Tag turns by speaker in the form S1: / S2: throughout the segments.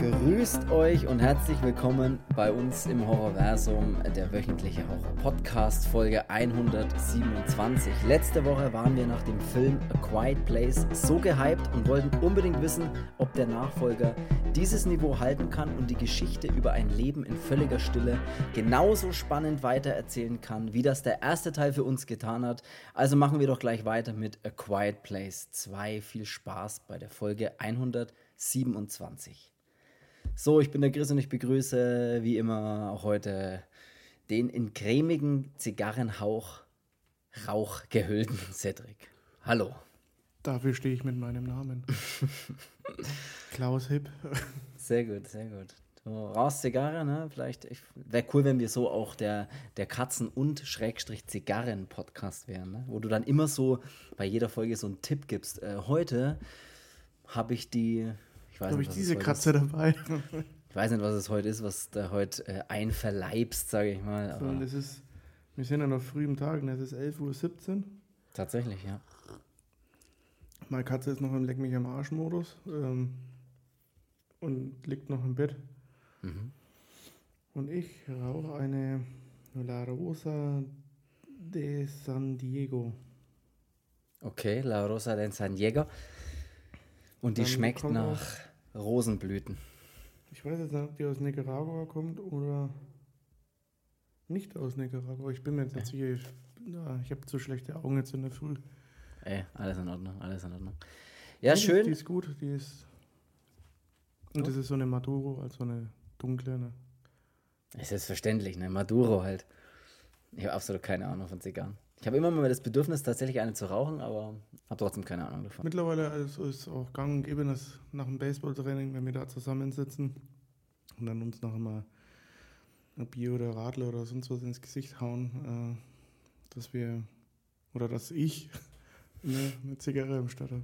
S1: Grüßt euch und herzlich willkommen bei uns im Horrorversum, der wöchentliche Horror-Podcast, Folge 127. Letzte Woche waren wir nach dem Film A Quiet Place so gehypt und wollten unbedingt wissen, ob der Nachfolger dieses Niveau halten kann und die Geschichte über ein Leben in völliger Stille genauso spannend weitererzählen kann, wie das der erste Teil für uns getan hat. Also machen wir doch gleich weiter mit A Quiet Place 2. Viel Spaß bei der Folge 127. So, ich bin der Chris und ich begrüße wie immer auch heute den in cremigen Zigarrenhauch Rauch gehüllten Cedric. Hallo.
S2: Dafür stehe ich mit meinem Namen. Klaus Hipp.
S1: Sehr gut, sehr gut. Du rauchst Zigarre, ne? Vielleicht wäre cool, wenn wir so auch der, der Katzen- und Schrägstrich Zigarren-Podcast wären, ne? Wo du dann immer so bei jeder Folge so einen Tipp gibst. Äh, heute habe ich die
S2: ich weiß nicht, ich diese Katze ist. dabei.
S1: Ich weiß nicht, was es heute ist, was da heute äh, einverleibst, sage ich mal.
S2: So, das ist, wir sind ja noch früh im Tag, es ist 11.17 Uhr.
S1: Tatsächlich, ja.
S2: Meine Katze ist noch im Leck mich am Arsch-Modus ähm, und liegt noch im Bett. Mhm. Und ich rauche eine La Rosa de San Diego.
S1: Okay, La Rosa de San Diego. Und die Dann schmeckt nach Rosenblüten.
S2: Ich weiß jetzt nicht, ob die aus Nicaragua kommt oder nicht aus Nicaragua. Ich bin mir jetzt nicht sicher. Ich, ich habe zu schlechte Augen jetzt in der Früh.
S1: Ey, alles in Ordnung, alles in Ordnung. Ja, die schön.
S2: die ist gut, die ist. Und das ist so eine Maduro, also eine dunkle. Ne?
S1: Ist selbstverständlich, ne? Maduro halt. Ich habe absolut keine Ahnung von Zigarren. Ich habe immer mal das Bedürfnis, tatsächlich eine zu rauchen, aber habe trotzdem keine Ahnung davon.
S2: Mittlerweile also ist auch gang und gäbe, dass nach dem Baseballtraining, wenn wir da zusammensitzen und dann uns noch einmal ein Bier oder Radler oder sonst was ins Gesicht hauen, äh, dass wir, oder dass ich eine, eine Zigarre im Stadt habe.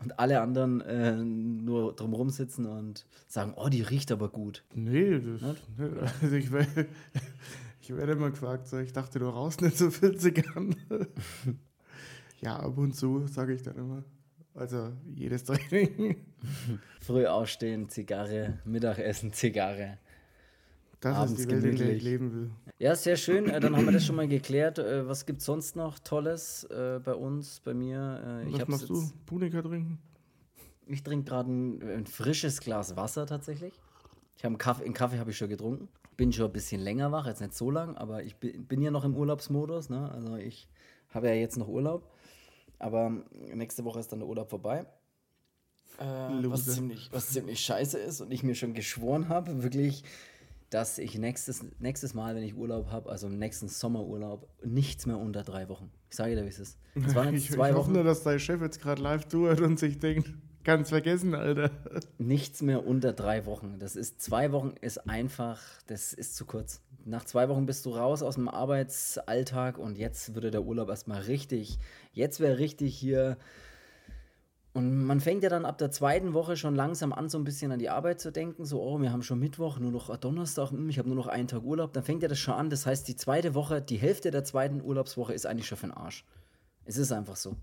S1: Und alle anderen äh, nur drumherum sitzen und sagen, oh, die riecht aber gut.
S2: Nee, das, also ich, ich werde immer gefragt, so, ich dachte, du rauchst nicht so viel Zigarren. ja, ab und zu, sage ich dann immer. Also jedes Training.
S1: Früh aufstehen, Zigarre, Mittagessen, Zigarre.
S2: Das Abends ist die Welt, in der ich leben will.
S1: Ja, sehr schön. Äh, dann haben wir das schon mal geklärt. Äh, was gibt es sonst noch Tolles äh, bei uns, bei mir?
S2: Was machst du? Punika trinken?
S1: Ich trinke gerade ein, ein, frisches Glas Wasser tatsächlich. Ich habe einen Kaffee, einen Kaffee habe ich schon getrunken bin schon ein bisschen länger wach, jetzt nicht so lang, aber ich bin ja noch im Urlaubsmodus. Ne? Also ich habe ja jetzt noch Urlaub. Aber nächste Woche ist dann der Urlaub vorbei. Äh, was, ziemlich, was ziemlich scheiße ist und ich mir schon geschworen habe, wirklich, dass ich nächstes, nächstes Mal, wenn ich Urlaub habe, also im nächsten Sommerurlaub, nichts mehr unter drei Wochen. Ich sage dir, wie es ist.
S2: Es waren jetzt ich, zwei ich hoffe nur, dass dein Chef jetzt gerade live tut und sich denkt, Ganz vergessen, Alter.
S1: Nichts mehr unter drei Wochen. Das ist zwei Wochen ist einfach, das ist zu kurz. Nach zwei Wochen bist du raus aus dem Arbeitsalltag und jetzt würde der Urlaub erstmal richtig, jetzt wäre richtig hier. Und man fängt ja dann ab der zweiten Woche schon langsam an, so ein bisschen an die Arbeit zu denken. So, oh, wir haben schon Mittwoch, nur noch Donnerstag, hm, ich habe nur noch einen Tag Urlaub. Dann fängt ja das schon an. Das heißt, die zweite Woche, die Hälfte der zweiten Urlaubswoche ist eigentlich schon für den Arsch. Es ist einfach so.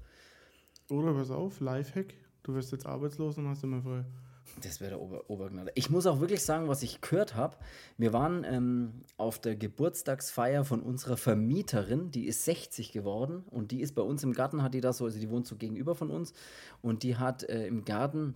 S2: Oder pass auf, Lifehack du wirst jetzt arbeitslos und hast immer frei.
S1: Das wäre der Ober Obergnade. Ich muss auch wirklich sagen, was ich gehört habe. Wir waren ähm, auf der Geburtstagsfeier von unserer Vermieterin, die ist 60 geworden und die ist bei uns im Garten, hat die da so, also die wohnt so gegenüber von uns und die hat äh, im Garten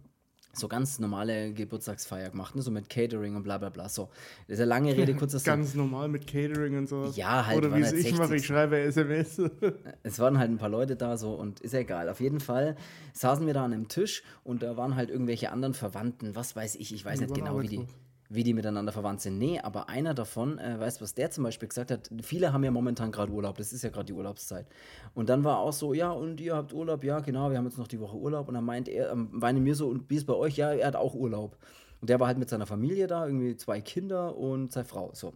S1: so ganz normale Geburtstagsfeier gemacht, ne? so mit Catering und bla bla bla. So, das ist eine lange Rede, kurzer
S2: Ganz normal mit Catering und so.
S1: Ja, halt.
S2: Oder wie es halt ich mache, ich schreibe SMS.
S1: es waren halt ein paar Leute da so und ist egal. Auf jeden Fall saßen wir da an einem Tisch und da waren halt irgendwelche anderen Verwandten, was weiß ich, ich weiß nicht genau, wie die wie die miteinander verwandt sind. Nee, aber einer davon, äh, weißt was der zum Beispiel gesagt hat, viele haben ja momentan gerade Urlaub, das ist ja gerade die Urlaubszeit. Und dann war auch so, ja, und ihr habt Urlaub, ja, genau, wir haben jetzt noch die Woche Urlaub. Und dann meint er, ähm, meine mir so, und wie ist bei euch? Ja, er hat auch Urlaub. Und der war halt mit seiner Familie da, irgendwie zwei Kinder und seine Frau, so.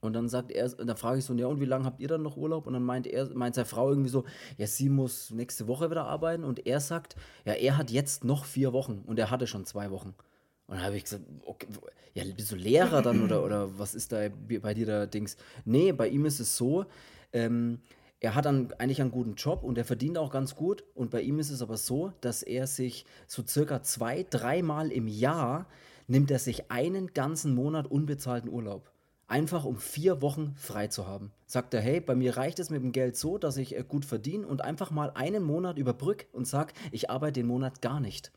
S1: Und dann sagt er, dann frage ich so, ja, und wie lange habt ihr dann noch Urlaub? Und dann meint er, meint seine Frau irgendwie so, ja, sie muss nächste Woche wieder arbeiten. Und er sagt, ja, er hat jetzt noch vier Wochen und er hatte schon zwei Wochen. Und dann habe ich gesagt, okay, ja, bist du Lehrer dann oder, oder was ist da bei dir da Dings? Nee, bei ihm ist es so, ähm, er hat dann eigentlich einen guten Job und er verdient auch ganz gut. Und bei ihm ist es aber so, dass er sich so circa zwei, dreimal im Jahr nimmt er sich einen ganzen Monat unbezahlten Urlaub. Einfach um vier Wochen frei zu haben. Sagt er, hey, bei mir reicht es mit dem Geld so, dass ich äh, gut verdiene und einfach mal einen Monat überbrück und sag, ich arbeite den Monat gar nicht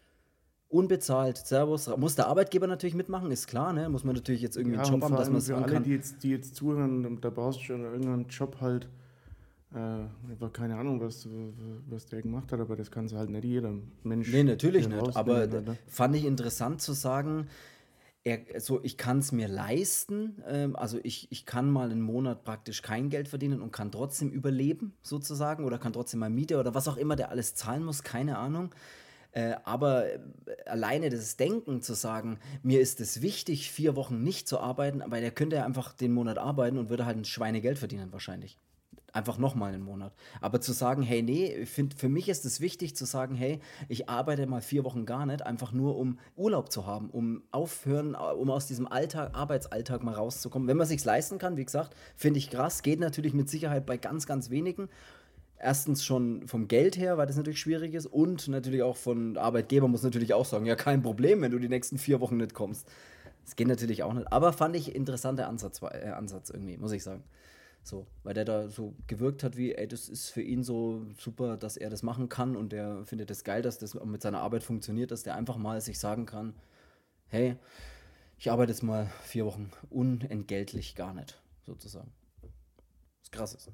S1: unbezahlt, Servus, muss der Arbeitgeber natürlich mitmachen, ist klar, ne? Muss man natürlich jetzt irgendwie
S2: ja, einen Job haben, dass man es alle, kann. Die jetzt, die jetzt zuhören, da brauchst du schon irgendeinen Job halt, äh, keine Ahnung, was, was der gemacht hat, aber das kann halt nicht jeder Mensch.
S1: Nee, natürlich nicht. Aber ne? fand ich interessant zu sagen, er, so, ich kann es mir leisten, ähm, also ich, ich kann mal einen Monat praktisch kein Geld verdienen und kann trotzdem überleben, sozusagen, oder kann trotzdem mal Miete oder was auch immer der alles zahlen muss, keine Ahnung. Äh, aber äh, alleine das Denken zu sagen, mir ist es wichtig, vier Wochen nicht zu arbeiten, aber der könnte ja einfach den Monat arbeiten und würde halt ein Schweinegeld verdienen wahrscheinlich. Einfach nochmal einen Monat. Aber zu sagen, hey, nee, find, für mich ist es wichtig zu sagen, hey, ich arbeite mal vier Wochen gar nicht, einfach nur um Urlaub zu haben, um aufhören, um aus diesem Alltag, Arbeitsalltag mal rauszukommen. Wenn man sich leisten kann, wie gesagt, finde ich krass, geht natürlich mit Sicherheit bei ganz, ganz wenigen erstens schon vom Geld her, weil das natürlich schwierig ist, und natürlich auch von Arbeitgeber muss natürlich auch sagen, ja, kein Problem, wenn du die nächsten vier Wochen nicht kommst. Das geht natürlich auch nicht. Aber fand ich interessanter Ansatz, äh, Ansatz irgendwie, muss ich sagen. So, weil der da so gewirkt hat, wie, ey, das ist für ihn so super, dass er das machen kann und der findet es das geil, dass das mit seiner Arbeit funktioniert, dass der einfach mal sich sagen kann, hey, ich arbeite jetzt mal vier Wochen unentgeltlich gar nicht, sozusagen. Was krass ist.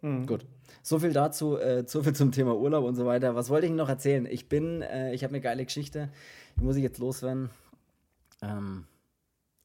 S1: Mhm. Gut. So viel dazu, äh, so viel zum Thema Urlaub und so weiter. Was wollte ich noch erzählen? Ich bin, äh, ich habe eine geile Geschichte, die muss ich jetzt loswerden. Ähm,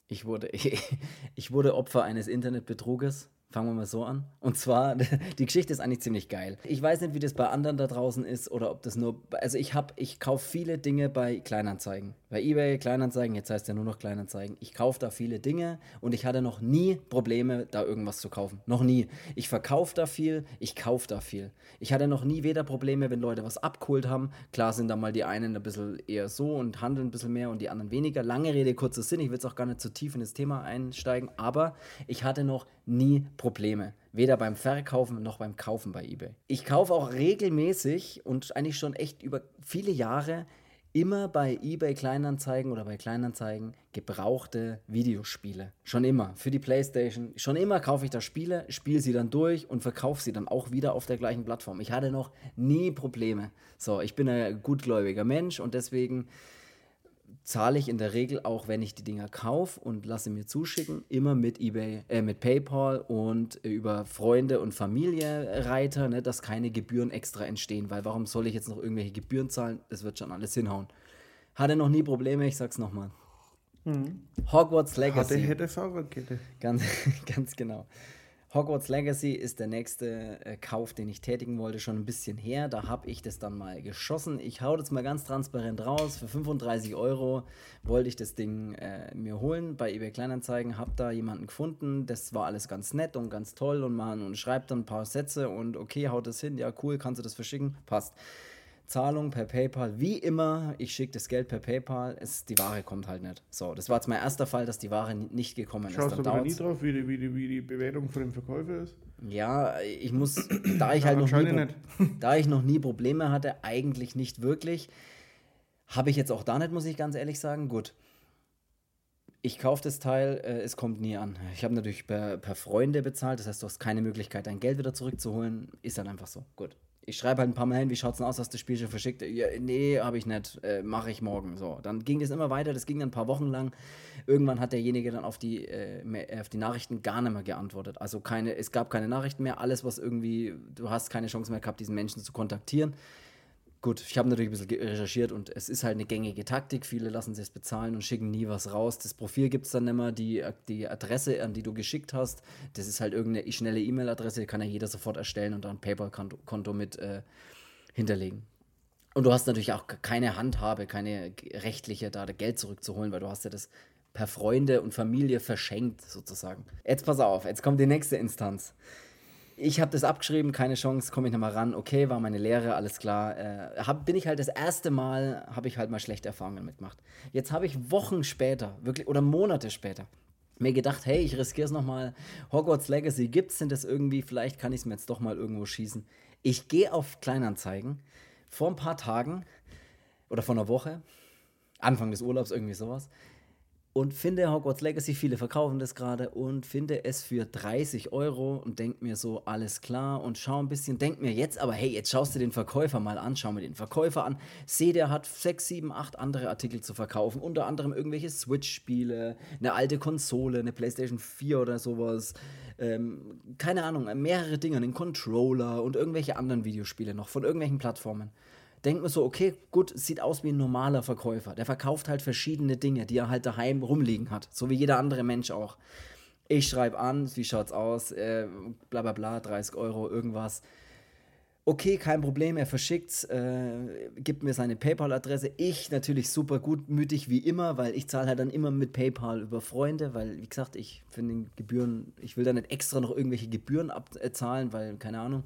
S1: ich, wurde, ich, ich wurde Opfer eines Internetbetruges. Fangen wir mal so an. Und zwar, die Geschichte ist eigentlich ziemlich geil. Ich weiß nicht, wie das bei anderen da draußen ist oder ob das nur. Also ich habe, ich kaufe viele Dinge bei Kleinanzeigen. Bei eBay Kleinanzeigen, jetzt heißt ja nur noch Kleinanzeigen. Ich kaufe da viele Dinge und ich hatte noch nie Probleme, da irgendwas zu kaufen. Noch nie. Ich verkaufe da viel, ich kaufe da viel. Ich hatte noch nie weder Probleme, wenn Leute was abgeholt haben. Klar sind da mal die einen ein bisschen eher so und handeln ein bisschen mehr und die anderen weniger. Lange Rede, kurzer Sinn. Ich will jetzt auch gar nicht zu tief in das Thema einsteigen, aber ich hatte noch nie Probleme. Weder beim Verkaufen noch beim Kaufen bei eBay. Ich kaufe auch regelmäßig und eigentlich schon echt über viele Jahre immer bei eBay Kleinanzeigen oder bei Kleinanzeigen gebrauchte Videospiele. Schon immer. Für die Playstation. Schon immer kaufe ich da Spiele, spiele sie dann durch und verkaufe sie dann auch wieder auf der gleichen Plattform. Ich hatte noch nie Probleme. So, ich bin ein gutgläubiger Mensch und deswegen zahle ich in der Regel auch, wenn ich die Dinger kaufe und lasse mir zuschicken, immer mit eBay, äh, mit PayPal und über Freunde und Familie Reiter, ne, dass keine Gebühren extra entstehen, weil warum soll ich jetzt noch irgendwelche Gebühren zahlen? Das wird schon alles hinhauen. Hatte noch nie Probleme, ich sag's nochmal. Mhm. Hogwarts Legacy. Hatte, hätte Fahrradkette. Ganz, ganz genau. Hogwarts Legacy ist der nächste äh, Kauf, den ich tätigen wollte, schon ein bisschen her. Da habe ich das dann mal geschossen. Ich hau das mal ganz transparent raus. Für 35 Euro wollte ich das Ding äh, mir holen bei eBay Kleinanzeigen. Habe da jemanden gefunden. Das war alles ganz nett und ganz toll und man und schreibt dann ein paar Sätze und okay, haut das hin. Ja, cool, kannst du das verschicken? Passt. Zahlung per PayPal, wie immer, ich schicke das Geld per PayPal, es, die Ware kommt halt nicht. So, das war jetzt mein erster Fall, dass die Ware nicht gekommen
S2: Schaust ist. Schaust du aber nie drauf, wie die, wie, die, wie die Bewertung von dem Verkäufer ist?
S1: Ja, ich muss, da ich halt noch nie, da ich noch nie Probleme hatte, eigentlich nicht wirklich, habe ich jetzt auch da nicht, muss ich ganz ehrlich sagen. Gut, ich kaufe das Teil, äh, es kommt nie an. Ich habe natürlich per, per Freunde bezahlt, das heißt, du hast keine Möglichkeit, dein Geld wieder zurückzuholen. Ist dann einfach so. Gut ich schreibe halt ein paar Mal hin, wie schaut's denn aus, hast du das Spiel schon verschickt? Ja, nee, habe ich nicht, äh, mache ich morgen. So, dann ging das immer weiter, das ging dann ein paar Wochen lang. Irgendwann hat derjenige dann auf die, äh, auf die Nachrichten gar nicht mehr geantwortet. Also keine, es gab keine Nachrichten mehr, alles, was irgendwie, du hast keine Chance mehr gehabt, diesen Menschen zu kontaktieren. Gut, ich habe natürlich ein bisschen recherchiert und es ist halt eine gängige Taktik. Viele lassen sich bezahlen und schicken nie was raus. Das Profil gibt es dann mehr. Die, die Adresse, an die du geschickt hast, das ist halt irgendeine schnelle E-Mail-Adresse, kann ja jeder sofort erstellen und dann ein PayPal-Konto mit äh, hinterlegen. Und du hast natürlich auch keine Handhabe, keine rechtliche, da Geld zurückzuholen, weil du hast ja das per Freunde und Familie verschenkt, sozusagen. Jetzt pass auf, jetzt kommt die nächste Instanz ich habe das abgeschrieben, keine Chance, komme ich nochmal ran. Okay, war meine Lehre, alles klar. Äh, hab, bin ich halt das erste Mal, habe ich halt mal schlechte Erfahrungen mitgemacht. Jetzt habe ich Wochen später, wirklich, oder Monate später, mir gedacht, hey, ich riskiere es nochmal. Hogwarts Legacy gibt's denn das irgendwie? Vielleicht kann ich es mir jetzt doch mal irgendwo schießen. Ich gehe auf Kleinanzeigen. Vor ein paar Tagen oder vor einer Woche, Anfang des Urlaubs, irgendwie sowas, und finde Hogwarts Legacy, viele verkaufen das gerade und finde es für 30 Euro und denk mir so, alles klar und schau ein bisschen, denk mir jetzt aber, hey, jetzt schaust du den Verkäufer mal an, schau mir den Verkäufer an, seh, der hat 6, 7, 8 andere Artikel zu verkaufen, unter anderem irgendwelche Switch-Spiele, eine alte Konsole, eine Playstation 4 oder sowas, ähm, keine Ahnung, mehrere Dinge, einen Controller und irgendwelche anderen Videospiele noch von irgendwelchen Plattformen denkt man so, okay, gut, sieht aus wie ein normaler Verkäufer. Der verkauft halt verschiedene Dinge, die er halt daheim rumliegen hat. So wie jeder andere Mensch auch. Ich schreibe an, wie schaut's aus, äh, bla bla bla, 30 Euro, irgendwas. Okay, kein Problem, er verschickt's, äh, gibt mir seine PayPal-Adresse. Ich natürlich super gutmütig wie immer, weil ich zahle halt dann immer mit PayPal über Freunde, weil, wie gesagt, ich finde Gebühren, ich will da nicht extra noch irgendwelche Gebühren abzahlen, weil, keine Ahnung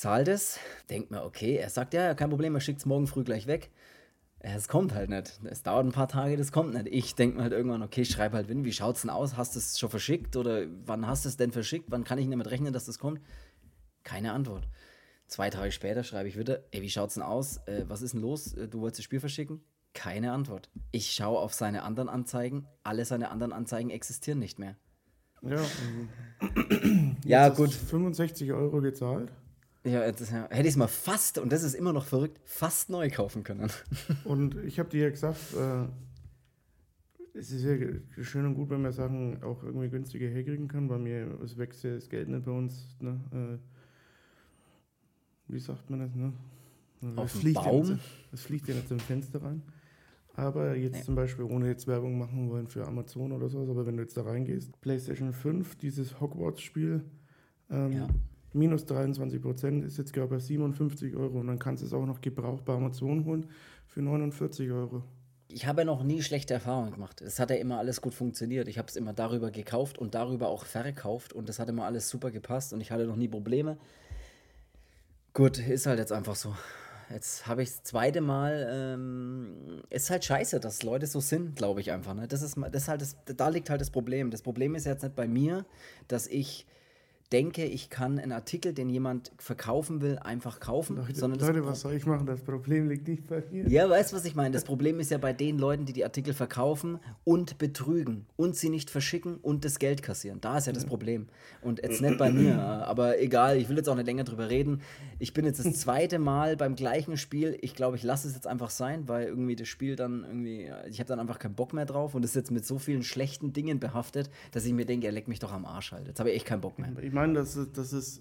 S1: zahlt es, denkt mir, okay, er sagt, ja, kein Problem, er schickt es morgen früh gleich weg. Es kommt halt nicht. Es dauert ein paar Tage, das kommt nicht. Ich denke mir halt irgendwann, okay, ich schreibe halt, Win, wie schaut es denn aus? Hast du es schon verschickt oder wann hast du es denn verschickt? Wann kann ich damit rechnen, dass das kommt? Keine Antwort. Zwei Tage später schreibe ich wieder, ey, wie schaut es denn aus? Äh, was ist denn los? Äh, du wolltest das Spiel verschicken? Keine Antwort. Ich schaue auf seine anderen Anzeigen. Alle seine anderen Anzeigen existieren nicht mehr.
S2: Ja,
S1: ja gut.
S2: 65 Euro gezahlt.
S1: Ja, das, ja hätte ich es mal fast, und das ist immer noch verrückt, fast neu kaufen können.
S2: Und ich habe dir ja gesagt, äh, es ist ja schön und gut, wenn man Sachen auch irgendwie günstiger herkriegen kann, weil mir es wächst ja das Geld nicht bei uns. Ne? Äh, wie sagt man das? Ne?
S1: Auf es, fliegt Baum?
S2: Ja es fliegt ja nicht zum Fenster rein. Aber jetzt nee. zum Beispiel, ohne jetzt Werbung machen wollen für Amazon oder sowas, aber wenn du jetzt da reingehst, PlayStation 5, dieses Hogwarts-Spiel, ähm, ja minus 23 Prozent, ist jetzt glaube ich 57 Euro und dann kannst du es auch noch gebraucht bei Amazon holen für 49 Euro.
S1: Ich habe noch nie schlechte Erfahrungen gemacht. Es hat ja immer alles gut funktioniert. Ich habe es immer darüber gekauft und darüber auch verkauft und das hat immer alles super gepasst und ich hatte noch nie Probleme. Gut, ist halt jetzt einfach so. Jetzt habe ich das zweite Mal. Ähm, ist halt scheiße, dass Leute so sind, glaube ich einfach. Ne? Das ist, das ist halt das, da liegt halt das Problem. Das Problem ist jetzt nicht bei mir, dass ich denke, ich kann einen Artikel, den jemand verkaufen will, einfach kaufen.
S2: Leute, sondern Leute was soll ich machen? Das Problem liegt nicht bei mir.
S1: Ja, weißt du, was ich meine? Das Problem ist ja bei den Leuten, die die Artikel verkaufen und betrügen und sie nicht verschicken und das Geld kassieren. Da ist ja das Problem. Und jetzt nicht bei mir, aber egal, ich will jetzt auch nicht länger drüber reden. Ich bin jetzt das zweite Mal beim gleichen Spiel. Ich glaube, ich lasse es jetzt einfach sein, weil irgendwie das Spiel dann irgendwie, ich habe dann einfach keinen Bock mehr drauf und ist jetzt mit so vielen schlechten Dingen behaftet, dass ich mir denke, er leckt mich doch am Arsch halt. Jetzt habe ich echt keinen Bock mehr.
S2: Ich meine, dass, dass es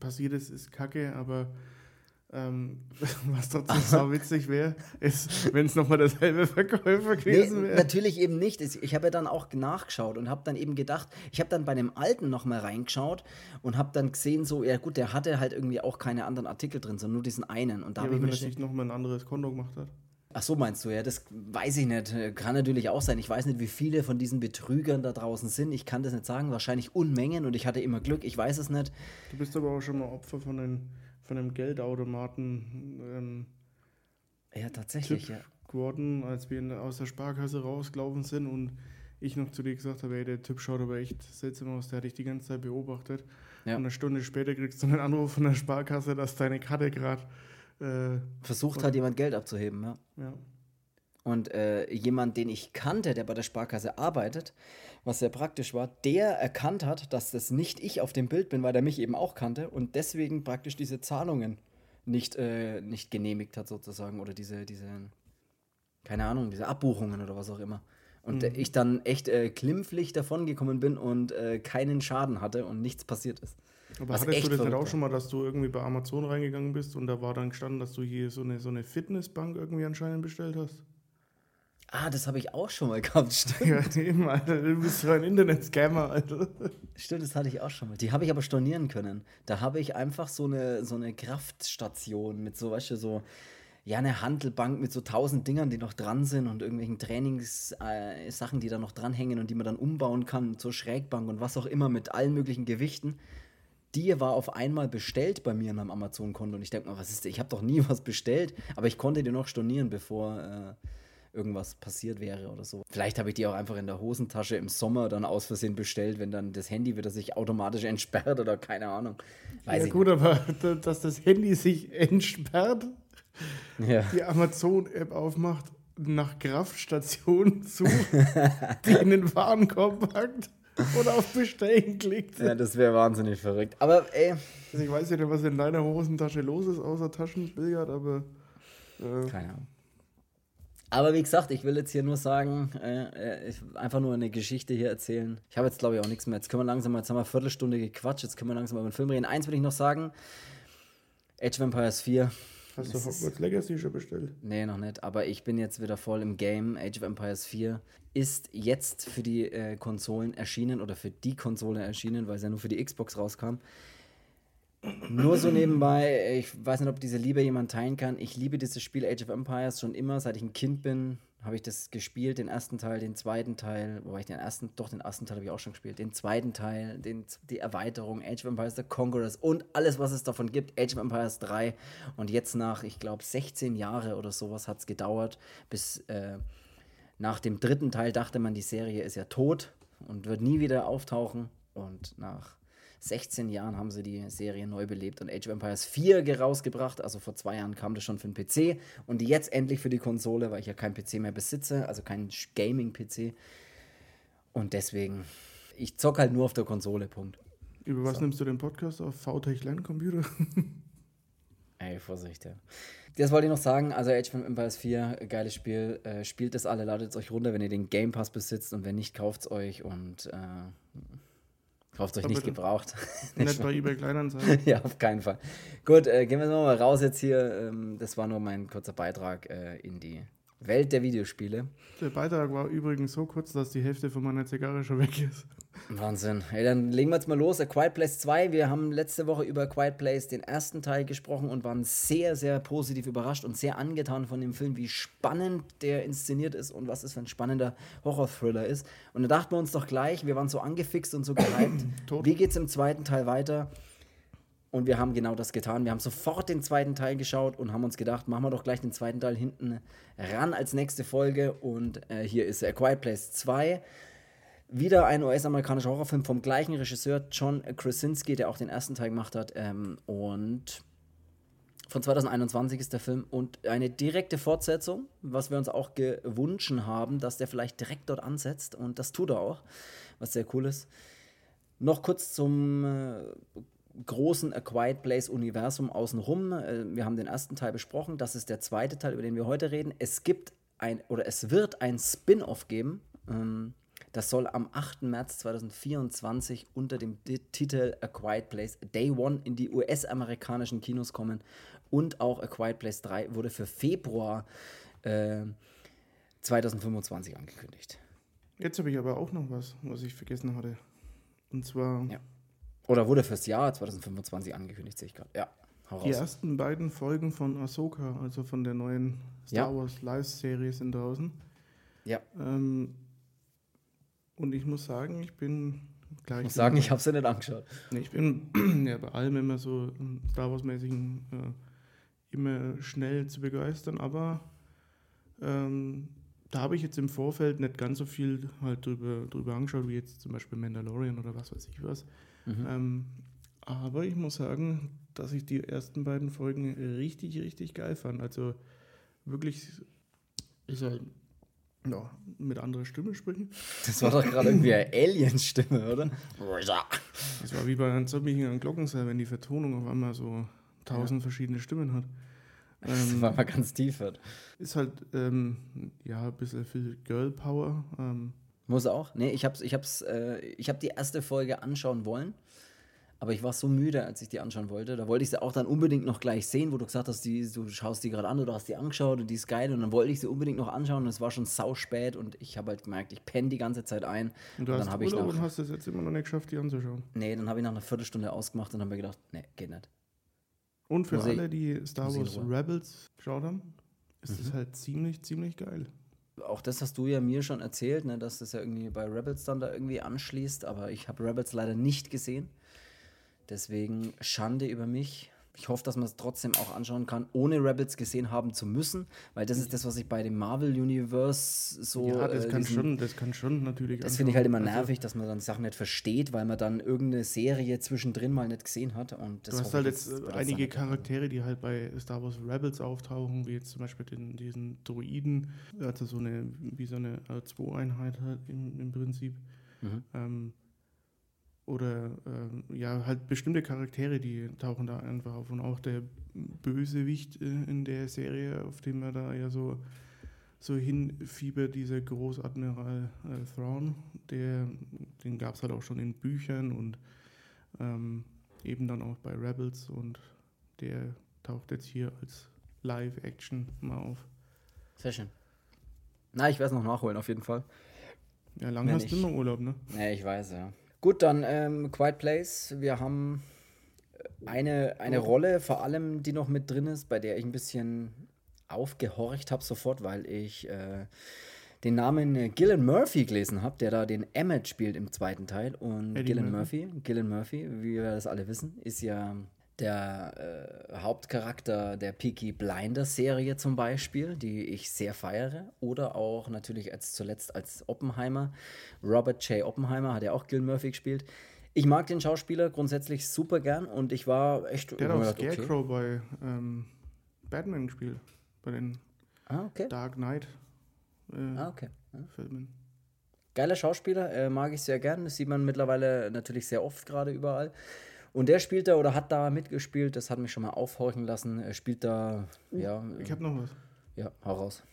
S2: passiert ist, ist kacke, aber ähm, was trotzdem so witzig wäre, ist, wenn es nochmal derselbe Verkäufer gewesen wäre.
S1: Nee, natürlich eben nicht. Ich habe ja dann auch nachgeschaut und habe dann eben gedacht, ich habe dann bei dem alten nochmal reingeschaut und habe dann gesehen, so, ja gut, der hatte halt irgendwie auch keine anderen Artikel drin, sondern nur diesen einen. Und da
S2: ja, habe ich wenn er sich nochmal ein anderes Konto gemacht hat.
S1: Ach so, meinst du, ja, das weiß ich nicht. Kann natürlich auch sein. Ich weiß nicht, wie viele von diesen Betrügern da draußen sind. Ich kann das nicht sagen. Wahrscheinlich Unmengen und ich hatte immer Glück. Ich weiß es nicht.
S2: Du bist aber auch schon mal Opfer von, den, von einem Geldautomaten. Ähm,
S1: ja, tatsächlich, Tipp ja.
S2: geworden, als wir aus der Sparkasse rausgelaufen sind und ich noch zu dir gesagt habe, ey, der Typ schaut aber echt seltsam aus, der hatte ich die ganze Zeit beobachtet. Ja. Und eine Stunde später kriegst du einen Anruf von der Sparkasse, dass deine Karte gerade
S1: äh, versucht hat, jemand Geld abzuheben, ja.
S2: ja.
S1: Und äh, jemand, den ich kannte, der bei der Sparkasse arbeitet, was sehr praktisch war, der erkannt hat, dass das nicht ich auf dem Bild bin, weil er mich eben auch kannte und deswegen praktisch diese Zahlungen nicht, äh, nicht genehmigt hat, sozusagen, oder diese, diese, keine Ahnung, diese Abbuchungen oder was auch immer. Und mhm. ich dann echt äh, klimpflich davongekommen bin und äh, keinen Schaden hatte und nichts passiert ist.
S2: Aber Was hattest du das nicht auch schon mal, dass du irgendwie bei Amazon reingegangen bist und da war dann gestanden, dass du hier so eine, so eine Fitnessbank irgendwie anscheinend bestellt hast?
S1: Ah, das habe ich auch schon mal gehabt,
S2: stimmt. Ja, eben, Alter. Du bist so ein Internet-Scammer, Alter.
S1: Stimmt, das hatte ich auch schon mal. Die habe ich aber stornieren können. Da habe ich einfach so eine, so eine Kraftstation mit so, weißt du, so, ja, eine Handelbank mit so tausend Dingern, die noch dran sind und irgendwelchen Trainingssachen, äh, die da noch dranhängen und die man dann umbauen kann zur Schrägbank und was auch immer mit allen möglichen Gewichten die war auf einmal bestellt bei mir in meinem Amazon-Konto. Und ich denke mal, was ist das? Ich habe doch nie was bestellt, aber ich konnte die noch stornieren, bevor äh, irgendwas passiert wäre oder so. Vielleicht habe ich die auch einfach in der Hosentasche im Sommer dann aus Versehen bestellt, wenn dann das Handy wieder sich automatisch entsperrt oder keine Ahnung.
S2: Weiß ja, gut, nicht. aber dass das Handy sich entsperrt, ja. die Amazon-App aufmacht nach Kraftstationen sucht, die in den Warenkorb packt oder auf Bestellen klickt.
S1: Ja, das wäre wahnsinnig verrückt. Aber ey.
S2: Also ich weiß ja nicht, was in deiner Hosentasche los ist, außer Taschenbillard, aber.
S1: Äh. Keine Ahnung. Aber wie gesagt, ich will jetzt hier nur sagen, äh, äh einfach nur eine Geschichte hier erzählen. Ich habe jetzt, glaube ich, auch nichts mehr. Jetzt können wir langsam, jetzt haben wir eine Viertelstunde gequatscht, jetzt können wir langsam über den Film reden. Eins will ich noch sagen: Age of Empires 4
S2: Hast du Hogwarts Legacy schon bestellt?
S1: Nee, noch nicht. Aber ich bin jetzt wieder voll im Game. Age of Empires 4 ist jetzt für die äh, Konsolen erschienen oder für die Konsole erschienen, weil es ja nur für die Xbox rauskam. Nur so nebenbei, ich weiß nicht, ob diese Liebe jemand teilen kann. Ich liebe dieses Spiel Age of Empires schon immer, seit ich ein Kind bin habe ich das gespielt, den ersten Teil, den zweiten Teil, wobei ich den ersten, doch den ersten Teil habe ich auch schon gespielt, den zweiten Teil, den, die Erweiterung, Age of Empires, The Conquerors und alles, was es davon gibt, Age of Empires 3 und jetzt nach, ich glaube, 16 Jahre oder sowas hat es gedauert, bis äh, nach dem dritten Teil dachte man, die Serie ist ja tot und wird nie wieder auftauchen. Und nach 16 Jahren haben sie die Serie neu belebt und Age of Empires 4 rausgebracht. Also vor zwei Jahren kam das schon für den PC und jetzt endlich für die Konsole, weil ich ja keinen PC mehr besitze, also keinen Gaming-PC. Und deswegen, ich zock halt nur auf der Konsole, Punkt.
S2: Über was so. nimmst du den Podcast auf VTech Lerncomputer?
S1: Ey, Vorsicht, ja. Das wollte ich noch sagen. Also, Age of Empires 4, geiles Spiel. Äh, spielt es alle, ladet es euch runter, wenn ihr den Game Pass besitzt und wenn nicht, kauft es euch und äh, Kauft euch nicht gebraucht.
S2: Nicht bei eBay Kleinanzeigen.
S1: ja, auf keinen Fall. Gut, äh, gehen wir mal raus jetzt hier. Ähm, das war nur mein kurzer Beitrag äh, in die Welt der Videospiele.
S2: Der Beitrag war übrigens so kurz, dass die Hälfte von meiner Zigarre schon weg ist.
S1: Wahnsinn. Hey, dann legen wir jetzt mal los. A Quiet Place 2. Wir haben letzte Woche über Quiet Place den ersten Teil gesprochen und waren sehr, sehr positiv überrascht und sehr angetan von dem Film, wie spannend der inszeniert ist und was es für ein spannender Horror-Thriller ist. Und da dachten wir uns doch gleich, wir waren so angefixt und so gehypt. wie geht es im zweiten Teil weiter? Und wir haben genau das getan. Wir haben sofort den zweiten Teil geschaut und haben uns gedacht, machen wir doch gleich den zweiten Teil hinten ran als nächste Folge. Und äh, hier ist A Quiet Place 2. Wieder ein US-amerikanischer Horrorfilm vom gleichen Regisseur, John Krasinski, der auch den ersten Teil gemacht hat. Ähm, und von 2021 ist der Film und eine direkte Fortsetzung, was wir uns auch gewünscht haben, dass der vielleicht direkt dort ansetzt. Und das tut er auch, was sehr cool ist. Noch kurz zum äh, großen A Quiet Place Universum außenrum. Äh, wir haben den ersten Teil besprochen. Das ist der zweite Teil, über den wir heute reden. Es gibt ein oder es wird ein Spin-off geben. Ähm, das soll am 8. März 2024 unter dem Titel A Quiet Place Day One in die US-amerikanischen Kinos kommen. Und auch A Quiet Place 3 wurde für Februar äh, 2025 angekündigt.
S2: Jetzt habe ich aber auch noch was, was ich vergessen hatte. Und zwar.
S1: Ja. Oder wurde fürs Jahr 2025 angekündigt, sehe ich gerade. Ja.
S2: Die ersten beiden Folgen von Ahsoka, also von der neuen Star ja. Wars Live-Serie, sind draußen.
S1: Ja.
S2: Ähm, und ich muss sagen, ich bin
S1: klar. Ich muss sagen, ich habe sie nicht angeschaut.
S2: Ich bin ja bei allem immer so Star Wars-mäßigen äh, immer schnell zu begeistern, aber ähm, da habe ich jetzt im Vorfeld nicht ganz so viel halt drüber, drüber angeschaut, wie jetzt zum Beispiel Mandalorian oder was weiß ich was. Mhm. Ähm, aber ich muss sagen, dass ich die ersten beiden Folgen richtig, richtig geil fand. Also wirklich, ist halt ja, mit anderer Stimme sprechen.
S1: Das war doch gerade irgendwie eine Alien-Stimme, oder?
S2: Das war wie bei einem Zombie an Glockenseil, wenn die Vertonung auf einmal so tausend ja. verschiedene Stimmen hat.
S1: Das ähm, war mal ganz tief wird.
S2: Ist halt, ähm, ja, ein bisschen viel Girl Power. Ähm.
S1: Muss auch. Nee, ich hab's, ich hab's, äh, ich hab die erste Folge anschauen wollen. Aber ich war so müde, als ich die anschauen wollte. Da wollte ich sie auch dann unbedingt noch gleich sehen, wo du gesagt hast, die, du schaust die gerade an oder hast die angeschaut und die ist geil. Und dann wollte ich sie unbedingt noch anschauen und es war schon sau spät und ich habe halt gemerkt, ich penne die ganze Zeit ein.
S2: Und du und dann ich nach, und hast es jetzt immer noch nicht geschafft, die anzuschauen?
S1: Nee, dann habe ich nach einer Viertelstunde ausgemacht und habe mir gedacht, nee, geht nicht.
S2: Und für Muss alle, die Star Wars Rebels geschaut haben, ist es mhm. halt ziemlich, ziemlich geil
S1: auch das hast du ja mir schon erzählt, ne, dass das ja irgendwie bei Rebels dann da irgendwie anschließt, aber ich habe Rebels leider nicht gesehen. Deswegen Schande über mich. Ich hoffe, dass man es trotzdem auch anschauen kann, ohne Rebels gesehen haben zu müssen, weil das ist das, was ich bei dem Marvel Universe so.
S2: Ja, das, äh, kann, diesen, schon, das kann schon natürlich.
S1: Das finde ich halt immer also nervig, dass man dann Sachen nicht versteht, weil man dann irgendeine Serie zwischendrin mal nicht gesehen hat. Und
S2: du hast halt jetzt das, einige Charaktere, die halt bei Star Wars Rebels auftauchen, wie jetzt zum Beispiel den, diesen Droiden, also so eine, wie so eine R2-Einheit halt im, im Prinzip. Mhm. Ähm, oder äh, ja, halt bestimmte Charaktere, die tauchen da einfach auf. Und auch der Bösewicht äh, in der Serie, auf den man da ja so, so hinfiebert, dieser Großadmiral äh, Thrawn, der, den gab es halt auch schon in Büchern und ähm, eben dann auch bei Rebels und der taucht jetzt hier als Live-Action mal auf.
S1: Sehr schön. Na, ich werde es noch nachholen, auf jeden Fall.
S2: Ja, lange hast du immer Urlaub, ne?
S1: Ja, ich weiß, ja. Gut, dann ähm, Quiet Place. Wir haben äh, eine, eine Rolle, vor allem die noch mit drin ist, bei der ich ein bisschen aufgehorcht habe sofort, weil ich äh, den Namen äh, Gillian Murphy gelesen habe, der da den Emmett spielt im zweiten Teil. Und Eddie Gillian Murphy. Murphy, Gillian Murphy, wie wir das alle wissen, ist ja der äh, Hauptcharakter der Peaky Blinders Serie zum Beispiel, die ich sehr feiere. Oder auch natürlich als zuletzt als Oppenheimer. Robert J. Oppenheimer hat ja auch Gil Murphy gespielt. Ich mag den Schauspieler grundsätzlich super gern und ich war echt.
S2: Der hat auch Scarecrow okay. bei ähm, Batman gespielt. Bei den
S1: ah, okay.
S2: Dark Knight
S1: äh, ah, okay.
S2: Ja. Filmen.
S1: Geiler Schauspieler, äh, mag ich sehr gern. Das sieht man mittlerweile natürlich sehr oft gerade überall. Und der spielt da oder hat da mitgespielt, das hat mich schon mal aufhorchen lassen. Er spielt da, uh, ja.
S2: Ich habe noch was.
S1: Ja, hau raus.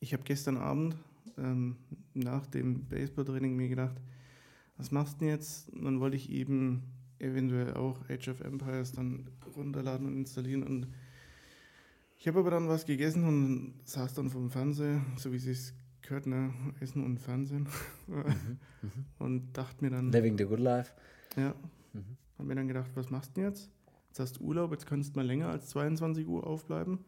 S2: Ich habe gestern Abend ähm, nach dem Baseball-Training mir gedacht, was machst du denn jetzt? Und dann wollte ich eben eventuell auch Age of Empires dann runterladen und installieren. Und ich habe aber dann was gegessen und saß dann vom Fernseher, so wie es gehört, ne? Essen und Fernsehen. Mhm, mhm. und dachte mir dann.
S1: Living the good life.
S2: Ja. Mhm. Haben mir dann gedacht, was machst du denn jetzt? Jetzt hast du Urlaub, jetzt kannst du mal länger als 22 Uhr aufbleiben.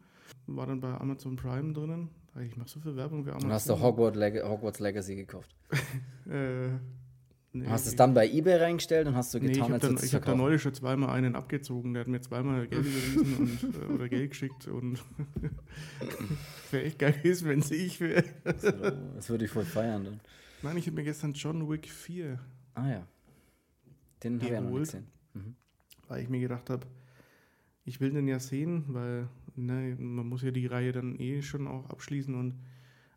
S2: War dann bei Amazon Prime drinnen. Ich mache so viel Werbung für
S1: Amazon. Und hast du Hogwarts, Leg Hogwarts Legacy gekauft? äh, nee, hast du es dann bei Ebay reingestellt und hast du getan,
S2: nee, ich habe da neulich schon zweimal einen abgezogen. Der hat mir zweimal Geld überwiesen und, äh, oder Geld geschickt. Und wäre echt geil gewesen, wenn es ich wäre.
S1: das würde ich voll feiern dann.
S2: Nein, ich habe mir gestern John Wick 4
S1: ah, ja. Den habe ich ja noch nicht gesehen. Mhm.
S2: Weil ich mir gedacht habe, ich will den ja sehen, weil ne, man muss ja die Reihe dann eh schon auch abschließen und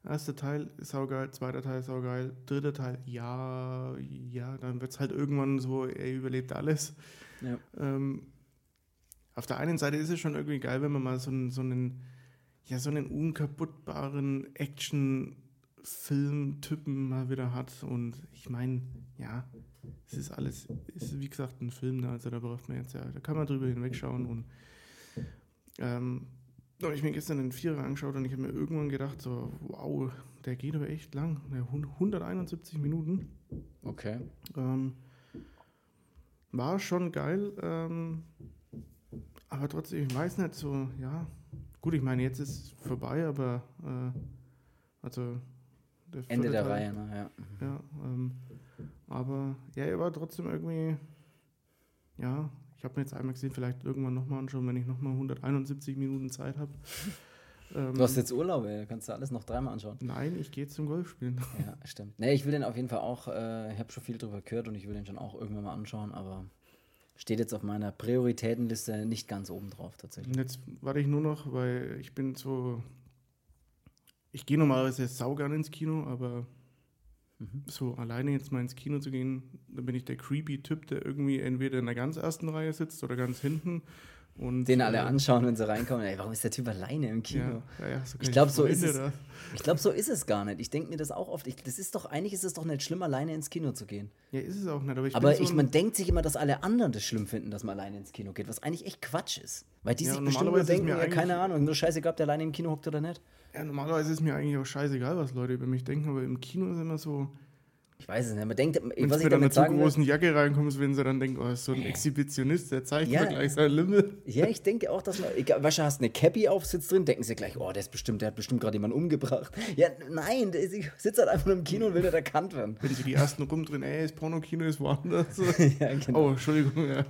S2: erster Teil ist saugeil, zweiter Teil ist saugeil, dritter Teil, ja, ja, dann wird es halt irgendwann so, er überlebt alles. Ja. Ähm, auf der einen Seite ist es schon irgendwie geil, wenn man mal so einen, so einen, ja, so einen unkaputtbaren Action-Film-Typen mal wieder hat. Und ich meine, ja, es ist alles, es ist wie gesagt ein Film, also da braucht man jetzt ja, da kann man drüber hinwegschauen und ähm, habe ich mir gestern den Vierer angeschaut und ich habe mir irgendwann gedacht, so, wow, der geht aber echt lang. 171 Minuten.
S1: Okay.
S2: Ähm, war schon geil, ähm, aber trotzdem, ich weiß nicht, so, ja. Gut, ich meine, jetzt ist es vorbei, aber äh, also
S1: Ende der Teil, Reihe, ne? Ja.
S2: Ja, ähm, aber ja, er war trotzdem irgendwie, ja, ich habe mir jetzt einmal gesehen, vielleicht irgendwann nochmal anschauen, wenn ich nochmal 171 Minuten Zeit habe.
S1: Ähm, du hast jetzt Urlaub, ey. kannst du alles noch dreimal anschauen.
S2: Nein, ich gehe zum Golf spielen.
S1: Ja, stimmt. Nee, ich will den auf jeden Fall auch, äh, ich habe schon viel drüber gehört und ich will den schon auch irgendwann mal anschauen, aber steht jetzt auf meiner Prioritätenliste nicht ganz oben drauf tatsächlich.
S2: Und jetzt warte ich nur noch, weil ich bin so, ich gehe normalerweise saugern ins Kino, aber Mhm. So alleine jetzt mal ins Kino zu gehen, da bin ich der creepy Typ, der irgendwie entweder in der ganz ersten Reihe sitzt oder ganz hinten. Und,
S1: Den alle äh, anschauen, wenn sie reinkommen. Ey, warum ist der Typ alleine im Kino? Ja, ja, so ich glaube, so ist es. Ich glaube, so ist es gar nicht. Ich denke mir das auch oft. Ich, das ist doch eigentlich ist es doch nicht schlimm, alleine ins Kino zu gehen.
S2: Ja, ist es auch nicht. Aber, ich,
S1: aber ich so man denkt sich immer, dass alle anderen das schlimm finden, dass man alleine ins Kino geht, was eigentlich echt Quatsch ist. Weil die ja, sich bestimmt nur denken, ja, keine Ahnung, nur scheißegal, ob der alleine im Kino hockt oder nicht.
S2: Ja, normalerweise ist mir eigentlich auch scheißegal, was Leute über mich denken, aber im Kino ist immer so
S1: ich weiß es nicht. Man denkt,
S2: wenn was ich damit sagen zu großen Jacke reinkommst, wenn sie dann denken, oh, ist so ein Exhibitionist, der zeigt ja. mir gleich sein Lümmel.
S1: Ja, ich denke auch, dass man, egal, weißt du, hast eine Cappy auf, sitzt drin, denken sie gleich, oh, der ist bestimmt, der hat bestimmt gerade jemanden umgebracht. Ja, nein, der sitzt halt einfach nur im Kino und will nicht erkannt werden.
S2: Wenn sie die ersten rumdrehen, ey, das Pornokino ist woanders. ja, genau. Oh, Entschuldigung, ja.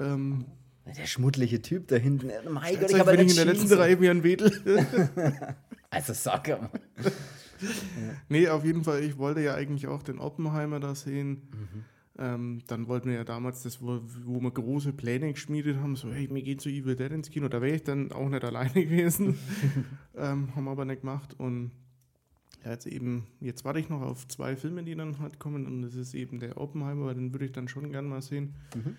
S2: ähm,
S1: Der schmuddlige Typ da hinten. Mein Gott,
S2: ich habe in der letzten Reihe wie ein Wedel.
S1: also mal. ja.
S2: Nee, auf jeden Fall, ich wollte ja eigentlich auch den Oppenheimer da sehen. Mhm. Ähm, dann wollten wir ja damals das, wo, wo wir große Pläne geschmiedet haben, so, hey, wir gehen zu Evil Dead ins Kino. Da wäre ich dann auch nicht alleine gewesen. ähm, haben wir aber nicht gemacht. Und ja, jetzt eben, jetzt warte ich noch auf zwei Filme, die dann halt kommen. Und das ist eben der Oppenheimer, weil den würde ich dann schon gern mal sehen. Mhm.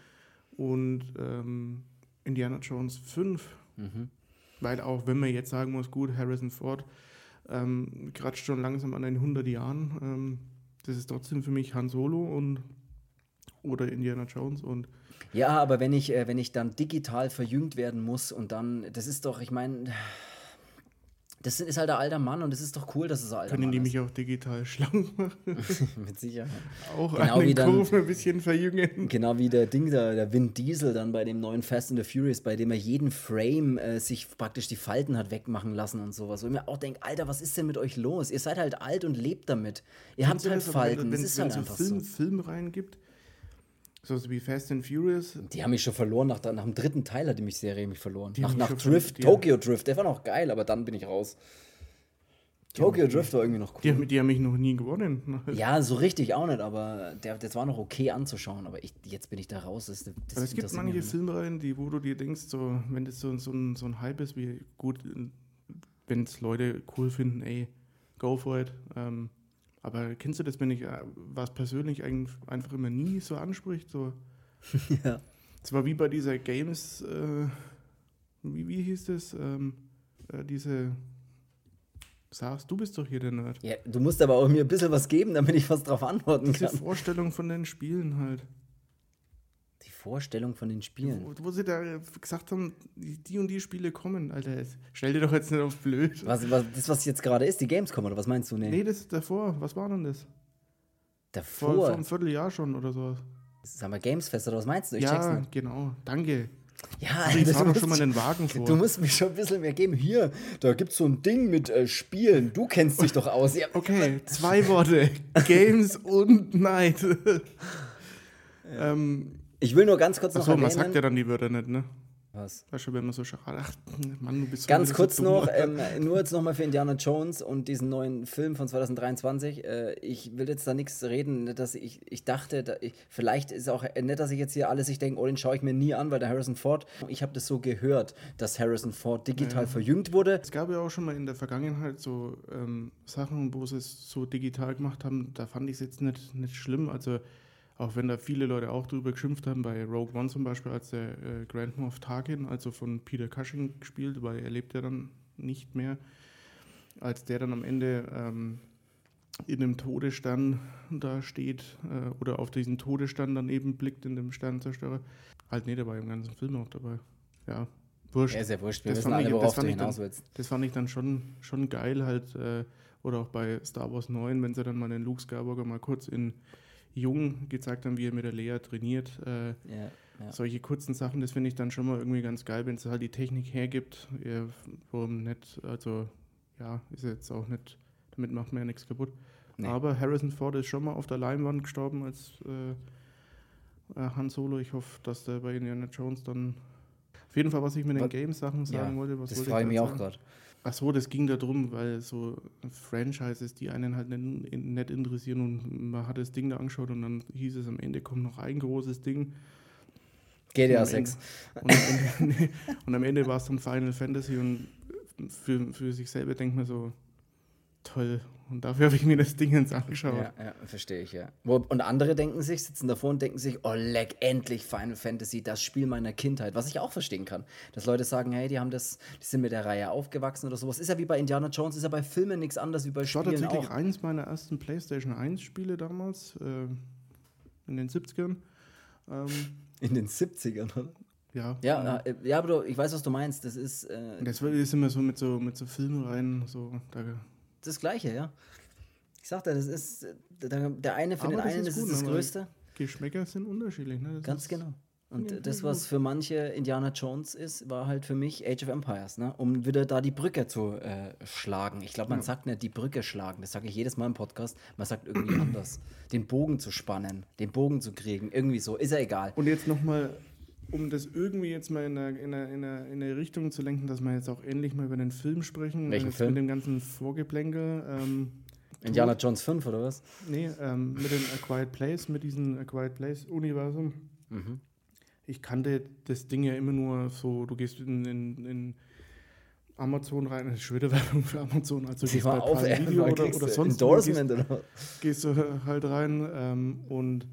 S2: Und ähm, Indiana Jones 5. Mhm. Weil auch wenn man jetzt sagen muss, gut, Harrison Ford ähm, kratzt schon langsam an den 100 Jahren. Ähm, das ist trotzdem für mich Han Solo und oder Indiana Jones und
S1: ja, aber wenn ich, äh, wenn ich dann digital verjüngt werden muss und dann, das ist doch, ich meine, das ist halt ein alter Mann und es ist doch cool, dass es
S2: ein
S1: alter
S2: Können
S1: Mann
S2: die mich auch digital schlank machen?
S1: Mit Sicherheit.
S2: Auch genau wie dann, Kurve ein bisschen verjüngen.
S1: Genau wie der Ding, der, der Vin Diesel dann bei dem neuen Fast and the Furious, bei dem er jeden Frame äh, sich praktisch die Falten hat wegmachen lassen und sowas. Wo ich mir auch denke, Alter, was ist denn mit euch los? Ihr seid halt alt und lebt damit. Ihr habt halt Falten. Wenn,
S2: das
S1: ist halt
S2: so
S1: einfach
S2: Film,
S1: so.
S2: Film reingibt, so wie Fast and Furious.
S1: Die haben mich schon verloren, nach, nach dem dritten Teil hat die mich Serie mich verloren. Die nach, nach Drift, Tokyo Drift, der war noch geil, aber dann bin ich raus. Tokyo Drift war irgendwie noch cool.
S2: Die, die haben mich noch nie gewonnen.
S1: Ja, so richtig auch nicht, aber der, das war noch okay anzuschauen. Aber ich, jetzt bin ich da raus. Das, das
S2: aber es gibt manche Filmreihen, die, wo du dir denkst, so, wenn das so, so, ein, so ein Hype ist, wie gut, wenn es Leute cool finden, ey, go for it. Ähm, aber kennst du das, wenn ich äh, was persönlich einfach immer nie so anspricht? So? ja. Es war wie bei dieser Games, äh, wie, wie hieß das? Ähm, äh, diese sagst, du bist doch hier der Nerd.
S1: Ja, du musst aber auch mir ein bisschen was geben, damit ich was drauf antworten
S2: Diese kann. Die Vorstellung von den Spielen halt.
S1: Vorstellung von den Spielen?
S2: Wo, wo sie da gesagt haben, die und die Spiele kommen, Alter. Stell dir doch jetzt nicht auf blöd.
S1: Was, was, das, was jetzt gerade ist, die Gamescom, oder was meinst du?
S2: Nee, nee das ist davor. Was war denn das?
S1: Davor?
S2: Vor, vor einem Vierteljahr schon oder so.
S1: Sag mal Gamesfest oder was meinst du? Ich
S2: ja, genau. Danke.
S1: Ja, also ich
S2: fahr doch schon mal den Wagen vor.
S1: Du musst mir schon ein bisschen mehr geben. Hier, da gibt es so ein Ding mit äh, Spielen. Du kennst dich doch aus. Ja.
S2: Okay, zwei Worte. Games und Night.
S1: Ja. ähm, ich will nur ganz kurz noch
S2: Achso, man sagt ja dann die Wörter nicht, ne?
S1: Was?
S2: Weißt du, wenn man so schade. Ach, Mann, du bist
S1: Ganz kurz so noch, ähm, nur jetzt nochmal für Indiana Jones und diesen neuen Film von 2023. Äh, ich will jetzt da nichts reden, dass ich, ich dachte, da ich, vielleicht ist auch nicht, dass ich jetzt hier alles, ich denke, oh, den schaue ich mir nie an, weil der Harrison Ford, ich habe das so gehört, dass Harrison Ford digital ja. verjüngt wurde.
S2: Es gab ja auch schon mal in der Vergangenheit so ähm, Sachen, wo sie es so digital gemacht haben, da fand ich es jetzt nicht, nicht schlimm. Also auch wenn da viele Leute auch drüber geschimpft haben, bei Rogue One zum Beispiel, als der äh, Grand Moff Tarkin, also von Peter Cushing gespielt, weil er lebt ja dann nicht mehr, als der dann am Ende ähm, in dem Todesstern da steht äh, oder auf diesen Todesstern dann eben blickt in dem Sternzerstörer. Halt nicht dabei, im ganzen Film auch dabei. Ja, wurscht.
S1: Ja, sehr wurscht.
S2: Wir das wissen alle, worauf du hinaus willst. Das fand ich dann schon, schon geil halt, äh, oder auch bei Star Wars 9, wenn sie dann mal den Luke Skywalker mal kurz in Jung gezeigt haben, wie er mit der Lea trainiert. Äh, ja, ja. Solche kurzen Sachen, das finde ich dann schon mal irgendwie ganz geil, wenn es halt die Technik hergibt. Ja, warum nicht? Also, ja, ist jetzt auch nicht, damit macht man ja nichts kaputt. Nee. Aber Harrison Ford ist schon mal auf der Leinwand gestorben als äh, äh Han Solo. Ich hoffe, dass der bei Indiana Jones dann. Auf jeden Fall, was ich mit den Games-Sachen sagen wollte, was
S1: das freue ich mich auch gerade.
S2: Ach so, das ging darum, weil so Franchises, die einen halt nicht, nicht interessieren und man hat das Ding da angeschaut und dann hieß es am Ende kommt noch ein großes Ding.
S1: GTA 6.
S2: Und, und, und, am Ende war es dann Final Fantasy und für, für sich selber denkt man so, toll. Und dafür habe ich mir das Ding jetzt angeschaut.
S1: Ja, ja verstehe ich, ja. Und andere denken sich, sitzen davor und denken sich, oh leck, endlich Final Fantasy, das Spiel meiner Kindheit. Was ich auch verstehen kann. Dass Leute sagen, hey, die haben das, die sind mit der Reihe aufgewachsen oder sowas. Ist ja wie bei Indiana Jones, ist ja bei Filmen nichts anderes wie bei Spielen. Das war tatsächlich
S2: auch. eins meiner ersten PlayStation 1 Spiele damals, äh, in den 70ern. Ähm,
S1: in den 70ern, oder?
S2: Ja.
S1: Ja, äh, ja, aber ich weiß, was du meinst. Das ist. Äh,
S2: das ist immer so mit so, mit so Filmen rein, so. Da
S1: das Gleiche, ja. Ich sagte, das ist der, der eine für Aber den einen ist, ist das Größte.
S2: Geschmäcker sind unterschiedlich, ne? Das
S1: Ganz genau. Und ja, das, was für manche Indiana Jones ist, war halt für mich Age of Empires, ne? um wieder da die Brücke zu äh, schlagen. Ich glaube, man ja. sagt nicht die Brücke schlagen, das sage ich jedes Mal im Podcast. Man sagt irgendwie anders. Den Bogen zu spannen, den Bogen zu kriegen, irgendwie so, ist ja egal.
S2: Und jetzt nochmal um das irgendwie jetzt mal in eine, in, eine, in, eine Richtung zu lenken, dass wir jetzt auch endlich mal über den Film sprechen.
S1: Welchen
S2: jetzt
S1: Film?
S2: Mit dem ganzen Vorgeplänkel. Ähm,
S1: Indiana Jones 5 oder was?
S2: nee, ähm, mit dem A Quiet Place, mit diesem A Quiet Place-Universum.
S1: Mhm.
S2: Ich kannte das Ding ja immer nur so, du gehst in, in, in Amazon rein, das ist schon wieder Werbung für Amazon, also
S1: Sieh
S2: gehst bei
S1: auf,
S2: Prime Video oder, oder sonst wo, gehst,
S1: Endorsement oder
S2: gehst du halt rein ähm, und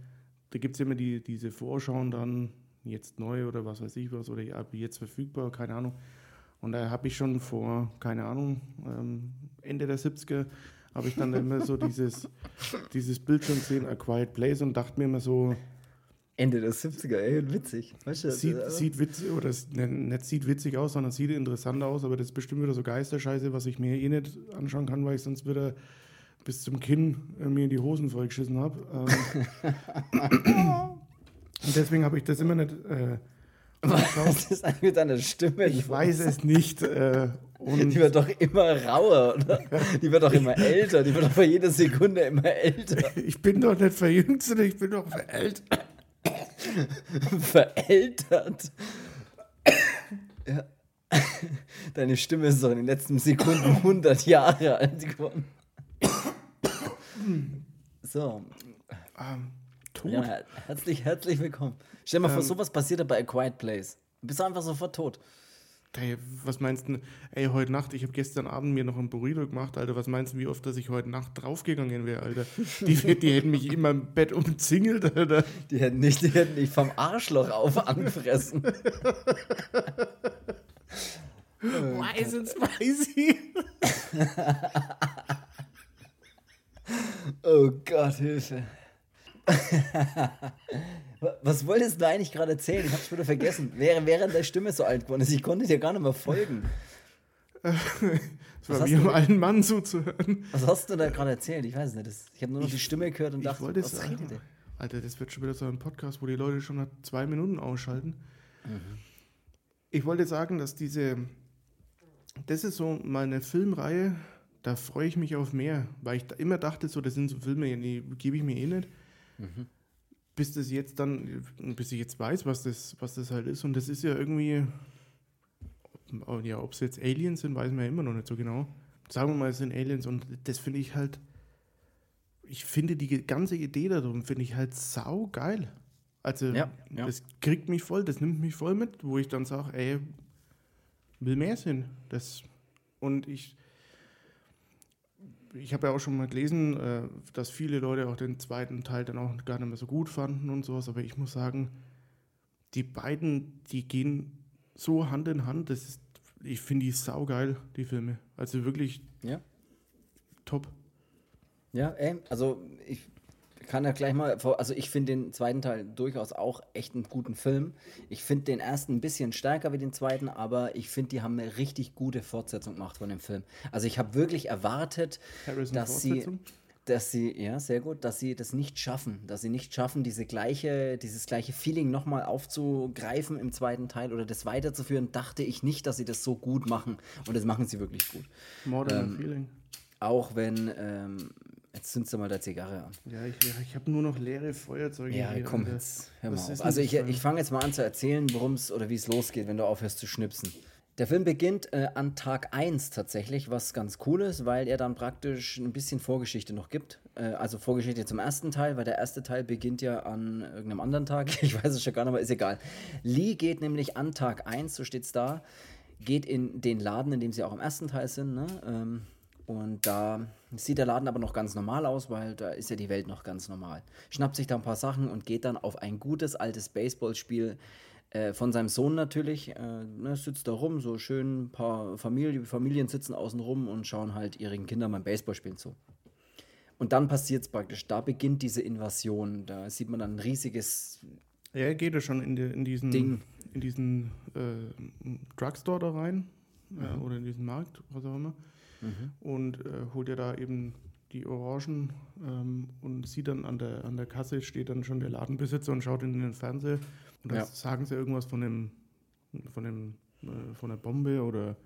S2: da gibt es immer die, diese Vorschauen dann jetzt neu oder was weiß ich was oder ja, jetzt verfügbar, keine Ahnung. Und da habe ich schon vor, keine Ahnung, ähm, Ende der 70er, habe ich dann immer so dieses, dieses Bild schon gesehen, A Quiet Place und dachte mir immer so,
S1: Ende der 70er, ey, witzig. Weißt du,
S2: sieht,
S1: das-
S2: sieht witzig, oder es, ne, nicht sieht witzig aus, sondern sieht interessant aus, aber das ist bestimmt wieder so Geisterscheiße, was ich mir eh nicht anschauen kann, weil ich sonst wieder bis zum Kinn äh, mir in die Hosen vollgeschissen habe. Ähm, und deswegen habe ich das immer nicht. Äh,
S1: Was ist eigentlich mit deiner Stimme?
S2: ich weiß es nicht. Äh,
S1: Die wird doch immer rauer, oder? Die wird doch immer älter. Die wird doch für jede Sekunde immer älter.
S2: ich bin doch nicht verjüngt, sondern ich bin doch verältert.
S1: Verältert. Ja. Deine Stimme ist doch in den letzten Sekunden 100 Jahre alt geworden. So,
S2: Ähm, tot.
S1: ja, her- herzlich, herzlich willkommen. Stell dir mal vor,
S2: Ähm,
S1: sowas passiert bei A Quiet Place. Du bist einfach sofort tot.
S2: Ey, was meinst du? Ey, heute Nacht, ich habe gestern Abend mir noch ein Burrito gemacht, Alter. Was meinst du, wie oft, dass ich heute Nacht draufgegangen wäre, Alter? Die, die hätten mich immer im Bett umzingelt, Alter.
S1: Die hätten nicht, die hätten dich vom Arschloch auf anfressen.
S2: Weiß und spicy.
S1: Oh Gott, Hilfe. Wa- Was wolltest du eigentlich gerade erzählen? Ich hab's wieder vergessen. Während, während der Stimme so alt geworden ist, ich konnte dir gar nicht mehr folgen.
S2: Das
S1: Was
S2: war wie
S1: du
S2: einem alten Mann zuzuhören.
S1: Was hast du da gerade erzählt? Ich weiß es nicht. Das, ich habe nur noch die Stimme gehört und
S2: Ich
S1: dachte, was
S2: sagen,
S1: redet der?
S2: Alter, das wird schon wieder so ein Podcast, wo die Leute schon nach zwei Minuten ausschalten.
S1: Mhm.
S2: Ich wollte sagen, dass diese, das ist so meine Filmreihe, da freue ich mich auf mehr, weil ich da immer dachte, so, das sind so Filme, die gebe ich mir eh nicht.
S1: Mhm.
S2: Bis das jetzt dann, bis ich jetzt weiß, was das, was das halt ist. Und das ist ja irgendwie, ob- ja, ob es jetzt Aliens sind, weiß man ja immer noch nicht so genau. Sagen wir mal, es sind Aliens und das finde ich halt, ich finde die ganze Idee darum, finde ich halt sau geil. Also,
S1: Ja, ja.
S2: das kriegt mich voll, das nimmt mich voll mit, wo ich dann sage, ey, will mehr Sinn. Das, und ich, ich habe ja auch schon mal gelesen, äh, dass viele Leute auch den zweiten Teil dann auch gar nicht mehr so gut fanden und sowas, aber ich muss sagen, die beiden, die gehen so Hand in Hand, das ist, ich finde die saugeil, die Filme. Also wirklich
S1: Ja.
S2: top.
S1: Ja, ey, also ich kann ja gleich mal, vor- also ich finde den zweiten Teil durchaus auch echt einen guten Film. Ich finde den ersten ein bisschen stärker wie den zweiten, aber ich finde, die haben eine richtig gute Fortsetzung gemacht von dem Film. Also ich habe wirklich erwartet,
S2: Harrison
S1: dass sie, dass sie, ja, sehr gut, dass sie das nicht schaffen, dass sie nicht schaffen, diese gleiche, dieses gleiche Feeling nochmal aufzugreifen im zweiten Teil oder das weiterzuführen, dachte ich nicht, dass sie das so gut machen. Und das machen sie wirklich gut.
S2: More than
S1: ähm,
S2: Feeling.
S1: Auch wenn, ähm, jetzt zündst du mal der Zigarre an.
S2: Ja, ich, ich habe nur noch leere Feuerzeuge
S1: Ja,
S2: hier.
S1: komm
S2: Alter.
S1: jetzt, hör mal auf. Also ich, ich fange jetzt mal an zu erzählen, worum es oder wie es losgeht, wenn du aufhörst zu schnipsen. Der Film beginnt äh, an Tag 1 tatsächlich, was ganz cool ist, weil er dann praktisch ein bisschen Vorgeschichte noch gibt. Äh, also Vorgeschichte zum ersten Teil, weil der erste Teil beginnt ja an irgendeinem anderen Tag. Ich weiß es schon gar nicht, aber ist egal. Lee geht nämlich an Tag 1, so steht es da, geht in den Laden, in dem sie auch im ersten Teil sind. Ne? Ähm, und da sieht der Laden aber noch ganz normal aus, weil da ist ja die Welt noch ganz normal. Schnappt sich da ein paar Sachen und geht dann auf ein gutes altes Baseballspiel äh, von seinem Sohn natürlich. Äh, ne, sitzt da rum, so schön ein paar Familie, Familien sitzen außen rum und schauen halt ihren Kindern beim Baseballspielen zu. Und dann passiert es praktisch, da beginnt diese Invasion. Da sieht man dann ein riesiges
S2: Ja, er geht ja schon in, die, in diesen,
S1: Ding.
S2: In diesen äh, Drugstore da rein äh, oder in diesen Markt, was auch immer. Und äh, holt ja da eben die Orangen ähm, und sieht dann an der, an der Kasse steht dann schon der Ladenbesitzer und schaut in den Fernseher. Und da
S1: Ja.
S2: sagen sie irgendwas von dem, von dem, äh, von der Bombe oder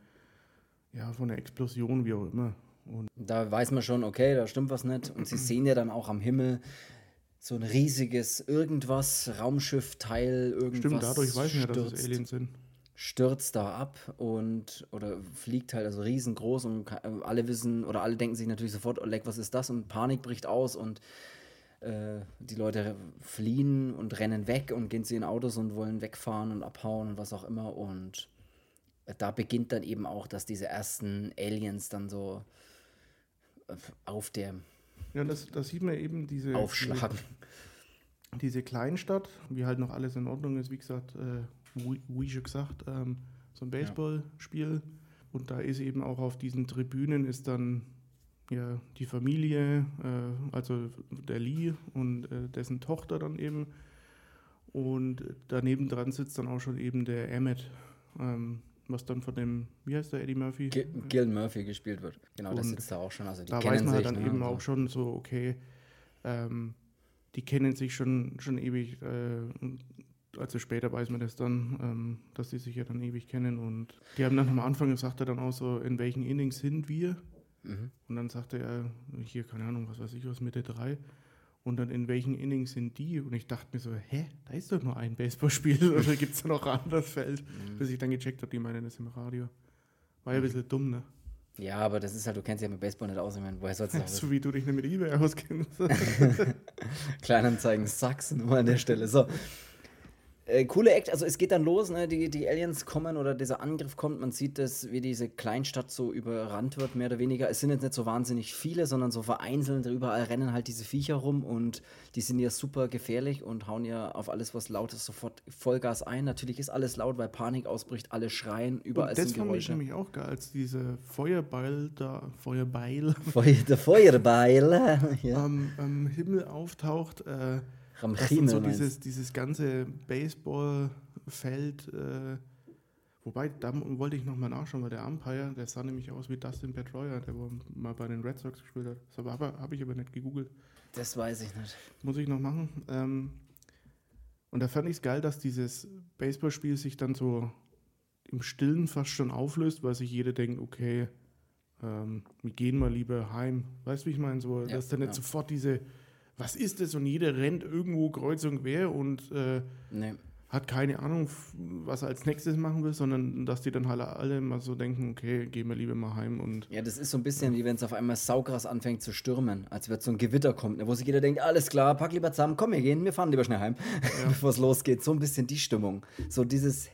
S2: ja, von der Explosion, wie auch immer. Und
S1: Da weiß man schon, okay, da stimmt was nicht. Und sie sehen ja dann auch am Himmel so ein riesiges irgendwas, Raumschiffteil, irgendwas.
S2: Stimmt, dadurch weiß man ja, dass es Aliens sind.
S1: Stürzt da ab und oder fliegt halt also riesengroß und alle wissen oder alle denken sich natürlich sofort, oh, leck, was ist das? Und Panik bricht aus und äh, die Leute fliehen und rennen weg und gehen zu ihren Autos und wollen wegfahren und abhauen und was auch immer. Und da beginnt dann eben auch, dass diese ersten Aliens dann so äh, auf der
S2: ja, das, das sieht man eben diese.
S1: Aufschlagen.
S2: Diese, diese Kleinstadt, wie halt noch alles in Ordnung ist, wie gesagt, äh, wie, wie schon gesagt, ähm, so ein Baseballspiel. Ja. Und da ist eben auch auf diesen Tribünen ist dann ja die Familie, äh, also der Lee und äh, dessen Tochter dann eben. Und daneben dran sitzt dann auch schon eben der Emmett. Ähm, was dann von dem, wie heißt der, Eddie Murphy?
S1: G Gil Murphy gespielt wird. Genau, und das sitzt da auch schon. Also die
S2: da weiß man halt dann ne, eben auch schon so, okay, ähm, die kennen sich schon, schon ewig. Äh, also später weiß man das dann, ähm, dass die sich ja dann ewig kennen. Und die haben dann am Anfang, sagt er dann auch so, in welchen Innings sind wir? Mhm. Und dann sagte er, hier, keine Ahnung, was weiß ich, was Mitte drei und dann in welchen Innings sind die? Und ich dachte mir so, hä, da ist doch nur ein Baseballspiel oder gibt es da noch ein anderes Feld? Mhm. Bis ich dann gecheckt habe, die meinen das im Radio. War ja ein mhm. bisschen dumm, ne?
S1: Ja, aber das ist halt, du kennst ja mit Baseball nicht aus. Ich meine, woher sollst du
S2: So wie du dich nicht mit Ebay auskennst.
S1: Kleinanzeigen Sachsen nur an der Stelle. So, äh, coole Act, also es geht dann los, ne? die, die Aliens kommen oder dieser Angriff kommt, man sieht das, wie diese Kleinstadt so überrannt wird, mehr oder weniger. Es sind jetzt nicht so wahnsinnig viele, sondern so vereinzelt, überall rennen halt diese Viecher rum und die sind ja super gefährlich und hauen ja auf alles, was laut ist, sofort Vollgas ein. Natürlich ist alles laut, weil Panik ausbricht, alle schreien, überall und das sind Geräusche. Das
S2: fand ich nämlich auch geil, als diese Feuerbeil da, Feuerbeil,
S1: Feuer, der Feuerbeil
S2: ja. am, am Himmel auftaucht, äh, Ramchine, so dieses, dieses ganze Baseballfeld, äh, wobei, da wollte ich nochmal nachschauen, weil der Umpire, der sah nämlich aus wie Dustin Pedroia, der mal bei den Red Sox gespielt hat. Das habe hab ich aber nicht gegoogelt.
S1: Das weiß ich nicht.
S2: Muss ich noch machen. Ähm, und da fand ich es geil, dass dieses Baseballspiel sich dann so im Stillen fast schon auflöst, weil sich jeder denkt, okay, ähm, wir gehen mal lieber heim. Weißt du, wie ich meine? So, ja, dass dann nicht ja. sofort diese was ist das? Und jeder rennt irgendwo kreuz und quer und äh, nee. hat keine Ahnung, was er als nächstes machen will, sondern dass die dann halt alle mal so denken, okay, gehen wir lieber mal heim und.
S1: Ja, das ist so ein bisschen wie wenn es auf einmal saugras anfängt zu stürmen, als wird so ein Gewitter kommt, ne, wo sich jeder denkt, alles klar, pack lieber zusammen, komm, wir gehen, wir fahren lieber schnell heim, ja. bevor es losgeht. So ein bisschen die Stimmung. So dieses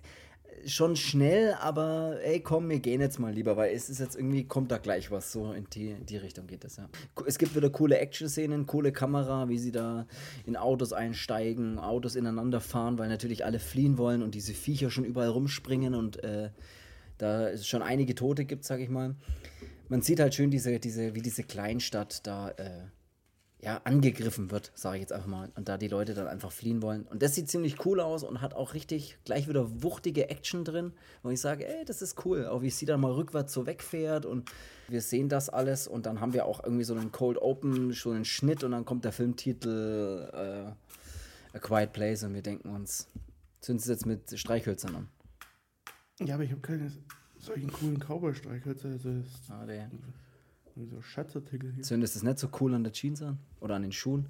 S1: schon schnell, aber ey, komm, wir gehen jetzt mal lieber, weil es ist jetzt irgendwie, kommt da gleich was. So in die, in die Richtung geht das, ja. Es gibt wieder coole Action-Szenen, coole Kamera, wie sie da in Autos einsteigen, Autos ineinander fahren, weil natürlich alle fliehen wollen und diese Viecher schon überall rumspringen und äh, da es schon einige Tote gibt, sag ich mal. Man sieht halt schön diese, diese, wie diese Kleinstadt da äh, ja, angegriffen wird, sage ich jetzt einfach mal. Und da die Leute dann einfach fliehen wollen. Und das sieht ziemlich cool aus und hat auch richtig gleich wieder wuchtige Action drin. wo ich sage, ey, das ist cool. Auch wie sie dann mal rückwärts so wegfährt und wir sehen das alles. Und dann haben wir auch irgendwie so einen Cold Open, schon einen Schnitt und dann kommt der Filmtitel äh, A Quiet Place und wir denken uns, sind sie jetzt mit Streichhölzern an.
S2: Ja, aber ich habe keine solchen coolen Cowboy-Streichhölzer. Also
S1: ah, der.
S2: So Schatzartikel hier.
S1: Zündest das nicht so cool an der Jeans an? Oder an den Schuhen?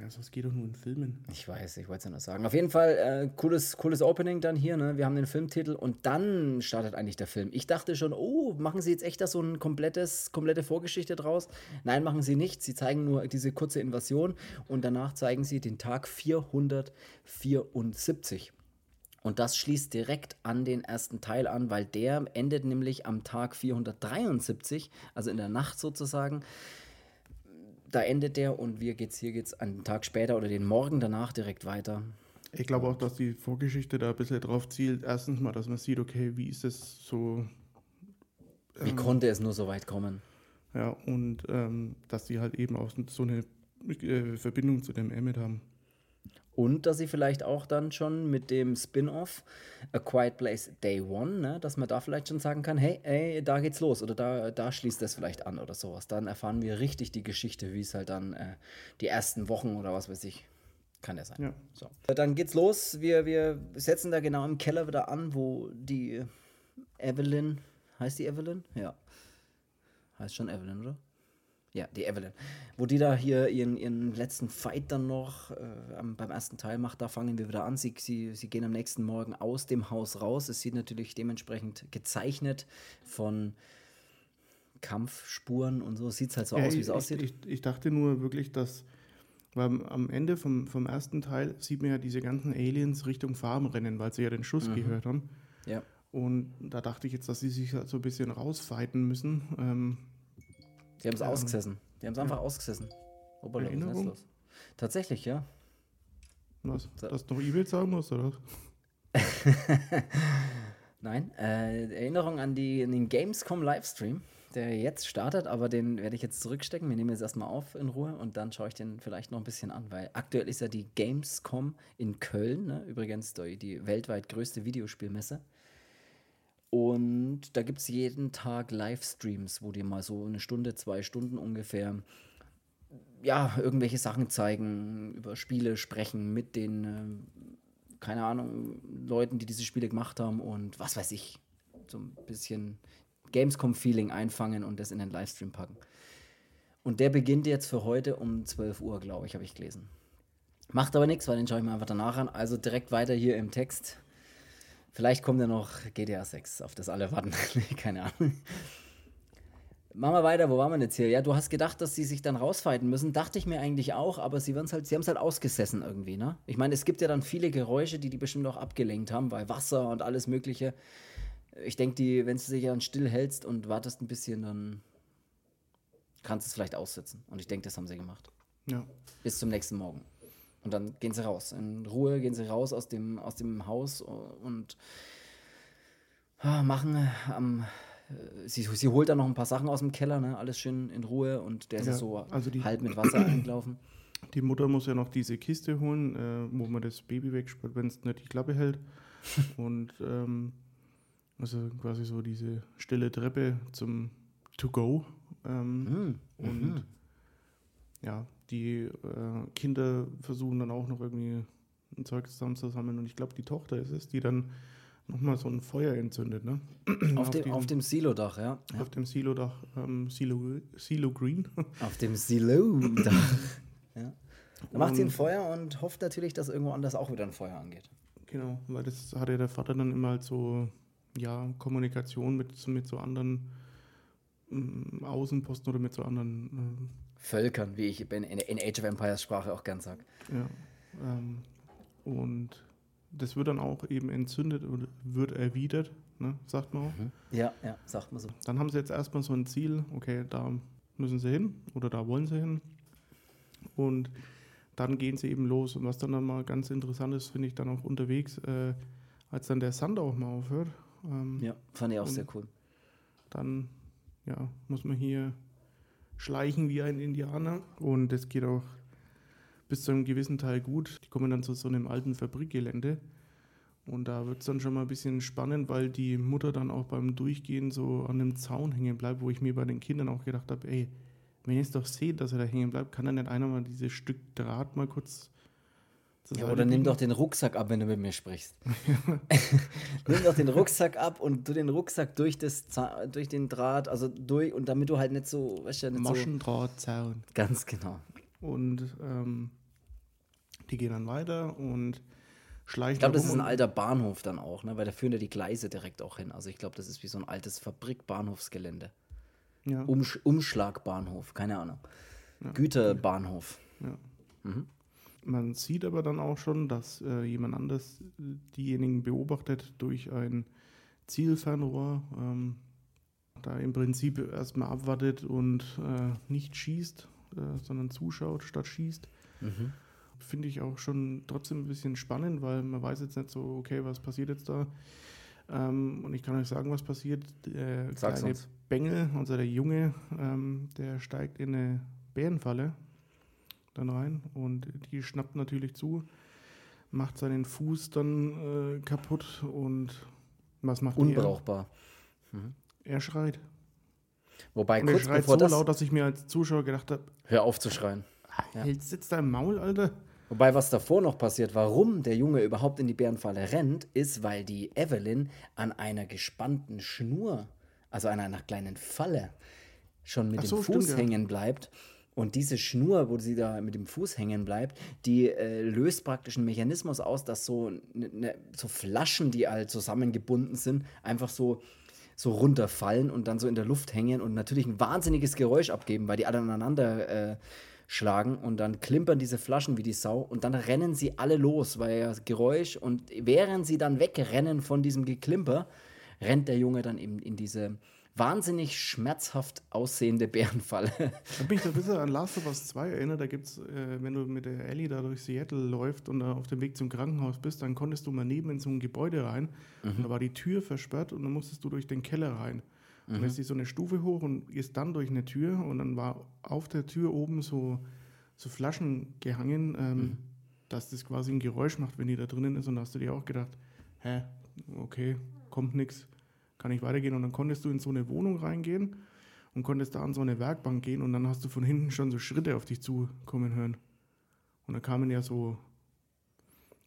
S2: Ja, das geht doch nur in Filmen.
S1: Ich weiß, ich wollte es ja nur sagen. Auf jeden Fall, äh, cooles, cooles Opening dann hier, ne? Wir haben den Filmtitel und dann startet eigentlich der Film. Ich dachte schon, oh, machen sie jetzt echt da so ein komplettes, komplette Vorgeschichte draus? Nein, machen sie nicht. Sie zeigen nur diese kurze Invasion und danach zeigen sie den Tag 474. Und das schließt direkt an den ersten Teil an, weil der endet nämlich am Tag 473, also in der Nacht sozusagen. Da endet der und wir geht's, hier geht es einen Tag später oder den Morgen danach direkt weiter.
S2: Ich glaube auch, dass die Vorgeschichte da ein bisschen drauf zielt. Erstens mal, dass man sieht, okay, wie ist es so.
S1: Ähm, wie konnte es nur so weit kommen?
S2: Ja, und ähm, dass sie halt eben auch so eine äh, Verbindung zu dem Emmet haben.
S1: Und dass sie vielleicht auch dann schon mit dem Spin-off A Quiet Place Day One, ne, dass man da vielleicht schon sagen kann, hey, ey, da geht's los oder da, da schließt das vielleicht an oder sowas. Dann erfahren wir richtig die Geschichte, wie es halt dann äh, die ersten Wochen oder was weiß ich, kann ja sein. Ja. So. Dann geht's los. Wir, wir setzen da genau im Keller wieder an, wo die Evelyn, heißt die Evelyn? Ja. Heißt schon Evelyn, oder? Ja, die Evelyn. Wo die da hier ihren, ihren letzten Fight dann noch äh, beim ersten Teil macht, da fangen wir wieder an. Sie, sie, sie gehen am nächsten Morgen aus dem Haus raus. Es sieht natürlich dementsprechend gezeichnet von Kampfspuren und so. Sieht es halt so ja, aus, wie es aussieht.
S2: Ich, ich, dachte nur wirklich, dass weil am Ende vom, vom ersten Teil sieht man ja diese ganzen Aliens Richtung Farm rennen, weil sie ja den Schuss mhm. gehört haben.
S1: Ja.
S2: Und da dachte ich jetzt, dass sie sich halt so ein bisschen rausfighten müssen. Ähm,
S1: die haben es ähm, ausgesessen. Die haben es einfach ja. ausgesessen.
S2: Erinnerung?
S1: Tatsächlich, ja.
S2: Was? So. Dass du noch E-Mail sagen musst, oder?
S1: Nein, äh, Erinnerung an, die, an den Gamescom Livestream der jetzt startet, aber den werde ich jetzt zurückstecken. Wir nehmen jetzt erstmal auf in Ruhe und dann schaue ich den vielleicht noch ein bisschen an, weil aktuell ist ja die Gamescom in Köln, ne? übrigens die, die weltweit größte Videospielmesse. Und da gibt es jeden Tag Livestreams, wo die mal so eine Stunde, zwei Stunden ungefähr ja, irgendwelche Sachen zeigen, über Spiele sprechen mit den, äh, keine Ahnung, Leuten, die diese Spiele gemacht haben und was weiß ich. So ein bisschen Gamescom-Feeling einfangen und das in den Livestream packen. Und der beginnt jetzt für heute um 12 Uhr, glaube ich, habe ich gelesen. Macht aber nichts, weil den schaue ich mir einfach danach an. Also direkt weiter hier im Text. Vielleicht kommt ja noch GTA 6, auf das alle warten. Keine Ahnung. Machen wir weiter, wo waren wir jetzt hier? Ja, du hast gedacht, dass sie sich dann rausfighten müssen. Dachte ich mir eigentlich auch, aber sie, halt, sie haben es halt ausgesessen irgendwie, ne? Ich meine, es gibt ja dann viele Geräusche, die die bestimmt auch abgelenkt haben, weil Wasser und alles Mögliche ich denke, wenn du dich dann still hältst und wartest ein bisschen, dann kannst du es vielleicht aussetzen. Und ich denke, das haben sie gemacht.
S2: Ja.
S1: Bis zum nächsten Morgen. Und dann gehen sie raus. In Ruhe gehen sie raus aus dem, aus dem Haus und ah, machen am. Äh, sie, sie holt dann noch ein paar Sachen aus dem Keller, ne? alles schön in Ruhe und der ja, ist so also die, halb mit Wasser eingelaufen.
S2: Die Mutter muss ja noch diese Kiste holen, äh, wo man das Baby wegspart, wenn es nicht die Klappe hält. und ähm, also quasi so diese stille Treppe zum To-Go. Ähm, mhm. Und mhm. ja, die äh, Kinder versuchen dann auch noch irgendwie ein Zeug zusammenzusammeln. Und ich glaube, die Tochter ist es, die dann nochmal so ein Feuer entzündet. Ne?
S1: Auf, dem, auf dem Silodach, ja.
S2: Auf dem Silodach, ähm, Silo, Silo Green.
S1: Auf dem Silodach. ja. Da macht sie ein Feuer und hofft natürlich, dass irgendwo anders auch wieder ein Feuer angeht.
S2: Genau, weil das hatte der Vater dann immer halt so ja, Kommunikation mit, mit so anderen äh, Außenposten oder mit so anderen äh,
S1: Völkern, wie ich in, in Age of Empires Sprache auch gern sage.
S2: Ja. Ähm, und das wird dann auch eben entzündet oder wird erwidert, ne, sagt man auch. Mhm.
S1: Ja, ja, sagt man so.
S2: Dann haben sie jetzt erstmal so ein Ziel, okay, da müssen sie hin oder da wollen sie hin. Und dann gehen sie eben los. Und was dann, dann mal ganz interessant ist, finde ich dann auch unterwegs, äh, als dann der Sand auch mal aufhört
S1: ähm, ja, fand ich auch sehr cool.
S2: Dann ja, muss man hier schleichen wie ein Indianer und das geht auch bis zu einem gewissen Teil gut. Die kommen dann zu so einem alten Fabrikgelände und da wird es dann schon mal ein bisschen spannend, weil die Mutter dann auch beim Durchgehen so an dem Zaun hängen bleibt, wo ich mir bei den Kindern auch gedacht habe, ey, wenn ihr es doch seht, dass er da hängen bleibt, kann dann nicht einer mal dieses Stück Draht mal kurz
S1: ja, oder nimm doch den Rucksack ab, wenn du mit mir sprichst. nimm doch den Rucksack ab und du den Rucksack durch, das, durch den Draht, also durch, und damit du halt nicht so, weißt du, nicht
S2: Maschendrahtzaun.
S1: So, ganz genau.
S2: Und ähm, die gehen dann weiter und schleichen.
S1: Ich glaube, das ist ein alter Bahnhof dann auch, ne? weil da führen ja die Gleise direkt auch hin. Also ich glaube, das ist wie so ein altes Fabrikbahnhofsgelände. Ja. Umsch Umschlagbahnhof, keine Ahnung. Ja. Güterbahnhof.
S2: Ja. Mhm. Man sieht aber dann auch schon, dass äh, jemand anders diejenigen beobachtet durch ein Zielfernrohr, ähm, da im Prinzip erstmal abwartet und äh, nicht schießt, äh, sondern zuschaut statt schießt. Mhm. Finde ich auch schon trotzdem ein bisschen spannend, weil man weiß jetzt nicht so, okay, was passiert jetzt da. Ähm, und ich kann euch sagen, was passiert. Der Sag's kleine uns. Bengel, also der Junge, ähm, der steigt in eine Bärenfalle dann rein und die schnappt natürlich zu, macht seinen Fuß dann äh, kaputt und was macht
S1: Unbrauchbar.
S2: er? Mhm. Er schreit.
S1: Wobei
S2: und kurz er schreit so das laut, dass ich mir als Zuschauer gedacht habe,
S1: hör auf zu schreien.
S2: Ja. Jetzt sitzt da im Maul, Alter.
S1: Wobei, was davor noch passiert, warum der Junge überhaupt in die Bärenfalle rennt, ist, weil die Evelyn an einer gespannten Schnur, also an einer kleinen Falle, schon mit so, dem Fuß stimmt, hängen bleibt. Und diese Schnur, wo sie da mit dem Fuß hängen bleibt, die äh, löst praktisch einen Mechanismus aus, dass so, ne, ne, so Flaschen, die halt zusammengebunden sind, einfach so, so runterfallen und dann so in der Luft hängen und natürlich ein wahnsinniges Geräusch abgeben, weil die alle aneinander äh, schlagen. Und dann klimpern diese Flaschen wie die Sau und dann rennen sie alle los, weil ja Geräusch und während sie dann wegrennen von diesem Geklimper, rennt der Junge dann eben in diese wahnsinnig schmerzhaft aussehende Bärenfalle.
S2: Ich bin ich da ein bisschen an Last of Us 2 erinnert. Da gibt es, äh, wenn du mit der Ellie da durch Seattle läufst und da auf dem Weg zum Krankenhaus bist, dann konntest du mal neben in so ein Gebäude rein. Mhm. Und da war die Tür versperrt und dann musstest du durch den Keller rein. Mhm. Und dann ist so eine Stufe hoch und gehst dann durch eine Tür und dann war auf der Tür oben so, so Flaschen gehangen, ähm, mhm. dass das quasi ein Geräusch macht, wenn die da drinnen ist. Und da hast du dir auch gedacht, hä, okay, kommt nichts kann ich weitergehen. Und dann konntest du in so eine Wohnung reingehen und konntest da an so eine Werkbank gehen und dann hast du von hinten schon so Schritte auf dich zukommen hören. Und da kamen ja so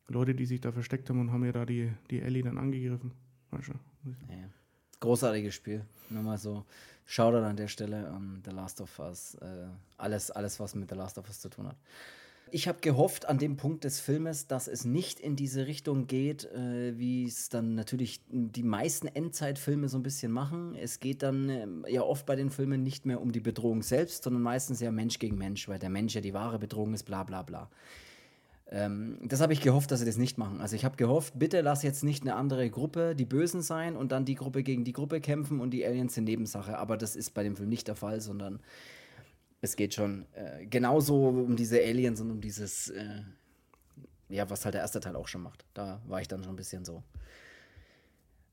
S2: Leute, die sich da versteckt haben und haben ja da die, die Ellie dann angegriffen. Weißt du?
S1: Ja. Großartiges Spiel. Nur mal so. Shoutout an der Stelle an The Last of Us. Äh, alles, alles, was mit The Last of Us zu tun hat. Ich habe gehofft an dem Punkt des Filmes, dass es nicht in diese Richtung geht, äh, wie es dann natürlich die meisten Endzeitfilme so ein bisschen machen. Es geht dann äh, ja oft bei den Filmen nicht mehr um die Bedrohung selbst, sondern meistens ja Mensch gegen Mensch, weil der Mensch ja die wahre Bedrohung ist, bla bla bla. Ähm, das habe ich gehofft, dass sie das nicht machen. Also ich habe gehofft, bitte lass jetzt nicht eine andere Gruppe die Bösen sein und dann die Gruppe gegen die Gruppe kämpfen und die Aliens sind Nebensache. Aber das ist bei dem Film nicht der Fall, sondern es geht schon äh, genauso um diese Aliens und um dieses, äh, ja, was halt der erste Teil auch schon macht. Da war ich dann schon ein bisschen so.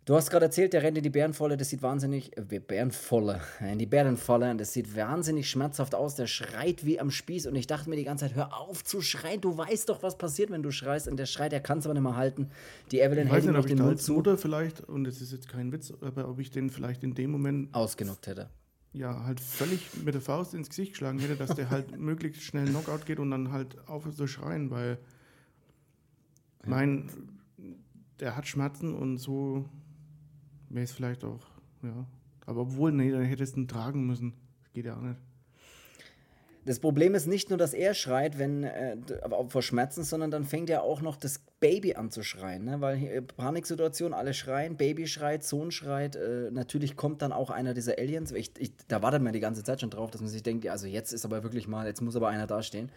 S1: Du hast gerade erzählt, der rennt in die Bärenvolle, das sieht wahnsinnig, äh, Bärenvolle, in die Bärenvolle, und das sieht wahnsinnig schmerzhaft aus, der schreit wie am Spieß und ich dachte mir die ganze Zeit, hör auf zu schreien, du weißt doch, was passiert, wenn du schreist und der schreit, der kann es aber nicht mehr halten. Die Evelyn
S2: hält ihm den Mund zu. Oder vielleicht, und das ist jetzt kein Witz, aber ob ich den vielleicht in dem Moment
S1: ausgenockt hätte
S2: ja, halt völlig mit der Faust ins Gesicht geschlagen hätte, dass der halt möglichst schnell Knockout geht und dann halt aufhört zu schreien, weil ja. mein, der hat Schmerzen und so wäre es vielleicht auch, ja. Aber obwohl, nee, dann hättest du ihn tragen müssen. Das geht ja auch nicht.
S1: Das Problem ist nicht nur, dass er schreit, wenn äh, vor Schmerzen, sondern dann fängt ja auch noch das Baby an zu schreien, ne? weil hier, Paniksituation, alle schreien, Baby schreit, Sohn schreit. Äh, natürlich kommt dann auch einer dieser Aliens. Ich, ich, da wartet man die ganze Zeit schon drauf, dass man sich denkt, ja, also jetzt ist aber wirklich mal, jetzt muss aber einer dastehen.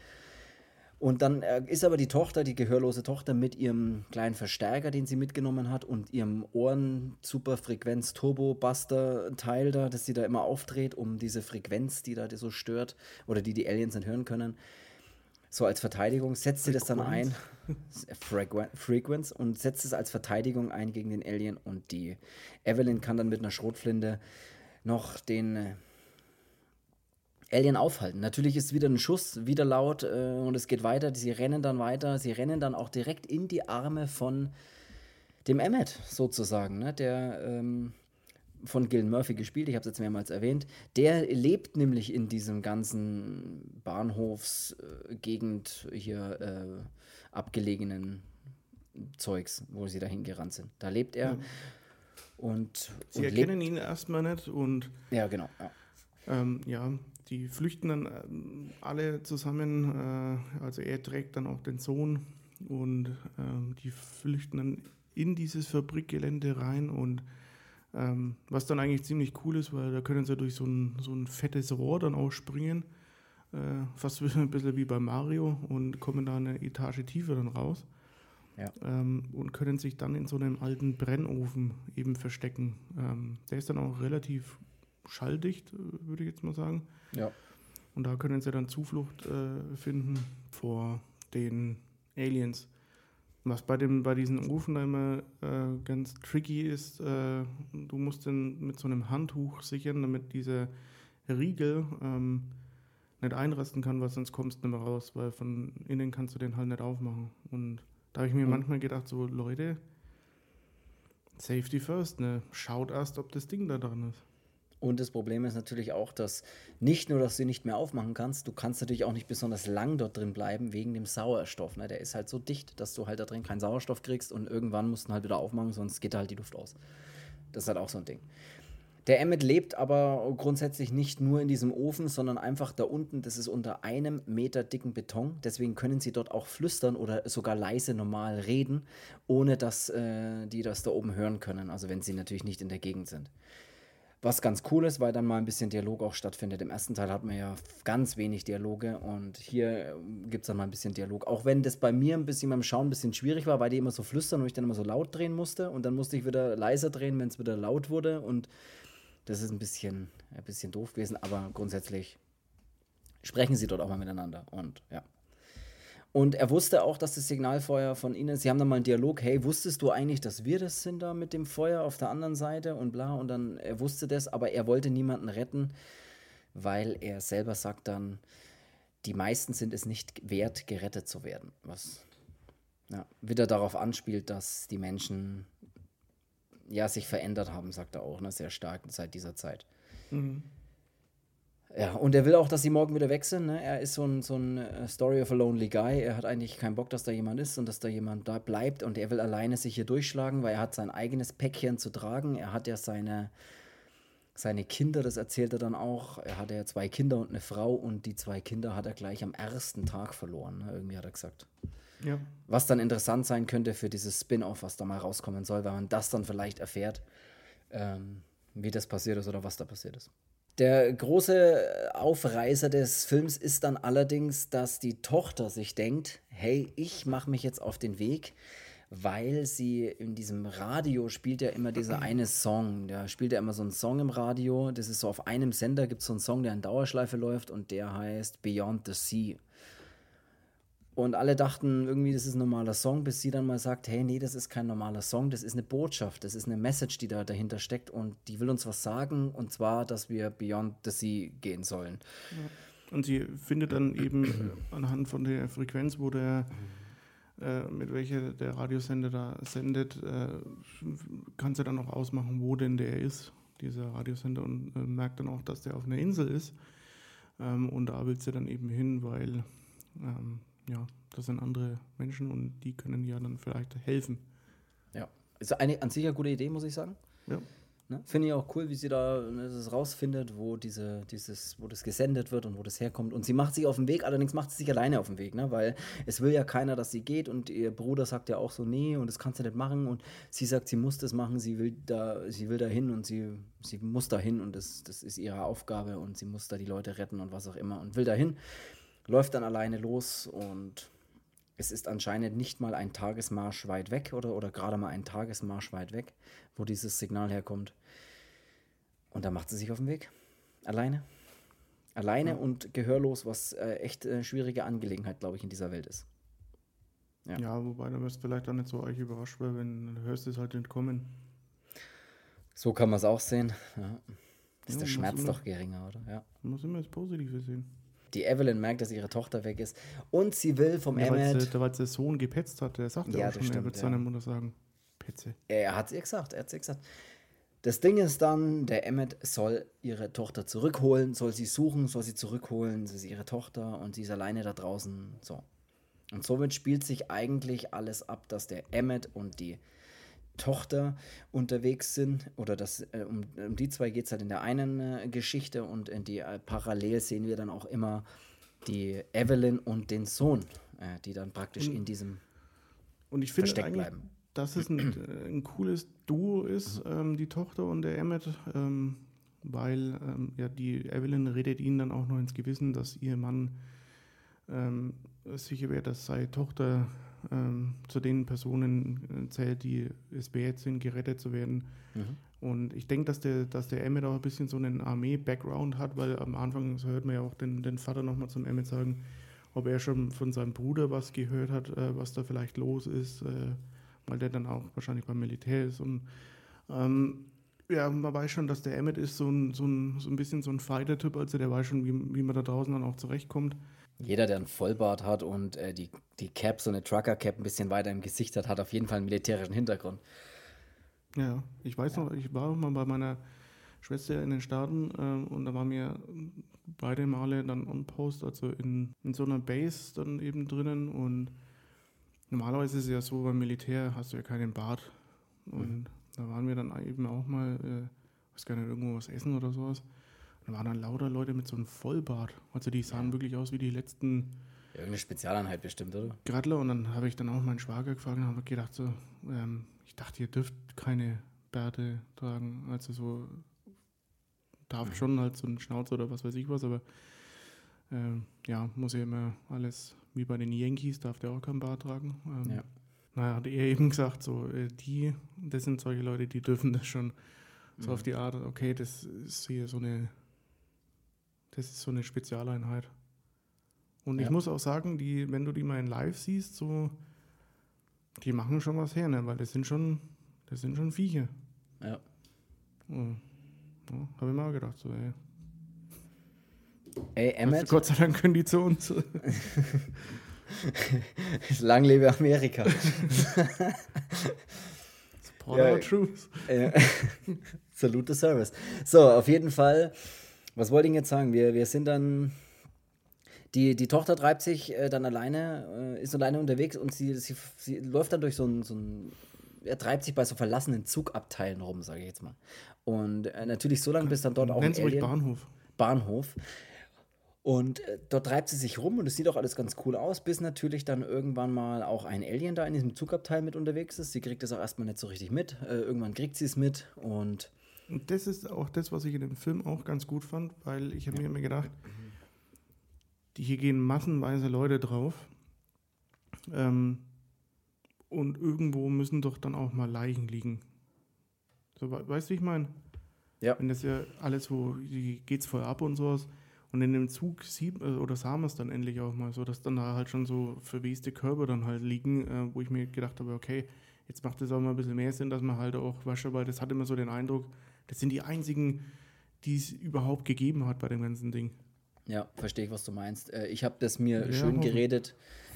S1: Und dann äh, ist aber die Tochter, die gehörlose Tochter, mit ihrem kleinen Verstärker, den sie mitgenommen hat, und ihrem Ohren-Superfrequenz-Turbo-Buster-Teil da, das sie da immer aufdreht, um diese Frequenz, die da so stört oder die die Aliens nicht hören können, so als Verteidigung, setzt sie das dann ein, Frequenz, und setzt es als Verteidigung ein gegen den Alien und die Evelyn kann dann mit einer Schrotflinte noch den äh, Alien aufhalten. Natürlich ist wieder ein Schuss, wieder laut äh, und es geht weiter. Sie rennen dann weiter. Sie rennen dann auch direkt in die Arme von dem Emmet sozusagen, ne? der ähm, von Gil Murphy gespielt, ich habe es jetzt mehrmals erwähnt. Der lebt nämlich in diesem ganzen Bahnhofsgegend äh, hier äh, abgelegenen Zeugs, wo sie dahin gerannt sind. Da lebt er. Ja. Und,
S2: sie und erkennen ihn erstmal nicht und.
S1: Ja, genau.
S2: Ja. Ähm, ja, die flüchten dann ähm, alle zusammen, äh, also er trägt dann auch den Sohn und äh, die flüchten dann in dieses Fabrikgelände rein und ähm, was dann eigentlich ziemlich cool ist, weil da können sie durch so ein, so ein fettes Rohr dann auch springen, äh, fast ein bisschen wie bei Mario und kommen da eine Etage tiefer dann raus. Ja. Ähm, und können sich dann in so einem alten Brennofen eben verstecken. Ähm, der ist dann auch relativ schalldicht, äh, würde ich jetzt mal sagen.
S1: Ja.
S2: Und da können sie dann Zuflucht äh, finden vor den Aliens. Was bei, dem, bei diesen Ofen da immer äh, ganz tricky ist, äh, du musst den mit so einem Handtuch sichern, damit dieser Riegel ähm, nicht einrasten kann, weil sonst kommst du nicht mehr raus, weil von innen kannst du den halt nicht aufmachen. Und da habe ich mir mhm. manchmal gedacht, so Leute, Safety first, ne? Schaut erst, ob das Ding da drin ist.
S1: Und das Problem ist natürlich auch, dass nicht nur, dass du nicht mehr aufmachen kannst, du kannst natürlich auch nicht besonders lang dort drin bleiben wegen dem Sauerstoff. Ne? Der ist halt so dicht, dass du halt da drin keinen Sauerstoff kriegst und irgendwann musst du halt wieder aufmachen, sonst geht da halt die Luft aus. Das ist halt auch so ein Ding. Der Emmet lebt aber grundsätzlich nicht nur in diesem Ofen, sondern einfach da unten, das ist unter einem Meter dicken Beton. Deswegen können sie dort auch flüstern oder sogar leise normal reden, ohne dass äh, die das da oben hören können. Also wenn sie natürlich nicht in der Gegend sind. Was ganz cool ist, weil dann mal ein bisschen Dialog auch stattfindet. Im ersten Teil hat man ja ganz wenig Dialoge und hier ähm, gibt es dann mal ein bisschen Dialog. Auch wenn das bei mir ein bisschen beim Schauen ein bisschen schwierig war, weil die immer so flüstern und ich dann immer so laut drehen musste. Und dann musste ich wieder leiser drehen, wenn es wieder laut wurde. Und das ist ein bisschen, ein bisschen doof gewesen, aber grundsätzlich sprechen sie dort auch mal miteinander. Und ja. Und er wusste auch, dass das Signalfeuer von ihnen, sie haben dann mal einen Dialog, hey, wusstest du eigentlich, dass wir das sind da mit dem Feuer auf der anderen Seite und bla. Und dann, er wusste das, aber er wollte niemanden retten, weil er selber sagt dann, die meisten sind es nicht wert, gerettet zu werden. Was ja, wieder darauf anspielt, dass die Menschen ja, sich verändert haben, sagt er auch, ne, sehr stark seit dieser Zeit. Mhm. Ja, und er will auch, dass sie morgen wieder wechseln. Ne? Er ist so ein, so ein äh, Story of a Lonely Guy. Er hat eigentlich keinen Bock, dass da jemand ist und dass da jemand da bleibt. Und er will alleine sich hier durchschlagen, weil er hat sein eigenes Päckchen zu tragen. Er hat ja seine, seine Kinder, das erzählt er dann auch. Er hatte ja zwei Kinder und eine Frau und die zwei Kinder hat er gleich am ersten Tag verloren. Ne? Irgendwie hat er gesagt. Ja. Was dann interessant sein könnte für dieses Spin-off, was da mal rauskommen soll, weil man das dann vielleicht erfährt, ähm, wie das passiert ist oder was da passiert ist. Der große Aufreißer des Films ist dann allerdings, dass die Tochter sich denkt, hey, ich mache mich jetzt auf den Weg, weil sie in diesem Radio spielt ja immer dieser eine Song. Da spielt ja immer so einen Song im Radio. Das ist so auf einem Sender gibt es so einen Song, der in Dauerschleife läuft und der heißt Beyond the Sea. Und alle dachten irgendwie, das ist ein normaler Song, bis sie dann mal sagt, hey, nee, das ist kein normaler Song, das ist eine Botschaft, das ist eine Message, die da dahinter steckt und die will uns was sagen und zwar, dass wir Beyond the Sea gehen sollen.
S2: Und sie findet dann eben anhand von der Frequenz, wo der äh, mit welcher der Radiosender da sendet, äh, kann sie dann auch ausmachen, wo denn der ist, dieser Radiosender, und äh, merkt dann auch, dass der auf einer Insel ist. Ähm, und da will sie dann eben hin, weil ähm, ja, das sind andere Menschen und die können ja dann vielleicht helfen.
S1: Ja, ist eine an sich eine gute Idee, muss ich sagen. Ja. Ne? Finde ich auch cool, wie sie da ne, das rausfindet, wo diese, dieses, wo das gesendet wird und wo das herkommt. Und sie macht sich auf den Weg, allerdings macht sie sich alleine auf den Weg, ne? Weil es will ja keiner, dass sie geht und ihr Bruder sagt ja auch so, nee, und das kannst du nicht machen. Und sie sagt, sie muss das machen, sie will da, sie will da hin und sie, sie muss da hin und das, das ist ihre Aufgabe und sie muss da die Leute retten und was auch immer und will da hin läuft dann alleine los und es ist anscheinend nicht mal ein Tagesmarsch weit weg oder, oder gerade mal ein Tagesmarsch weit weg, wo dieses Signal herkommt. Und da macht sie sich auf den Weg. Alleine. Alleine ja. und gehörlos, was äh, echt eine schwierige Angelegenheit, glaube ich, in dieser Welt ist.
S2: Ja, ja wobei du wirst vielleicht auch nicht so euch überrascht, weil wenn du hörst es halt nicht kommen.
S1: So kann man es auch sehen. Ja. Ist ja, der Schmerz immer, doch geringer, oder? Ja.
S2: Man muss immer das Positive sehen
S1: die Evelyn merkt, dass ihre Tochter weg ist. Und sie will vom ja, Emmet.
S2: Weil der Sohn gepetzt hat, der sagt ja auch schon, stimmt, er wird ja. seiner Mutter sagen, Petze.
S1: Er hat es ihr gesagt, er hat es gesagt. Das Ding ist dann, der Emmet soll ihre Tochter zurückholen, soll sie suchen, soll sie zurückholen, sie ist ihre Tochter und sie ist alleine da draußen. So. Und somit spielt sich eigentlich alles ab, dass der Emmet und die Tochter unterwegs sind. Oder das, äh, um, um, die zwei geht es halt in der einen äh, Geschichte und in die äh, parallel sehen wir dann auch immer die Evelyn und den Sohn, äh, die dann praktisch und, in diesem
S2: und ich finde Versteck bleiben. Dass es ein, äh, ein cooles Duo ist, mhm. ähm, die Tochter und der Emmet, ähm, weil ähm, ja die Evelyn redet ihnen dann auch noch ins Gewissen, dass ihr Mann ähm, sicher wäre, dass seine Tochter ähm, zu den Personen äh, zählt, die es wert sind, gerettet zu werden. Mhm. Und ich denke, dass der, dass der Emmett auch ein bisschen so einen Armee-Background hat, weil am Anfang so hört man ja auch den, den Vater nochmal zum Emmett sagen, ob er schon von seinem Bruder was gehört hat, äh, was da vielleicht los ist, äh, weil der dann auch wahrscheinlich beim Militär ist. Und ähm, ja, man weiß schon, dass der Emmett ist so ein, so ein, so ein bisschen so ein Fighter-Typ, also der weiß schon, wie, wie man da draußen dann auch zurechtkommt.
S1: Jeder, der einen Vollbart hat und äh, die, die Cap, so eine Trucker-Cap ein bisschen weiter im Gesicht hat, hat auf jeden Fall einen militärischen Hintergrund.
S2: Ja, ich weiß ja. noch, ich war mal bei meiner Schwester in den Staaten äh, und da waren wir beide Male dann on Post, also in, in so einer Base dann eben drinnen und normalerweise ist es ja so, beim Militär hast du ja keinen Bart und mhm. da waren wir dann eben auch mal, äh, weiß gar nicht, irgendwo was essen oder sowas. Und da waren dann lauter Leute mit so einem Vollbart. Also die sahen ja. wirklich aus wie die letzten.
S1: Ja, irgendeine Spezialeinheit bestimmt, oder?
S2: Gradler. Und dann habe ich dann auch meinen Schwager gefragt und habe gedacht, so, ähm, ich dachte, ihr dürft keine Bärte tragen. Also so darf mhm. schon halt so ein Schnauz oder was weiß ich was, aber äh, ja, muss ja immer alles, wie bei den Yankees, darf der auch keinen Bart tragen. Ähm, ja. Naja, hat er eben gesagt, so, äh, die, das sind solche Leute, die dürfen das schon so mhm. auf die Art, okay, das ist hier so eine, das ist so eine Spezialeinheit. Und ja. ich muss auch sagen, die, wenn du die mal in live siehst, so, die machen schon was her, ne? Weil das sind schon, das sind schon Viecher. Ja. ja. ja Habe ich mal gedacht, so, ey.
S1: Ey, Emmet.
S2: Also Gott sei Dank können die zu uns.
S1: Lang lebe Amerika.
S2: Support ja, our truth.
S1: Äh, salute the service. So, auf jeden Fall, was wollte ich jetzt sagen? Wir, wir sind dann. Die, die Tochter treibt sich äh, dann alleine, äh, ist alleine unterwegs und sie, sie, sie läuft dann durch so ein, so ein er treibt sich bei so verlassenen Zugabteilen rum, sage ich jetzt mal. Und äh, natürlich so lange, bis dann dort auch
S2: ein Alien... Bahnhof.
S1: Bahnhof. Und äh, dort treibt sie sich rum und es sieht auch alles ganz cool aus, bis natürlich dann irgendwann mal auch ein Alien da in diesem Zugabteil mit unterwegs ist. Sie kriegt das auch erstmal nicht so richtig mit. Äh, irgendwann kriegt sie es mit und.
S2: Und das ist auch das, was ich in dem Film auch ganz gut fand, weil ich habe ja. mir immer gedacht, die hier gehen massenweise Leute drauf. Ähm, und irgendwo müssen doch dann auch mal Leichen liegen. So, weißt du, wie ich meine? Ja. Wenn das ja alles, wo geht es voll ab und sowas und in dem Zug sieht äh, oder sah man es dann endlich auch mal so, dass dann da halt schon so verweste Körper dann halt liegen, äh, wo ich mir gedacht habe, okay, jetzt macht es auch mal ein bisschen mehr Sinn, dass man halt auch wascht, weil das hat immer so den Eindruck, das sind die einzigen, die es überhaupt gegeben hat bei dem ganzen Ding.
S1: Ja, verstehe ich, was du meinst. Äh, ich habe das mir ja, schön geredet,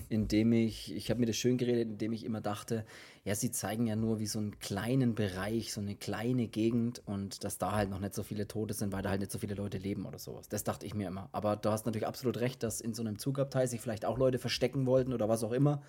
S1: indem ich, ich habe mir das schön geredet, indem ich immer dachte, ja, sie zeigen ja nur wie so einen kleinen Bereich, so eine kleine Gegend und dass da halt noch nicht so viele Tote sind, weil da halt nicht so viele Leute leben oder sowas. Das dachte ich mir immer. Aber du hast natürlich absolut recht, dass in so einem Zugabteil sich vielleicht auch Leute verstecken wollten oder was auch immer.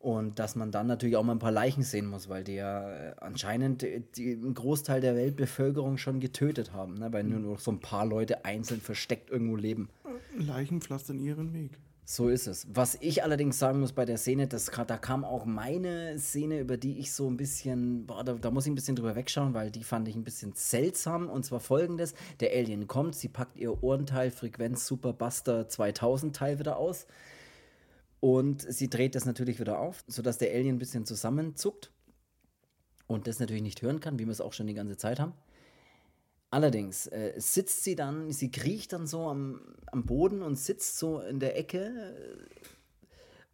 S1: Und dass man dann natürlich auch mal ein paar Leichen sehen muss, weil die ja äh, anscheinend die, einen Großteil der Weltbevölkerung schon getötet haben, ne? weil nur noch so ein paar Leute einzeln versteckt irgendwo leben.
S2: Leichen pflastern ihren Weg.
S1: So ist es. Was ich allerdings sagen muss bei der Szene, das, da kam auch meine Szene, über die ich so ein bisschen, boah, da, da muss ich ein bisschen drüber wegschauen, weil die fand ich ein bisschen seltsam. Und zwar folgendes: Der Alien kommt, sie packt ihr Ohrenteil Frequenz Superbuster 2000 Teil wieder aus und sie dreht das natürlich wieder auf, sodass der Alien ein bisschen zusammenzuckt und das natürlich nicht hören kann, wie wir es auch schon die ganze Zeit haben. Allerdings äh, sitzt sie dann, sie kriecht dann so am, am Boden und sitzt so in der Ecke äh,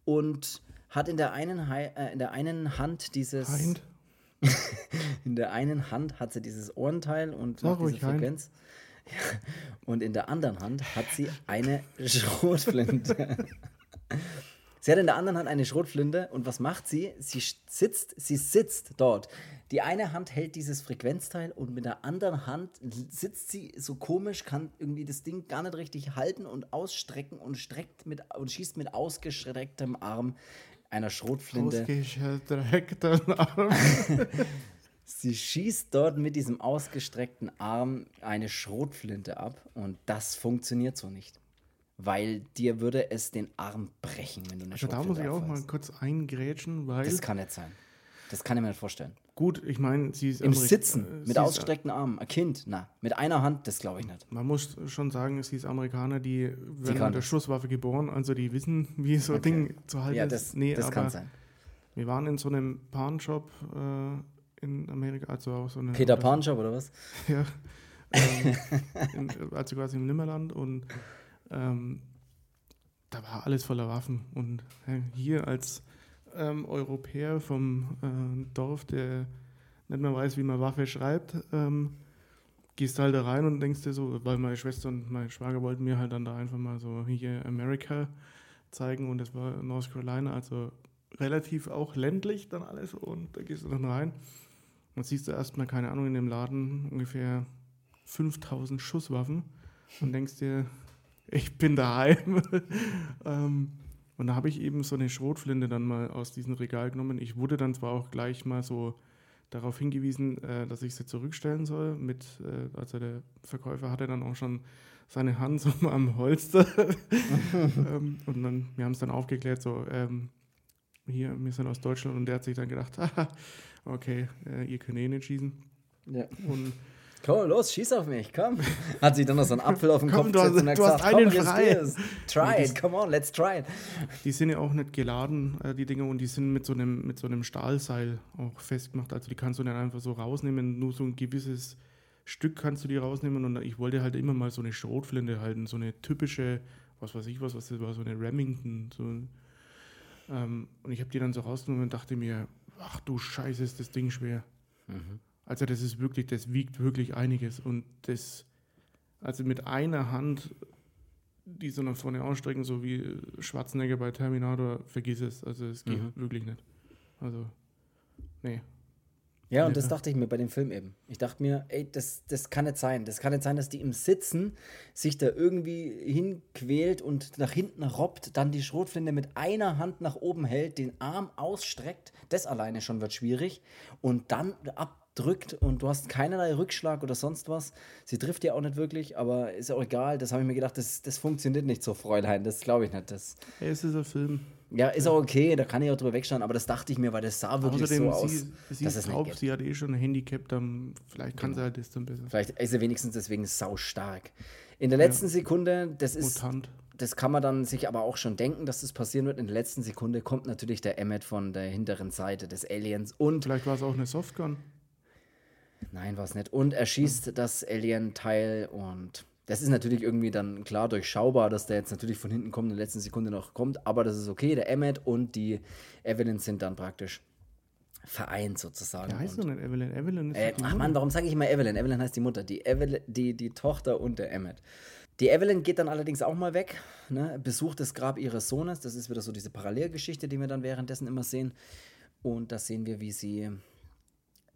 S1: und hat in der einen, äh, in der einen Hand dieses. Heint. in der einen Hand hat sie dieses Ohrenteil und
S2: Sag diese Frequenz.
S1: Ja, und in der anderen Hand hat sie eine Schrotflinte. Sie hat in der anderen Hand eine Schrotflinte und was macht sie? Sie sitzt, sie sitzt dort. Die eine Hand hält dieses Frequenzteil und mit der anderen Hand sitzt sie so komisch, kann irgendwie das Ding gar nicht richtig halten und ausstrecken und streckt mit und schießt mit ausgestrecktem Arm einer Schrotflinte.
S2: Ausgestrecktem Arm.
S1: Sie schießt dort mit diesem ausgestreckten Arm eine Schrotflinte ab und das funktioniert so nicht weil dir würde es den Arm brechen, wenn du eine
S2: Also da muss ich auch mal kurz eingrätschen, weil.
S1: Das kann nicht sein. Das kann ich mir nicht vorstellen.
S2: Gut, ich meine, sie ist.
S1: Im Amerik Sitzen, äh, mit ausgestreckten Armen. Ein Kind, na, mit einer Hand, das glaube ich nicht.
S2: Man muss schon sagen, sie ist Amerikaner, die werden mit der Schusswaffe geboren, also die wissen, wie so ein okay. Ding zu halten
S1: ja, das, ist. Nee, das kann sein.
S2: Wir waren in so einem Pawnshop äh, in Amerika, also auch so eine.
S1: Peter Pawnshop oder was?
S2: ja. Ähm, in, also quasi im Nimmerland und ähm, da war alles voller Waffen. Und äh, hier als ähm, Europäer vom äh, Dorf, der nicht mehr weiß, wie man Waffe schreibt, ähm, gehst halt da rein und denkst dir so, weil meine Schwester und mein Schwager wollten mir halt dann da einfach mal so hier Amerika zeigen und das war North Carolina, also relativ auch ländlich dann alles und da gehst du dann rein und siehst du erstmal, keine Ahnung, in dem Laden ungefähr 5000 Schusswaffen und denkst dir, ich bin daheim. ähm, und da habe ich eben so eine Schrotflinte dann mal aus diesem Regal genommen. Ich wurde dann zwar auch gleich mal so darauf hingewiesen, äh, dass ich sie zurückstellen soll. Mit, äh, also der Verkäufer hatte dann auch schon seine Hand so am Holster. ähm, und dann, wir haben es dann aufgeklärt, so, ähm, hier, wir sind aus Deutschland und der hat sich dann gedacht, okay, äh, ihr könnt eh nicht schießen.
S1: Ja. Und Komm, los, schieß auf mich, komm. Hat sich dann noch so einen Apfel auf den
S2: komm,
S1: Kopf
S2: gesetzt und hat gesagt, einen komm, frei.
S1: Try it, come on, let's try it.
S2: Die sind ja auch nicht geladen, äh, die Dinger, und die sind mit so, einem, mit so einem Stahlseil auch festgemacht. Also die kannst du nicht einfach so rausnehmen, nur so ein gewisses Stück kannst du die rausnehmen. Und ich wollte halt immer mal so eine Schrotflinte halten, so eine typische, was weiß ich was, was das war, so eine Remington. So, ähm, und ich habe die dann so rausgenommen und dachte mir, ach du Scheiße, ist das Ding schwer. Mhm. Also das ist wirklich, das wiegt wirklich einiges und das, also mit einer Hand die so nach vorne ausstrecken, so wie Schwarzenegger bei Terminator, vergiss es. Also es geht mhm. wirklich nicht. Also, nee.
S1: Ja, und das dachte ich mir bei dem Film eben. Ich dachte mir, ey, das, das kann nicht sein. Das kann nicht sein, dass die im Sitzen sich da irgendwie hinquält und nach hinten robbt, dann die Schrotflinte mit einer Hand nach oben hält, den Arm ausstreckt. Das alleine schon wird schwierig. Und dann ab drückt und du hast keinerlei Rückschlag oder sonst was. Sie trifft ja auch nicht wirklich, aber ist auch egal. Das habe ich mir gedacht, das, das funktioniert nicht so, Fräulein. Das glaube ich nicht. Das,
S2: hey, es ist ein Film.
S1: Ja, ist auch okay, da kann ich auch drüber wegschauen, aber das dachte ich mir, weil das sah wirklich Außerdem, so aus.
S2: Sie, sie ist taub, sie hat eh schon ein Handicap, dann vielleicht kann genau. sie halt das dann besser.
S1: Vielleicht ist sie wenigstens deswegen sau stark. In der letzten ja. Sekunde, das ist.
S2: Mutant.
S1: Das kann man dann sich aber auch schon denken, dass das passieren wird. In der letzten Sekunde kommt natürlich der Emmet von der hinteren Seite des Aliens und.
S2: Vielleicht war es auch eine Softgun.
S1: Nein, war es nicht. Und er schießt das Alien-Teil und das ist natürlich irgendwie dann klar durchschaubar, dass der jetzt natürlich von hinten kommt in der letzten Sekunde noch kommt, aber das ist okay. Der Emmet und die Evelyn sind dann praktisch vereint sozusagen.
S2: Der heißt doch nicht Evelyn. Evelyn ist
S1: äh, Ach Mann, warum sage ich immer Evelyn? Evelyn heißt die Mutter. Die, Evelyn, die, die Tochter und der Emmet. Die Evelyn geht dann allerdings auch mal weg, ne? besucht das Grab ihres Sohnes. Das ist wieder so diese Parallelgeschichte, die wir dann währenddessen immer sehen. Und da sehen wir, wie sie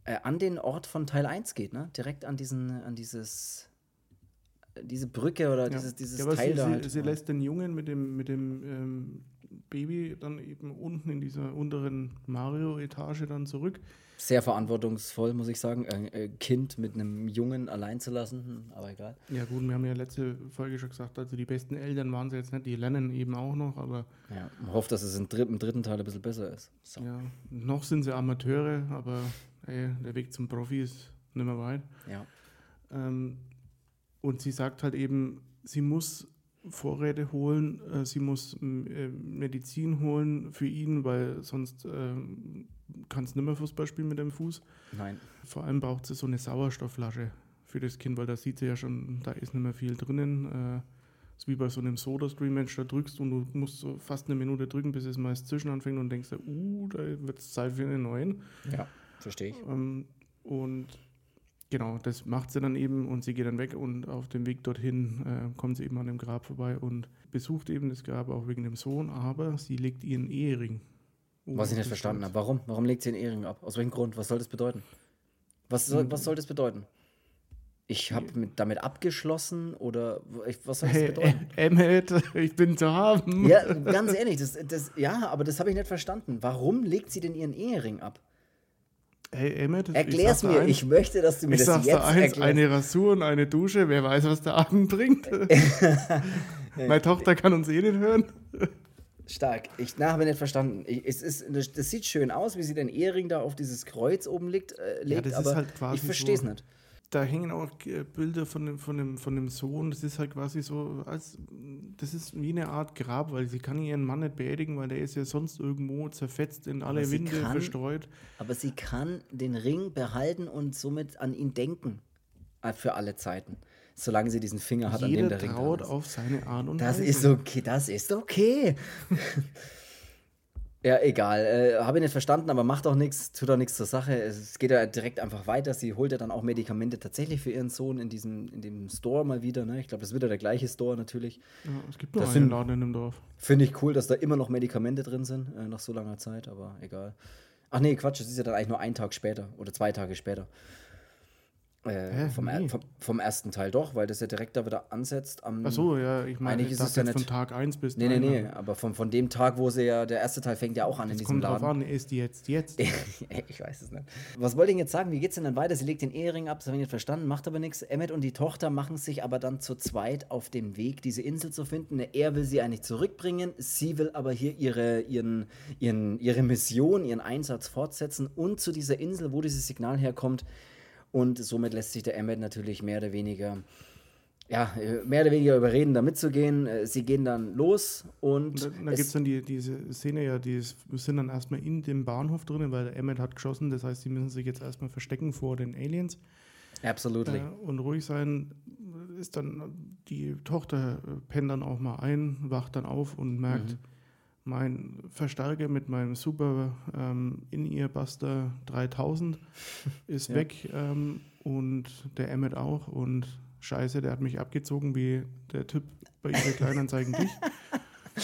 S1: äh, an den Ort von Teil 1 geht, ne? Direkt an diesen, an dieses, diese Brücke oder ja. dieses, dieses ja, Teil
S2: sie,
S1: da.
S2: Sie, halt. sie lässt den Jungen mit dem, mit dem ähm, Baby dann eben unten in dieser unteren Mario-Etage dann zurück.
S1: Sehr verantwortungsvoll, muss ich sagen, ein äh, Kind mit einem Jungen allein zu lassen, aber egal.
S2: Ja gut, wir haben ja letzte Folge schon gesagt, also die besten Eltern waren sie jetzt nicht, die lernen eben auch noch, aber...
S1: Ja, man hofft, dass es im dritten, im dritten Teil ein bisschen besser ist.
S2: So. Ja, noch sind sie Amateure, aber ey, der Weg zum Profi ist nicht mehr weit.
S1: Ja.
S2: Ähm, und sie sagt halt eben, sie muss Vorräte holen, äh, sie muss äh, Medizin holen für ihn, weil sonst äh, kann es nicht mehr Fußball spielen mit dem Fuß.
S1: Nein.
S2: Vor allem braucht sie so eine Sauerstoffflasche für das Kind, weil da sieht sie ja schon, da ist nicht mehr viel drinnen. Äh, ist wie bei so einem Soda-Stream, Mensch, da drückst und du musst so fast eine Minute drücken, bis es meist zwischen anfängt und denkst, uh, da wird es Zeit für einen neuen.
S1: Ja, verstehe ich.
S2: Ähm, und Genau, das macht sie dann eben und sie geht dann weg und auf dem Weg dorthin äh, kommt sie eben an dem Grab vorbei und besucht eben das Grab auch wegen dem Sohn, aber sie legt ihren Ehering.
S1: Was ich nicht verstanden habe. Warum? Warum legt sie ihren Ehering ab? Aus welchem Grund? Was soll das bedeuten? Was soll, was soll das bedeuten? Ich habe damit abgeschlossen oder was soll das bedeuten?
S2: Hey, Emmet, ich bin zu haben.
S1: Ja, ganz ehrlich, das, das, ja, aber das habe ich nicht verstanden. Warum legt sie denn ihren Ehering ab?
S2: Hey, Emmett,
S1: Erklär's mir, eins, ich möchte, dass du mir
S2: ich
S1: das jetzt
S2: eins, erklärst. Eine Rasur und eine Dusche, wer weiß, was der Abend bringt. Meine Tochter kann uns eh nicht hören.
S1: Stark. Ich na, habe nicht verstanden. Ich, es ist, das, das, sieht schön aus, wie sie den Ehering da auf dieses Kreuz oben liegt, äh, legt, ja, aber halt ich verstehe es so. nicht
S2: da hängen auch äh, Bilder von dem, von, dem, von dem Sohn. Das ist halt quasi so, als, das ist wie eine Art Grab, weil sie kann ihren Mann nicht beerdigen, weil der ist ja sonst irgendwo zerfetzt in alle Winde kann, verstreut.
S1: Aber sie kann den Ring behalten und somit an ihn denken. Äh, für alle Zeiten. Solange sie diesen Finger hat,
S2: Jeder
S1: an dem der Ring
S2: traut auf seine Art und
S1: Weise. Das ist okay, das ist okay. Ja, egal. Äh, Habe ich nicht verstanden, aber macht auch nichts, tut auch nichts zur Sache. Es geht ja direkt einfach weiter. Sie holt ja dann auch Medikamente tatsächlich für ihren Sohn in diesem in dem Store mal wieder. Ne? Ich glaube, das wird ja der gleiche Store natürlich.
S2: Ja, es gibt nur das einen Laden in dem Dorf.
S1: Finde ich cool, dass da immer noch Medikamente drin sind, äh, nach so langer Zeit, aber egal. Ach nee, Quatsch, das ist ja dann eigentlich nur ein Tag später oder zwei Tage später. Äh, vom, nee. vom, vom, ersten Teil doch, weil das ja direkt da wieder ansetzt. Am,
S2: Ach so, ja, ich meine,
S1: ich ist es ja
S2: nicht von Tag 1 bis
S1: Nee, nee, nee, aber von, von dem Tag, wo sie ja, der erste Teil fängt ja auch an
S2: das
S1: in diesem
S2: kommt
S1: Laden.
S2: drauf an, ist die jetzt jetzt?
S1: ich weiß es nicht. Was wollte ich jetzt sagen? Wie geht's denn dann weiter? Sie legt den Ehering ab, das habe ich nicht verstanden, macht aber nichts. Emmet und die Tochter machen sich aber dann zu zweit auf den Weg, diese Insel zu finden. Er will sie eigentlich zurückbringen, sie will aber hier ihre, ihren, ihren, ihre Mission, ihren Einsatz fortsetzen und zu dieser Insel, wo dieses Signal herkommt, und somit lässt sich der Emmet natürlich mehr oder weniger, ja, mehr oder weniger überreden, da mitzugehen. Äh, sie gehen dann los und.
S2: da da gibt es dann die, diese Szene ja, die sind dann erstmal in dem Bahnhof drin, weil der Emmet hat geschossen, das heißt, sie müssen sich jetzt erstmal verstecken vor den Aliens.
S1: Absolutely.
S2: Äh, und ruhig sein ist dann, die Tochter äh, pennt dann auch mal ein, wacht dann auf und merkt, mhm mein Verstärker mit meinem super ähm, In-Ear-Buster 3000 ist ja. weg ähm, und der Emmet auch und scheiße, der hat mich abgezogen wie der Typ bei eBay Kleinanzeigen dich.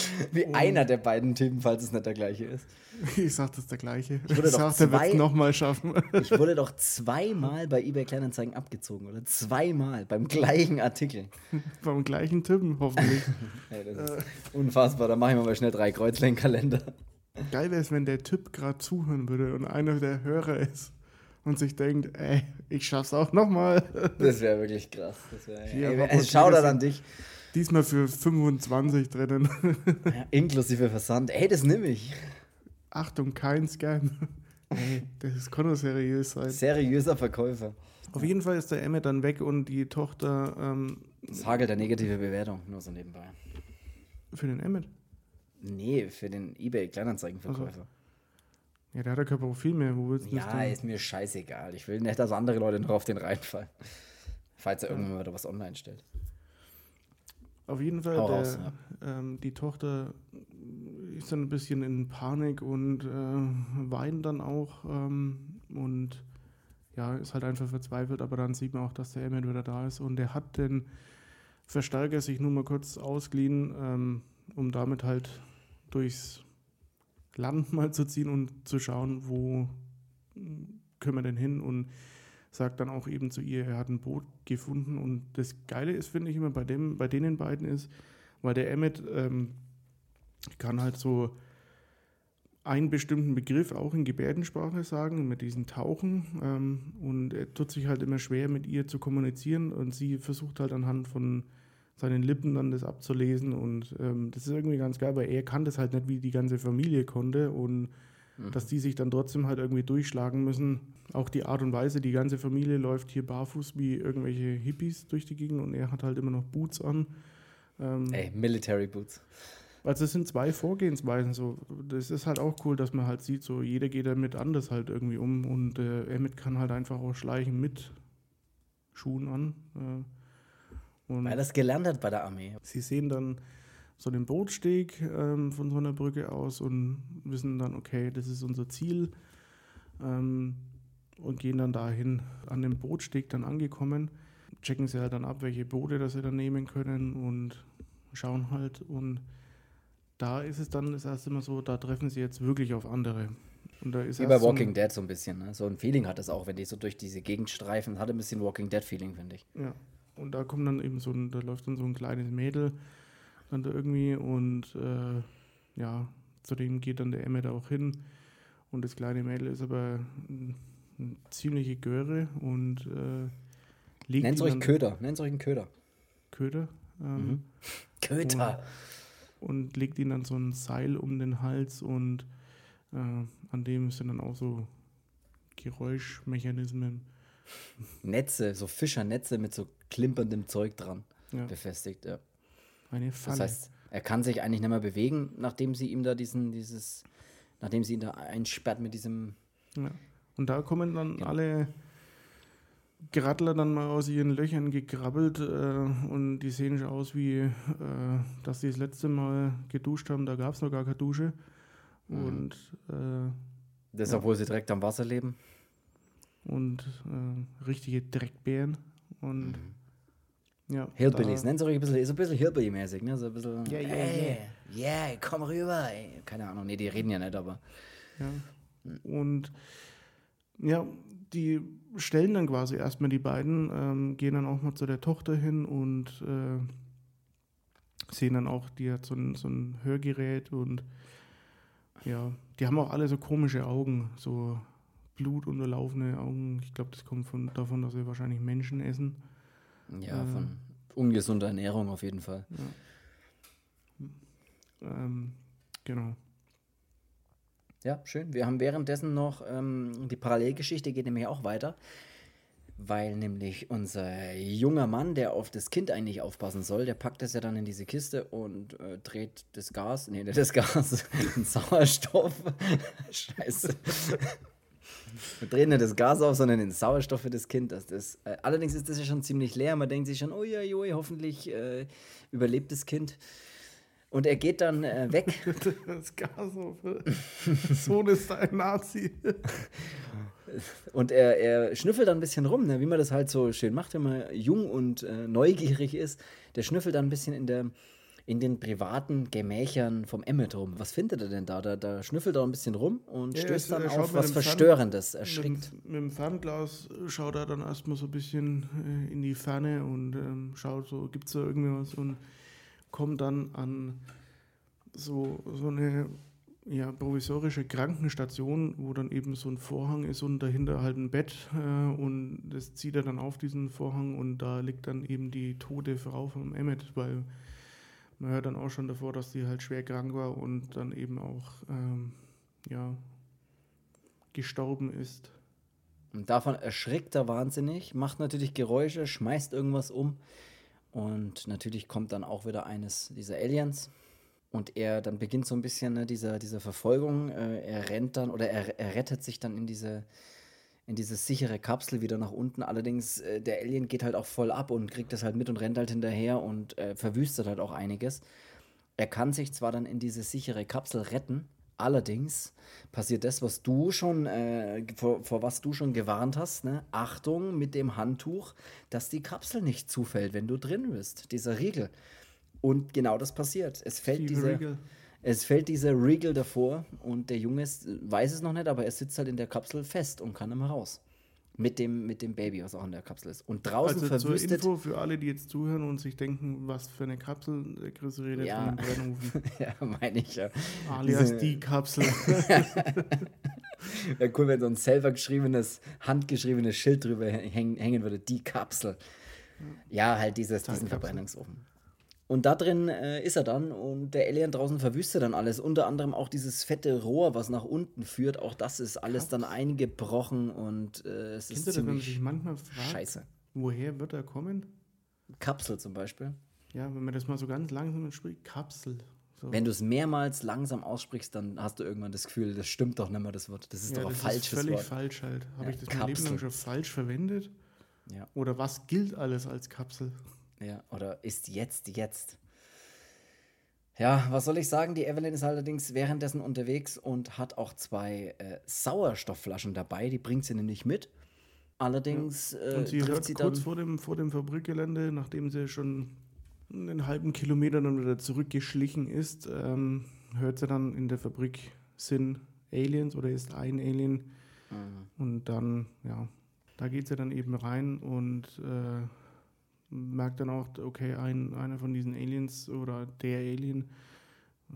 S1: Wie und einer der beiden Typen, falls es nicht der gleiche ist.
S2: Ich sag, das ist der gleiche.
S1: Ich, ich sag, der wird es
S2: nochmal schaffen.
S1: Ich wurde doch zweimal bei eBay Kleinanzeigen abgezogen, oder? Zweimal beim gleichen Artikel.
S2: beim gleichen Typen, hoffentlich.
S1: hey, das ist unfassbar, da machen wir mal schnell drei Kreuzle Kalender.
S2: Geil wäre es, wenn der Typ gerade zuhören würde und einer der Hörer ist und sich denkt, ey, ich schaff's auch nochmal.
S1: Das wäre wirklich krass. Das wär, ey, ey, schau da an dich.
S2: Diesmal für 25 drinnen.
S1: Ja, inklusive Versand. Ey, das nehme ich.
S2: Achtung, kein Scam. Ey, das kann doch seriös sein.
S1: Seriöser Verkäufer.
S2: Auf jeden Fall ist der Emmet dann weg und die Tochter. Ähm,
S1: das hagelt der negative Bewertung, nur so nebenbei.
S2: Für den Emmet?
S1: Nee, für den eBay-Kleinanzeigenverkäufer. Also.
S2: Ja, der hat ja kein Profil mehr. Wo willst
S1: du Ja, ist mir scheißegal. Ich will nicht, dass andere Leute noch auf den reinfallen. Falls er ja. irgendwann mal was online stellt.
S2: Auf jeden Fall, der, raus, ja. ähm, die Tochter ist dann ein bisschen in Panik und äh, weint dann auch ähm, und ja, ist halt einfach verzweifelt, aber dann sieht man auch, dass der Emmett wieder da ist und der hat den Verstärker sich nur mal kurz ausgeliehen, ähm, um damit halt durchs Land mal zu ziehen und zu schauen, wo können wir denn hin und sagt dann auch eben zu ihr, er hat ein Boot gefunden. Und das Geile ist, finde ich immer, bei, dem, bei denen beiden ist, weil der Emmet ähm, kann halt so einen bestimmten Begriff auch in Gebärdensprache sagen, mit diesen Tauchen. Ähm, und er tut sich halt immer schwer, mit ihr zu kommunizieren. Und sie versucht halt anhand von seinen Lippen dann das abzulesen. Und ähm, das ist irgendwie ganz geil, weil er kann das halt nicht, wie die ganze Familie konnte. Und mhm. dass die sich dann trotzdem halt irgendwie durchschlagen müssen. Auch die Art und Weise, die ganze Familie läuft hier barfuß wie irgendwelche Hippies durch die Gegend und er hat halt immer noch Boots an.
S1: Ähm, Ey, Military Boots.
S2: Also es sind zwei Vorgehensweisen. So, das ist halt auch cool, dass man halt sieht, so jeder geht damit anders halt irgendwie um und äh, Emmett kann halt einfach auch schleichen mit Schuhen an.
S1: Äh, Weil er das gelernt hat bei der Armee.
S2: Sie sehen dann so den Bootsteg ähm, von so einer Brücke aus und wissen dann, okay, das ist unser Ziel ähm, und gehen dann dahin. An dem Bootsteg dann angekommen, checken sie halt dann ab, welche Boote das sie dann nehmen können und schauen halt und da ist es dann das erste Mal so, da treffen sie jetzt wirklich auf andere. Und da ist
S1: Wie bei Walking so Dead so ein bisschen. Ne? So ein Feeling hat es auch, wenn die so durch diese Gegend streifen. Hat ein bisschen Walking Dead-Feeling, finde ich.
S2: Ja. Und da kommt dann eben so ein, da läuft dann so ein kleines Mädel dann da irgendwie und äh, ja, zu dem geht dann der Emmet auch hin und das kleine Mädel ist aber eine ziemliche Göre und äh,
S1: legt Nennt euch Köder, nennt euch einen Köder.
S2: Köder?
S1: Ähm, mhm. Köder.
S2: Und, und, legt ihn dann so ein Seil um den Hals und äh, an dem sind dann auch so Geräuschmechanismen.
S1: Netze, so Fischernetze mit so klimperndem Zeug dran ja. befestigt, ja.
S2: Eine Falle.
S1: Das heißt, er kann sich eigentlich nicht mehr bewegen, nachdem sie ihm da diesen, dieses, nachdem sie ihn da einsperrt mit diesem.
S2: Ja. Und da kommen dann ja. alle Gradler dann mal aus ihren Löchern gekrabbelt äh, und die sehen schon aus wie, äh, dass sie das letzte Mal geduscht haben. Da gab es noch gar keine Dusche. Mhm. Und äh,
S1: das, ja. obwohl sie direkt am Wasser leben.
S2: Und äh, richtige Dreckbären. Und mhm. Ja,
S1: Hillbillies, nennen sie ruhig ein bisschen, so ein bisschen Hillbilly-mäßig, ne? So ein bisschen,
S2: ja, ja, ja.
S1: Yeah, komm rüber. Ey. Keine Ahnung, nee, die reden ja nicht, aber.
S2: Ja. Und ja, die stellen dann quasi erstmal die beiden, ähm, gehen dann auch mal zu der Tochter hin und äh, sehen dann auch, die hat so ein, so ein Hörgerät und ja, die haben auch alle so komische Augen, so blutunterlaufene Augen. Ich glaube, das kommt von, davon, dass sie wahrscheinlich Menschen essen.
S1: Ja, äh, von ungesunder Ernährung auf jeden Fall.
S2: Ja. Ähm, genau.
S1: Ja, schön. Wir haben währenddessen noch ähm, die Parallelgeschichte geht nämlich auch weiter, weil nämlich unser junger Mann, der auf das Kind eigentlich aufpassen soll, der packt das ja dann in diese Kiste und äh, dreht das Gas, nee, das Gas, den Sauerstoff. Scheiße. Wir drehen nicht das Gas auf, sondern den Sauerstoff für das Kind. Das, das, äh, allerdings ist das ja schon ziemlich leer. Man denkt sich schon, ui, hoffentlich äh, überlebt das Kind. Und er geht dann äh, weg. Das Gashofe. Sohn ist ein Nazi. Und er, er schnüffelt dann ein bisschen rum, ne? wie man das halt so schön macht, wenn man jung und äh, neugierig ist. Der schnüffelt dann ein bisschen in, der, in den privaten Gemächern vom Emmet rum. Was findet er denn da? Da, da schnüffelt er ein bisschen rum und ja, stößt dann auf was Verstörendes.
S2: Fern, erschrickt. Mit, mit, dem Fernglas schaut er dann erstmal so ein bisschen äh, in die Ferne und ähm, schaut so, gibt es da irgendwas und kommt dann an so, so eine ja, provisorische Krankenstation, wo dann eben so ein Vorhang ist und dahinter halt ein Bett äh, und das zieht er dann auf diesen Vorhang und da liegt dann eben die tote Frau von Emmet, weil man hört dann auch schon davor, dass sie halt schwer krank war und dann eben auch ähm, ja, gestorben ist.
S1: Und davon erschrickt er wahnsinnig, macht natürlich Geräusche, schmeißt irgendwas um. Und natürlich kommt dann auch wieder eines dieser Aliens. Und er dann beginnt so ein bisschen ne, diese, diese Verfolgung. Äh, er rennt dann oder er, er rettet sich dann in diese, in diese sichere Kapsel wieder nach unten. Allerdings, äh, der Alien geht halt auch voll ab und kriegt das halt mit und rennt halt hinterher und äh, verwüstet halt auch einiges. Er kann sich zwar dann in diese sichere Kapsel retten, Allerdings passiert das, was du schon, äh, vor, vor, was du schon gewarnt hast, ne? Achtung mit dem Handtuch, dass die Kapsel nicht zufällt, wenn du drin bist, dieser Riegel. Und genau das passiert. Es fällt dieser, es fällt dieser Riegel davor und der Junge weiß es noch nicht, aber er sitzt halt in der Kapsel fest und kann immer raus. Mit dem, mit dem Baby, was auch in der Kapsel ist. Und draußen
S2: also verwüstet. Zur Info für alle, die jetzt zuhören und sich denken, was für eine Kapsel, der Chris redet ja. von einem Brennofen. ja, meine ich ja. Alias Diese, die Kapsel.
S1: Wäre cool, wenn so ein selber geschriebenes, handgeschriebenes Schild drüber hängen, hängen würde. Die Kapsel. Ja, halt dieses, diesen Verbrennungsofen. Und da drin äh, ist er dann und der Alien draußen verwüstet dann alles. Unter anderem auch dieses fette Rohr, was nach unten führt. Auch das ist alles dann eingebrochen und äh, es Kennt ist ziemlich sich manchmal
S2: fragt, scheiße. Woher wird er kommen?
S1: Kapsel zum Beispiel.
S2: Ja, wenn man das mal so ganz langsam spricht, Kapsel. So.
S1: Wenn du es mehrmals langsam aussprichst, dann hast du irgendwann das Gefühl, das stimmt doch nicht mehr, das Wort. Das ist ja, doch ein falsches Wort. völlig
S2: falsch halt. Habe ja, ich das Kapsel. mein Leben lang schon falsch verwendet? Ja. Oder was gilt alles als Kapsel?
S1: Ja, oder ist jetzt jetzt? Ja, was soll ich sagen? Die Evelyn ist allerdings währenddessen unterwegs und hat auch zwei äh, Sauerstoffflaschen dabei. Die bringt sie nämlich mit. Allerdings ja.
S2: und sie äh, hört sie kurz vor dem, vor dem Fabrikgelände, nachdem sie schon einen halben Kilometer dann wieder zurückgeschlichen ist, ähm, hört sie dann in der Fabrik sind Aliens oder ist ein Alien. Mhm. Und dann, ja, da geht sie dann eben rein und äh, merkt dann auch, okay, ein, einer von diesen Aliens oder der Alien,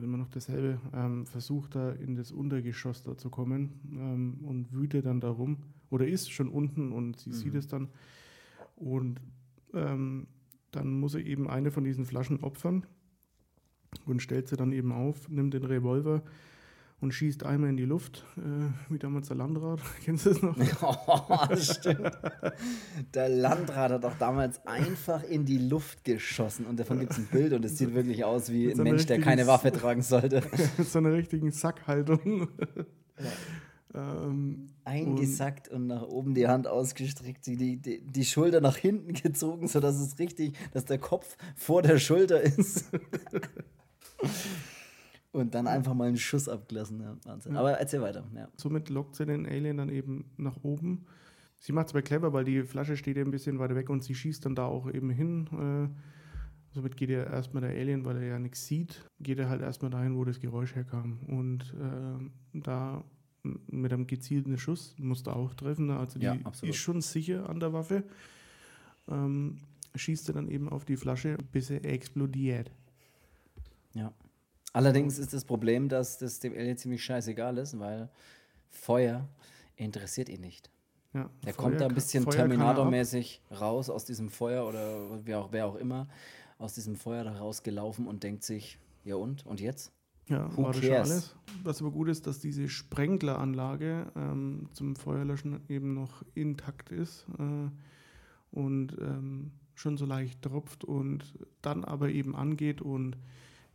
S2: immer noch dasselbe, ähm, versucht da in das Untergeschoss da zu kommen ähm, und wütet dann darum oder ist schon unten und sie mhm. sieht es dann und ähm, dann muss er eben eine von diesen Flaschen opfern und stellt sie dann eben auf, nimmt den Revolver und schießt einmal in die Luft, äh, wie damals der Landrat. Kennst du das noch? Oh,
S1: stimmt. Der Landrat hat auch damals einfach in die Luft geschossen und davon gibt es ein Bild und es sieht wirklich aus wie ein Mensch, der keine Waffe tragen sollte.
S2: Mit so einer richtigen Sackhaltung.
S1: Ja. Ähm, Eingesackt und, und, nach oben die Hand ausgestreckt, die, die, die Schulter nach hinten gezogen, sodass es richtig, dass der Kopf vor der Schulter ist. Und dann einfach mal einen Schuss abgelassen. Ja, Wahnsinn. Aber erzähl weiter. Ja.
S2: Somit lockt sie den Alien dann eben nach oben. Sie macht es aber clever, weil die Flasche steht ja ein bisschen weiter weg und sie schießt dann da auch eben hin. Äh, somit geht ja erstmal der Alien, weil er ja nichts sieht, geht er halt erstmal dahin, wo das Geräusch herkam. Und äh, da mit einem gezielten Schuss, musst du auch treffen. Ne? Also die ja, ist schon sicher an der Waffe. Ähm, schießt er dann eben auf die Flasche, bis er explodiert.
S1: Ja. Allerdings ist das Problem, dass das dem Alien ziemlich scheißegal ist, weil Feuer interessiert ihn nicht. Ja, der Feuer kommt da ein bisschen Terminator-mäßig raus aus diesem Feuer oder wer auch, wer auch immer aus diesem Feuer da rausgelaufen und denkt sich, ja und? Und jetzt?
S2: Ja, Who war das schon alles. Was aber gut ist, dass diese Sprenkleranlage ähm, zum Feuerlöschen eben noch intakt ist äh, und ähm, schon so leicht tropft und dann aber eben angeht und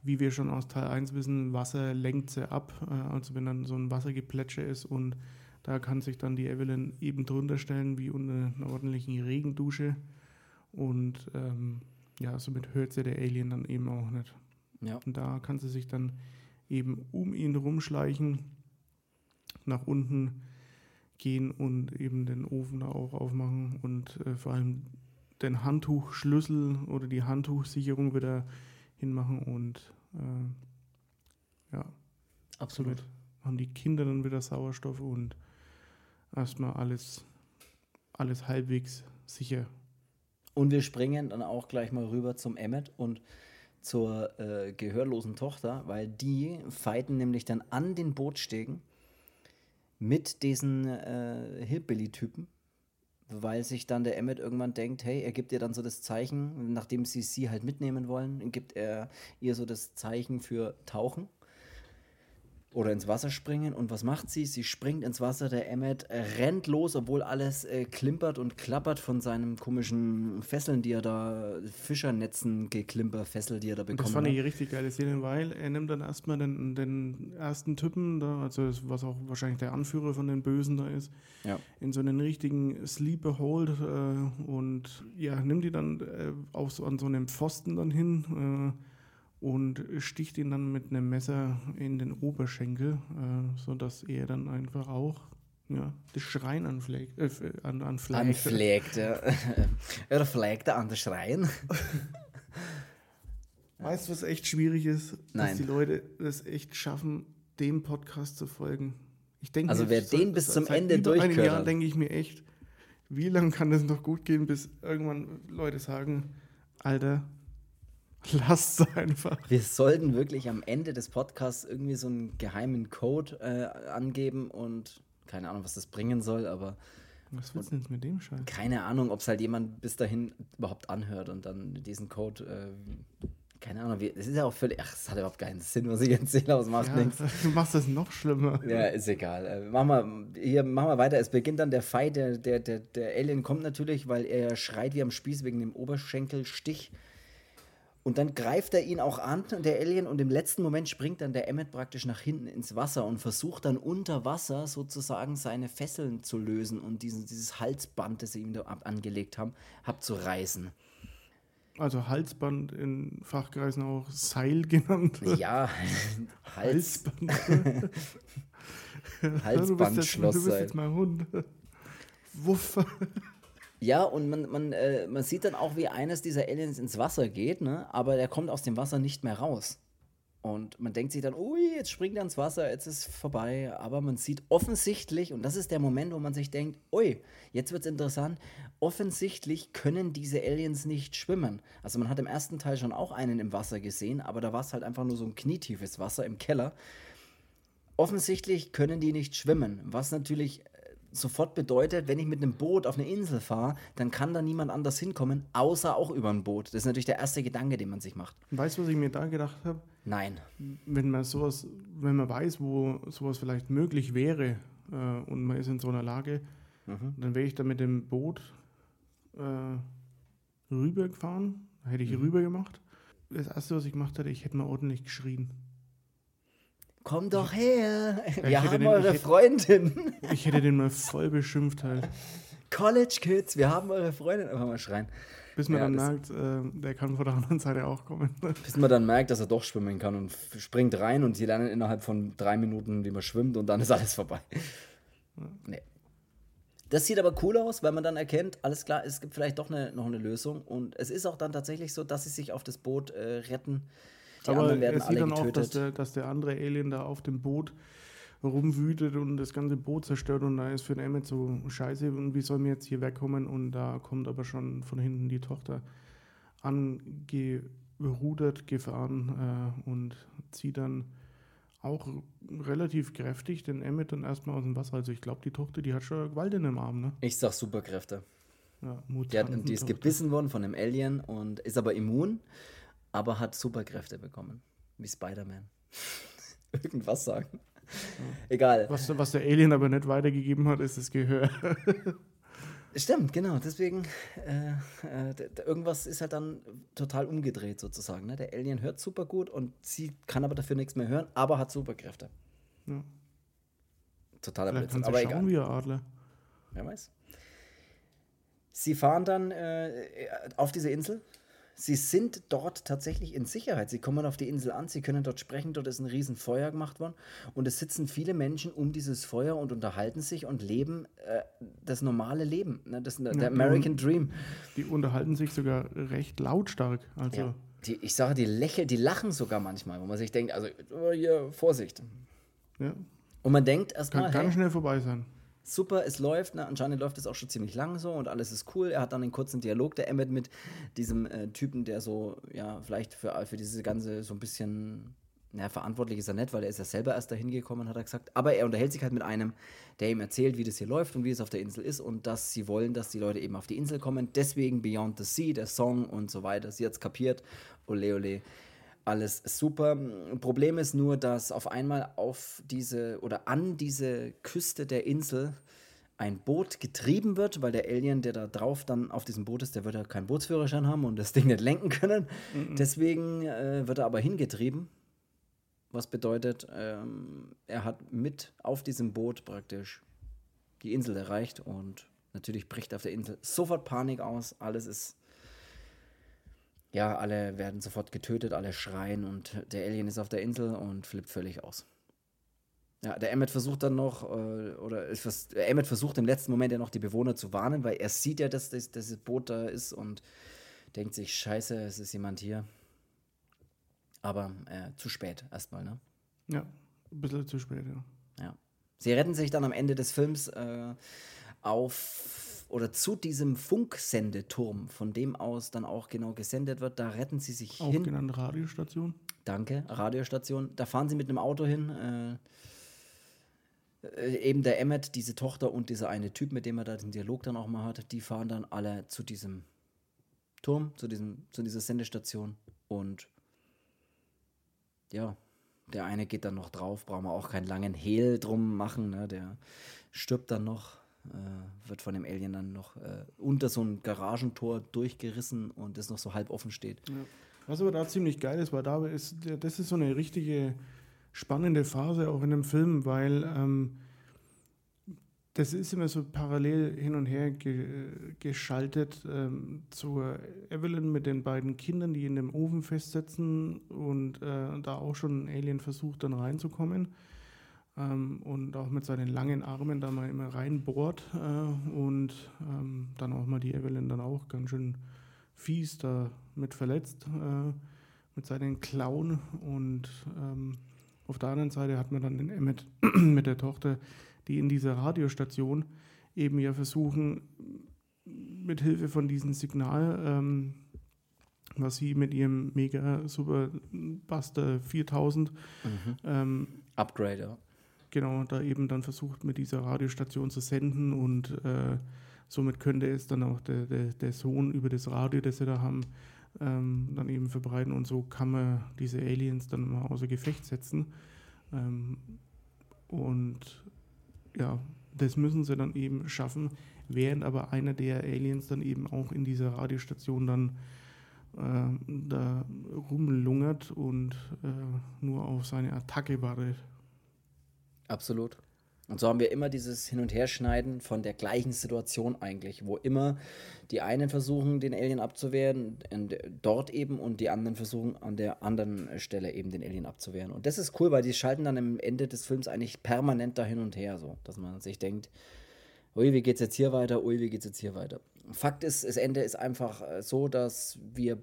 S2: wie wir schon aus Teil 1 wissen, Wasser lenkt sie ab. Äh, also wenn dann so ein Wassergeplätscher ist und da kann sich dann die Evelyn eben drunter stellen, wie unter einer ordentlichen Regendusche. Und ähm, ja, somit hört sie der Alien dann eben auch nicht. Ja. Und da kann sie sich dann eben um ihn rumschleichen, nach unten gehen und eben den Ofen da auch aufmachen und äh, vor allem den Handtuchschlüssel oder die Handtuchsicherung wieder hinmachen und äh, ja, absolut. Somit haben die Kinder dann wieder Sauerstoff und erstmal alles, alles halbwegs sicher.
S1: Und wir springen dann auch gleich mal rüber zum Emmet und zur äh, gehörlosen Tochter, weil die fighten nämlich dann an den Bootstegen mit diesen äh, Hillbilly-Typen, weil sich dann der Emmet irgendwann denkt, hey, er gibt ihr dann so das Zeichen, nachdem sie sie halt mitnehmen wollen, gibt er ihr so das Zeichen für Tauchen oder ins Wasser springen. Und was macht sie? Sie springt ins Wasser. Der Emmet rennt los, obwohl alles äh, klimpert und klappert von seinen komischen Fesseln, die er da, Fischernetzen geklimper, Fessel, die er da bekommt. Das
S2: fand ich richtig geile Szene, weil er nimmt dann erstmal den, den ersten Typen, da, also was auch wahrscheinlich der Anführer von den Bösen da ist, ja. in so einen richtigen Sleeper Hold äh, und ja, nimmt die dann äh, auch so an so einem Pfosten dann hin. Und sticht ihn dann mit einem Messer in den Oberschenkel, äh, sodass er dann einfach auch ja, das Schreien anpflegt. Äh, an, anpflegt.
S1: Anpflegt, ja. er pflegte an das Schreien.
S2: Weißt du, was echt schwierig ist? Nein. Dass die Leute es echt schaffen, dem Podcast zu folgen.
S1: Ich denke, also wer den bis zum Ende durchhört. Jahr
S2: denke ich mir echt, wie lange kann das noch gut gehen, bis irgendwann Leute sagen, Alter, Lasst es einfach.
S1: Wir sollten wirklich am Ende des Podcasts irgendwie so einen geheimen Code äh, angeben und keine Ahnung, was das bringen soll, aber.
S2: Was willst du denn mit dem Scheiß?
S1: Keine Ahnung, ob es halt jemand bis dahin überhaupt anhört und dann diesen Code. Äh, keine Ahnung, es ist ja auch völlig. Ach, es hat überhaupt keinen Sinn, was ich erzähle, aber es macht ja, nichts.
S2: Du machst das noch schlimmer.
S1: Ja, ist egal. Äh, machen wir, hier, machen wir weiter. Es beginnt dann der Fight. Der, der, der, der Alien kommt natürlich, weil er schreit wie am Spieß wegen dem Oberschenkelstich. Und dann greift er ihn auch an, der Alien, und im letzten Moment springt dann der Emmet praktisch nach hinten ins Wasser und versucht dann unter Wasser sozusagen seine Fesseln zu lösen und diesen, dieses Halsband, das sie ihm da angelegt haben, abzureißen.
S2: Also Halsband in Fachkreisen auch Seil genannt.
S1: Ja, Hals. Halsband. Halsbandschloss. Du bist jetzt
S2: mein Hund. Wuff.
S1: Ja, und man, man, äh, man sieht dann auch, wie eines dieser Aliens ins Wasser geht, ne? aber der kommt aus dem Wasser nicht mehr raus. Und man denkt sich dann, ui, jetzt springt er ins Wasser, jetzt ist vorbei. Aber man sieht offensichtlich, und das ist der Moment, wo man sich denkt, ui, jetzt wird es interessant, offensichtlich können diese Aliens nicht schwimmen. Also man hat im ersten Teil schon auch einen im Wasser gesehen, aber da war es halt einfach nur so ein knietiefes Wasser im Keller. Offensichtlich können die nicht schwimmen, was natürlich sofort bedeutet, wenn ich mit einem Boot auf eine Insel fahre, dann kann da niemand anders hinkommen, außer auch über ein Boot. Das ist natürlich der erste Gedanke, den man sich macht.
S2: Weißt du, was ich mir da gedacht habe?
S1: Nein.
S2: Wenn man sowas, wenn man weiß, wo sowas vielleicht möglich wäre äh, und man ist in so einer Lage, mhm. dann wäre ich da mit dem Boot äh, rübergefahren, hätte ich mhm. rüber gemacht. Das erste, was ich gemacht hätte, ich hätte mal ordentlich geschrien.
S1: Komm doch her, wir haben den, eure ich Freundin.
S2: Hätte, ich hätte den mal voll beschimpft halt.
S1: College Kids, wir haben eure Freundin. Einfach mal schreien.
S2: Bis man ja, dann merkt, äh, der kann von der anderen Seite auch kommen.
S1: Bis man dann merkt, dass er doch schwimmen kann und springt rein und sie lernen innerhalb von drei Minuten, wie man schwimmt und dann ist alles vorbei. Ja. Nee. Das sieht aber cool aus, weil man dann erkennt, alles klar, es gibt vielleicht doch eine, noch eine Lösung. Und es ist auch dann tatsächlich so, dass sie sich auf das Boot äh, retten.
S2: Die Aber anderen werden er sieht dann getötet. auch, dass der, dass der andere Alien da auf dem Boot rumwütet und das ganze Boot zerstört und da ist für den Emmett so scheiße und wie sollen wir jetzt hier wegkommen und da kommt aber schon von hinten die Tochter angerudert, gefahren äh, und zieht dann auch relativ kräftig den Emmett dann erstmal aus dem Wasser. Also ich glaube, die Tochter, die hat schon Gewalt in dem Arm, ne?
S1: Ich sag Superkräfte. Ja, die, hat, die ist gebissen worden von einem Alien und ist aber immun, aber hat Superkräfte bekommen. Wie Spider-Man. Irgendwas sagen.
S2: Egal. Was, was der Alien aber nicht weitergegeben hat, ist das Gehör.
S1: Stimmt, genau. Deswegen, äh, äh, irgendwas ist halt dann total umgedreht sozusagen. Ne? Der Alien hört super gut und sie kann aber dafür nichts mehr hören, aber hat Superkräfte. Ja. Totaler Vielleicht Blödsinn. Aber egal. Wie Adler. Wer weiß. Sie fahren dann äh, auf diese Insel, Sie sind dort tatsächlich in Sicherheit. Sie kommen auf die Insel an, sie können dort sprechen, dort ist ein Riesenfeuer gemacht worden und es sitzen viele Menschen um dieses Feuer und unterhalten sich und leben äh, das normale Leben, ne? das, ja, der American
S2: die,
S1: Dream.
S2: Die unterhalten sich sogar recht lautstark. Also. Ja,
S1: die, ich sage, die lächeln, die lachen sogar manchmal, wo man sich denkt, also oh, hier, Vorsicht. Ja. Und man denkt erstmal.
S2: Kann ganz hey, schnell vorbei sein
S1: super, es läuft. Ne? Anscheinend läuft es auch schon ziemlich lang so und alles ist cool. Er hat dann einen kurzen Dialog, der Emmett, mit diesem äh, Typen, der so, ja, vielleicht für, für diese ganze so ein bisschen, naja, verantwortlich ist er nicht, weil er ist ja selber erst dahin gekommen, hat er gesagt. Aber er unterhält sich halt mit einem, der ihm erzählt, wie das hier läuft und wie es auf der Insel ist und dass sie wollen, dass die Leute eben auf die Insel kommen. Deswegen Beyond the Sea, der Song und so weiter. Sie hat es kapiert. Ole, ole alles super. Problem ist nur, dass auf einmal auf diese oder an diese Küste der Insel ein Boot getrieben wird, weil der Alien, der da drauf dann auf diesem Boot ist, der wird ja keinen Bootsführerschein haben und das Ding nicht lenken können. Mhm. Deswegen äh, wird er aber hingetrieben, was bedeutet, ähm, er hat mit auf diesem Boot praktisch die Insel erreicht und natürlich bricht auf der Insel sofort Panik aus. Alles ist ja, alle werden sofort getötet, alle schreien und der Alien ist auf der Insel und flippt völlig aus. Ja, der Emmet versucht dann noch, äh, oder ist, Emmet versucht im letzten Moment ja noch die Bewohner zu warnen, weil er sieht ja, dass das, das Boot da ist und denkt sich, scheiße, es ist jemand hier. Aber äh, zu spät erstmal, ne?
S2: Ja, ein bisschen zu spät, ja.
S1: Ja. Sie retten sich dann am Ende des Films äh, auf oder zu diesem Funksendeturm, von dem aus dann auch genau gesendet wird. Da retten sie sich
S2: auch hin. Auch genannte Radiostation.
S1: Danke, Radiostation. Da fahren sie mit einem Auto hin. Äh, äh, eben der Emmet, diese Tochter und dieser eine Typ, mit dem er da den Dialog dann auch mal hat, die fahren dann alle zu diesem Turm, zu, diesem, zu dieser Sendestation. Und ja, der eine geht dann noch drauf, brauchen wir auch keinen langen Hehl drum machen. Ne? Der stirbt dann noch äh, wird von dem Alien dann noch äh, unter so ein Garagentor durchgerissen und das noch so halb offen steht. Ja.
S2: Was aber da ziemlich geil ist, weil da ist, das ist so eine richtige spannende Phase auch in dem Film, weil ähm, das ist immer so parallel hin und her ge geschaltet ähm, zur Evelyn mit den beiden Kindern, die in dem Ofen festsitzen und äh, da auch schon ein Alien versucht dann reinzukommen ähm, und auch mit seinen langen Armen da mal immer reinbohrt äh, und ähm, dann auch mal die Evelyn dann auch ganz schön fies damit verletzt äh, mit seinen Klauen und ähm, auf der anderen Seite hat man dann den Emmet mit der Tochter, die in dieser Radiostation eben ja versuchen, mit Hilfe von diesem Signal, ähm, was sie mit ihrem Mega Super Buster 4000 mhm.
S1: ähm, Upgrade, ja
S2: genau, da eben dann versucht, mit dieser Radiostation zu senden und äh, somit könnte es dann auch der, der, der, Sohn über das Radio, das sie da haben, ähm, dann eben verbreiten und so kann man diese Aliens dann mal außer Gefecht setzen. Ähm, und ja, das müssen sie dann eben schaffen, während aber einer der Aliens dann eben auch in dieser Radiostation dann äh, da rumlungert und äh, nur auf seine Attacke wartet.
S1: Absolut. Und so haben wir immer dieses Hin- und Herschneiden von der gleichen Situation eigentlich, wo immer die einen versuchen, den Alien abzuwehren, dort eben, und die anderen versuchen, an der anderen Stelle eben den Alien abzuwehren. Und das ist cool, weil die schalten dann am Ende des Films eigentlich permanent da hin und her, so, dass man sich denkt, ui, wie geht's jetzt hier weiter, ui, wie geht's jetzt hier weiter. Fakt ist, das Ende ist einfach äh, so, dass wir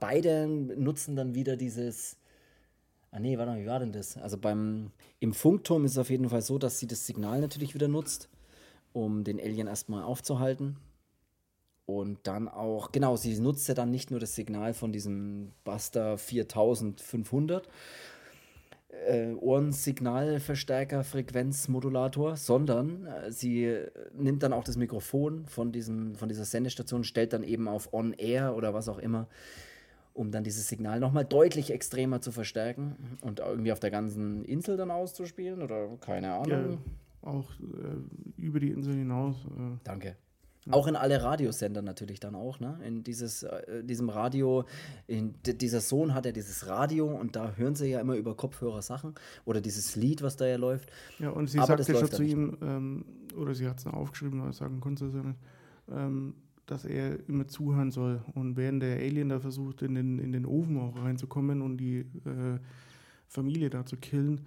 S1: beide nutzen dann wieder dieses Ah nee, warte mal, wie war denn das? Also beim im Funkturm ist es auf jeden Fall so, dass sie das Signal natürlich wieder nutzt, um den Alien erstmal aufzuhalten. Und dann auch, genau, sie nutzt ja dann nicht nur das Signal von diesem Buster 4500, äh, Ohrensignalverstärker, Frequenzmodulator, sondern äh, sie nimmt dann auch das Mikrofon von, diesem, von dieser Sendestation, stellt dann eben auf On-Air oder was auch immer, um dann dieses Signal nochmal deutlich extremer zu verstärken und irgendwie auf der ganzen Insel dann auszuspielen oder keine Ahnung.
S2: Ja, auch äh, über die Insel hinaus. Äh.
S1: Danke. Auch in alle Radiosender natürlich dann auch, ne? In dieses, äh, diesem Radio, in, dieser Sohn hat ja dieses Radio und da hören sie ja immer über Kopfhörer Sachen oder dieses Lied, was da ja läuft.
S2: Ja, und sie sagt ja schon zu ihm, ähm, oder sie hat es aufgeschrieben, aber sagen konnte sie ja nicht, ähm, dass er immer zuhören soll. Und während der Alien da versucht, in den, in den Ofen auch reinzukommen und die äh, Familie da zu killen,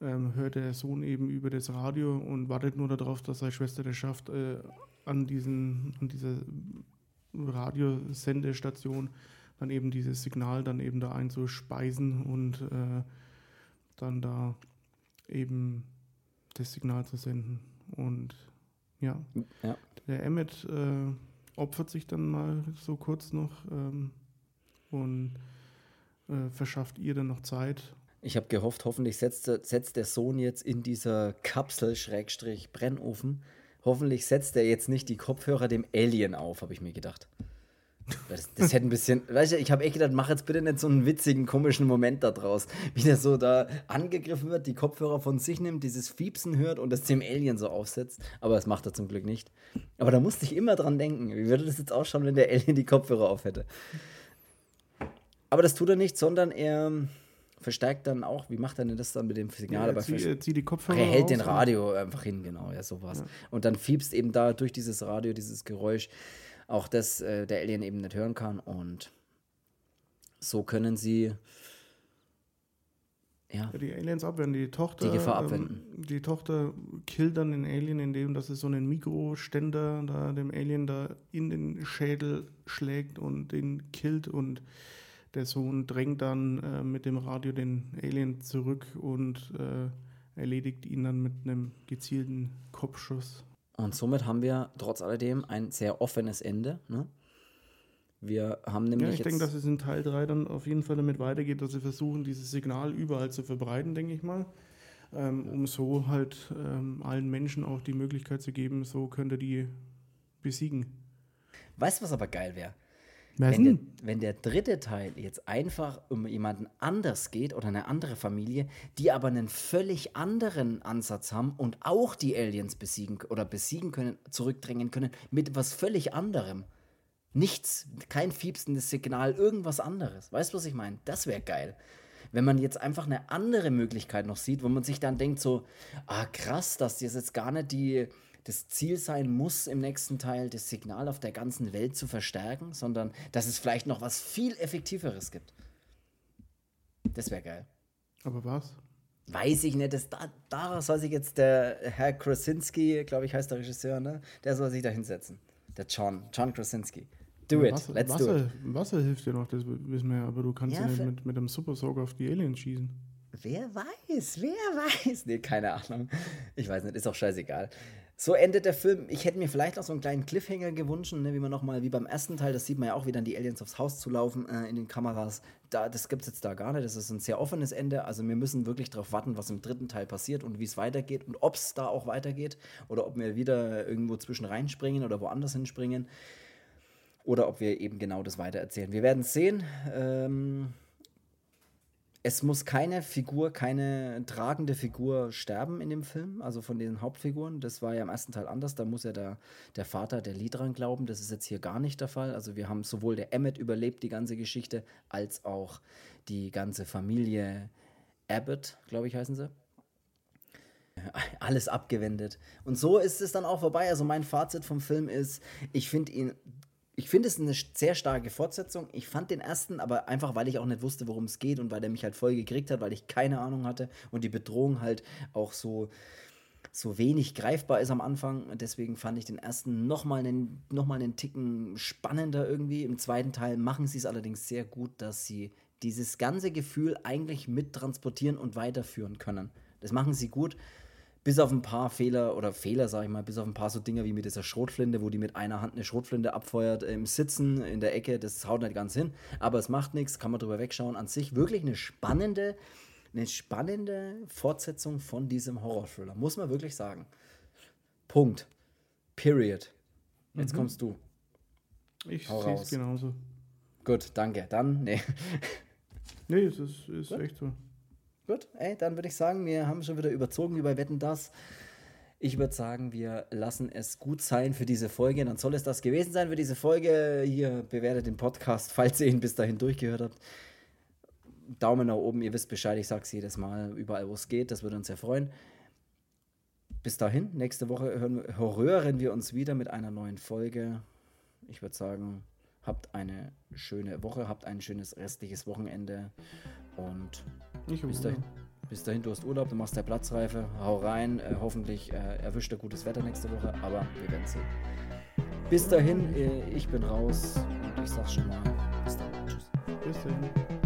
S2: ähm, hört der Sohn eben über das Radio und wartet nur darauf, dass seine Schwester das schafft, äh, an, diesen, an dieser Radiosendestation dann eben dieses Signal dann eben da einzuspeisen und äh, dann da eben das Signal zu senden. Und ja, ja. der Emmet äh, opfert sich dann mal so kurz noch ähm, und äh, verschafft ihr dann noch Zeit.
S1: Ich habe gehofft, hoffentlich setzt, setzt der Sohn jetzt in dieser Kapsel-Brennofen hoffentlich setzt er jetzt nicht die Kopfhörer dem Alien auf, habe ich mir gedacht. Das, das hätte ein bisschen, weißt du, ich habe echt gedacht, mach jetzt bitte nicht so einen witzigen, komischen Moment da draus. Wie der so da angegriffen wird, die Kopfhörer von sich nimmt, dieses Fiepsen hört und das dem Alien so aufsetzt. Aber das macht er zum Glück nicht. Aber da musste ich immer dran denken. Wie würde das jetzt ausschauen, wenn der Alien die Kopfhörer auf hätte? Aber das tut er nicht, sondern er verstärkt dann auch, wie macht er denn das dann mit dem Signal? Ja, er,
S2: zieh, er zieht die Kopfhörer
S1: Er hält den Radio einfach hin, genau, ja, sowas. Ja. Und dann fiebst eben da durch dieses Radio, dieses Geräusch, auch das äh, der Alien eben nicht hören kann. Und so können sie
S2: ja, die Aliens abwehren. Die Tochter,
S1: die Gefahr ähm, abwenden.
S2: Ähm, die Tochter killt dann den Alien, indem dass es so einen Mikroständer da dem Alien da in den Schädel schlägt und den killt und der Sohn drängt dann äh, mit dem Radio den Alien zurück und äh, erledigt ihn dann mit einem gezielten Kopfschuss.
S1: Und somit haben wir trotz alledem ein sehr offenes Ende. Ne? Wir haben nämlich.
S2: Ja, ich denke, dass es in Teil 3 dann auf jeden Fall damit weitergeht, dass sie versuchen, dieses Signal überall zu verbreiten, denke ich mal. Ähm, um so halt ähm, allen Menschen auch die Möglichkeit zu geben, so könnte die besiegen.
S1: Weißt du, was aber geil wäre? Wenn der, wenn der, dritte Teil jetzt einfach um jemanden anders geht oder eine andere Familie, die aber einen völlig anderen Ansatz haben und auch die Aliens besiegen oder besiegen können, zurückdrängen können mit was völlig anderem. Nichts, kein fiepsendes Signal, irgendwas anderes. Weißt du, was ich meine? Das wäre geil. Wenn man jetzt einfach eine andere Möglichkeit noch sieht, wo man sich dann denkt so, ah krass, dass das jetzt gar nicht die, das Ziel sein muss, im nächsten Teil das Signal auf der ganzen Welt zu verstärken, sondern dass es vielleicht noch was viel Effektiveres gibt. Das wäre geil.
S2: Aber was?
S1: Weiß ich nicht. Das, da, daraus soll sich jetzt der Herr Krasinski, glaube ich, heißt der Regisseur, ne? Der soll sich da hinsetzen. Der John, John Krasinski. Do it,
S2: Wasser,
S1: let's
S2: Wasser,
S1: do it.
S2: Wasser hilft dir noch, das wissen wir ja, aber du kannst ja, ja nicht mit, mit einem Super Soaker auf die Aliens schießen.
S1: Wer weiß, wer weiß. Nee, keine Ahnung. Ich weiß nicht, ist auch scheißegal. So endet der Film. Ich hätte mir vielleicht noch so einen kleinen Cliffhanger gewünscht, ne, wie man nochmal, wie beim ersten Teil, das sieht man ja auch, wie dann die Aliens aufs Haus zu laufen äh, in den Kameras. Da, das gibt es jetzt da gar nicht. Das ist ein sehr offenes Ende. Also wir müssen wirklich darauf warten, was im dritten Teil passiert und wie es weitergeht und ob es da auch weitergeht oder ob wir wieder irgendwo zwischen reinspringen oder woanders hinspringen oder ob wir eben genau das weitererzählen. Wir werden sehen. Ähm, es muss keine Figur, keine tragende Figur sterben in dem Film, also von den Hauptfiguren. Das war ja im ersten Teil anders. Da muss ja der, der Vater der Lee dran glauben. Das ist jetzt hier gar nicht der Fall. Also wir haben sowohl der Emmet überlebt die ganze Geschichte, als auch die ganze Familie Abbott, glaube ich, heißen sie. Alles abgewendet. Und so ist es dann auch vorbei. Also mein Fazit vom Film ist, ich finde ihn ich finde es eine sehr starke Fortsetzung. Ich fand den ersten, aber einfach, weil ich auch nicht wusste, worum es geht und weil der mich halt voll gekriegt hat, weil ich keine Ahnung hatte und die Bedrohung halt auch so, so wenig greifbar ist am Anfang. Deswegen fand ich den ersten nochmal einen, noch einen Ticken spannender irgendwie. Im zweiten Teil machen sie es allerdings sehr gut, dass sie dieses ganze Gefühl eigentlich mittransportieren und weiterführen können. Das machen sie gut. Bis auf ein paar Fehler oder Fehler, sag ich mal, bis auf ein paar so Dinge wie mit dieser Schrotflinte, wo die mit einer Hand eine Schrotflinte abfeuert im Sitzen in der Ecke, das haut nicht ganz hin. Aber es macht nichts, kann man drüber wegschauen. An sich wirklich eine spannende, eine spannende Fortsetzung von diesem Horror-Thriller, muss man wirklich sagen. Punkt. Period. Jetzt mhm. kommst du.
S2: Ich sehe es genauso.
S1: Gut, danke. Dann, nee.
S2: Nee, es ist, ist echt so.
S1: Gut, ey, dann würde ich sagen, wir haben schon wieder überzogen wie bei Wetten das. Ich würde sagen, wir lassen es gut sein für diese Folge. Dann soll es das gewesen sein für diese Folge. Hier bewertet den Podcast, falls ihr ihn bis dahin durchgehört habt. Daumen nach oben, ihr wisst Bescheid, ich sage es jedes Mal, überall wo es geht, das würde uns sehr freuen. Bis dahin, nächste Woche hören, hören wir uns wieder mit einer neuen Folge. Ich würde sagen, habt eine schöne Woche, habt ein schönes restliches Wochenende und bis dahin, bis dahin, du hast Urlaub, du machst der Platzreife, hau rein. Äh, hoffentlich äh, erwischt er gutes Wetter nächste Woche, aber wir werden sehen. Bis dahin, äh, ich bin raus und ich sag's schon mal. Bis dann. Tschüss. Bis dahin.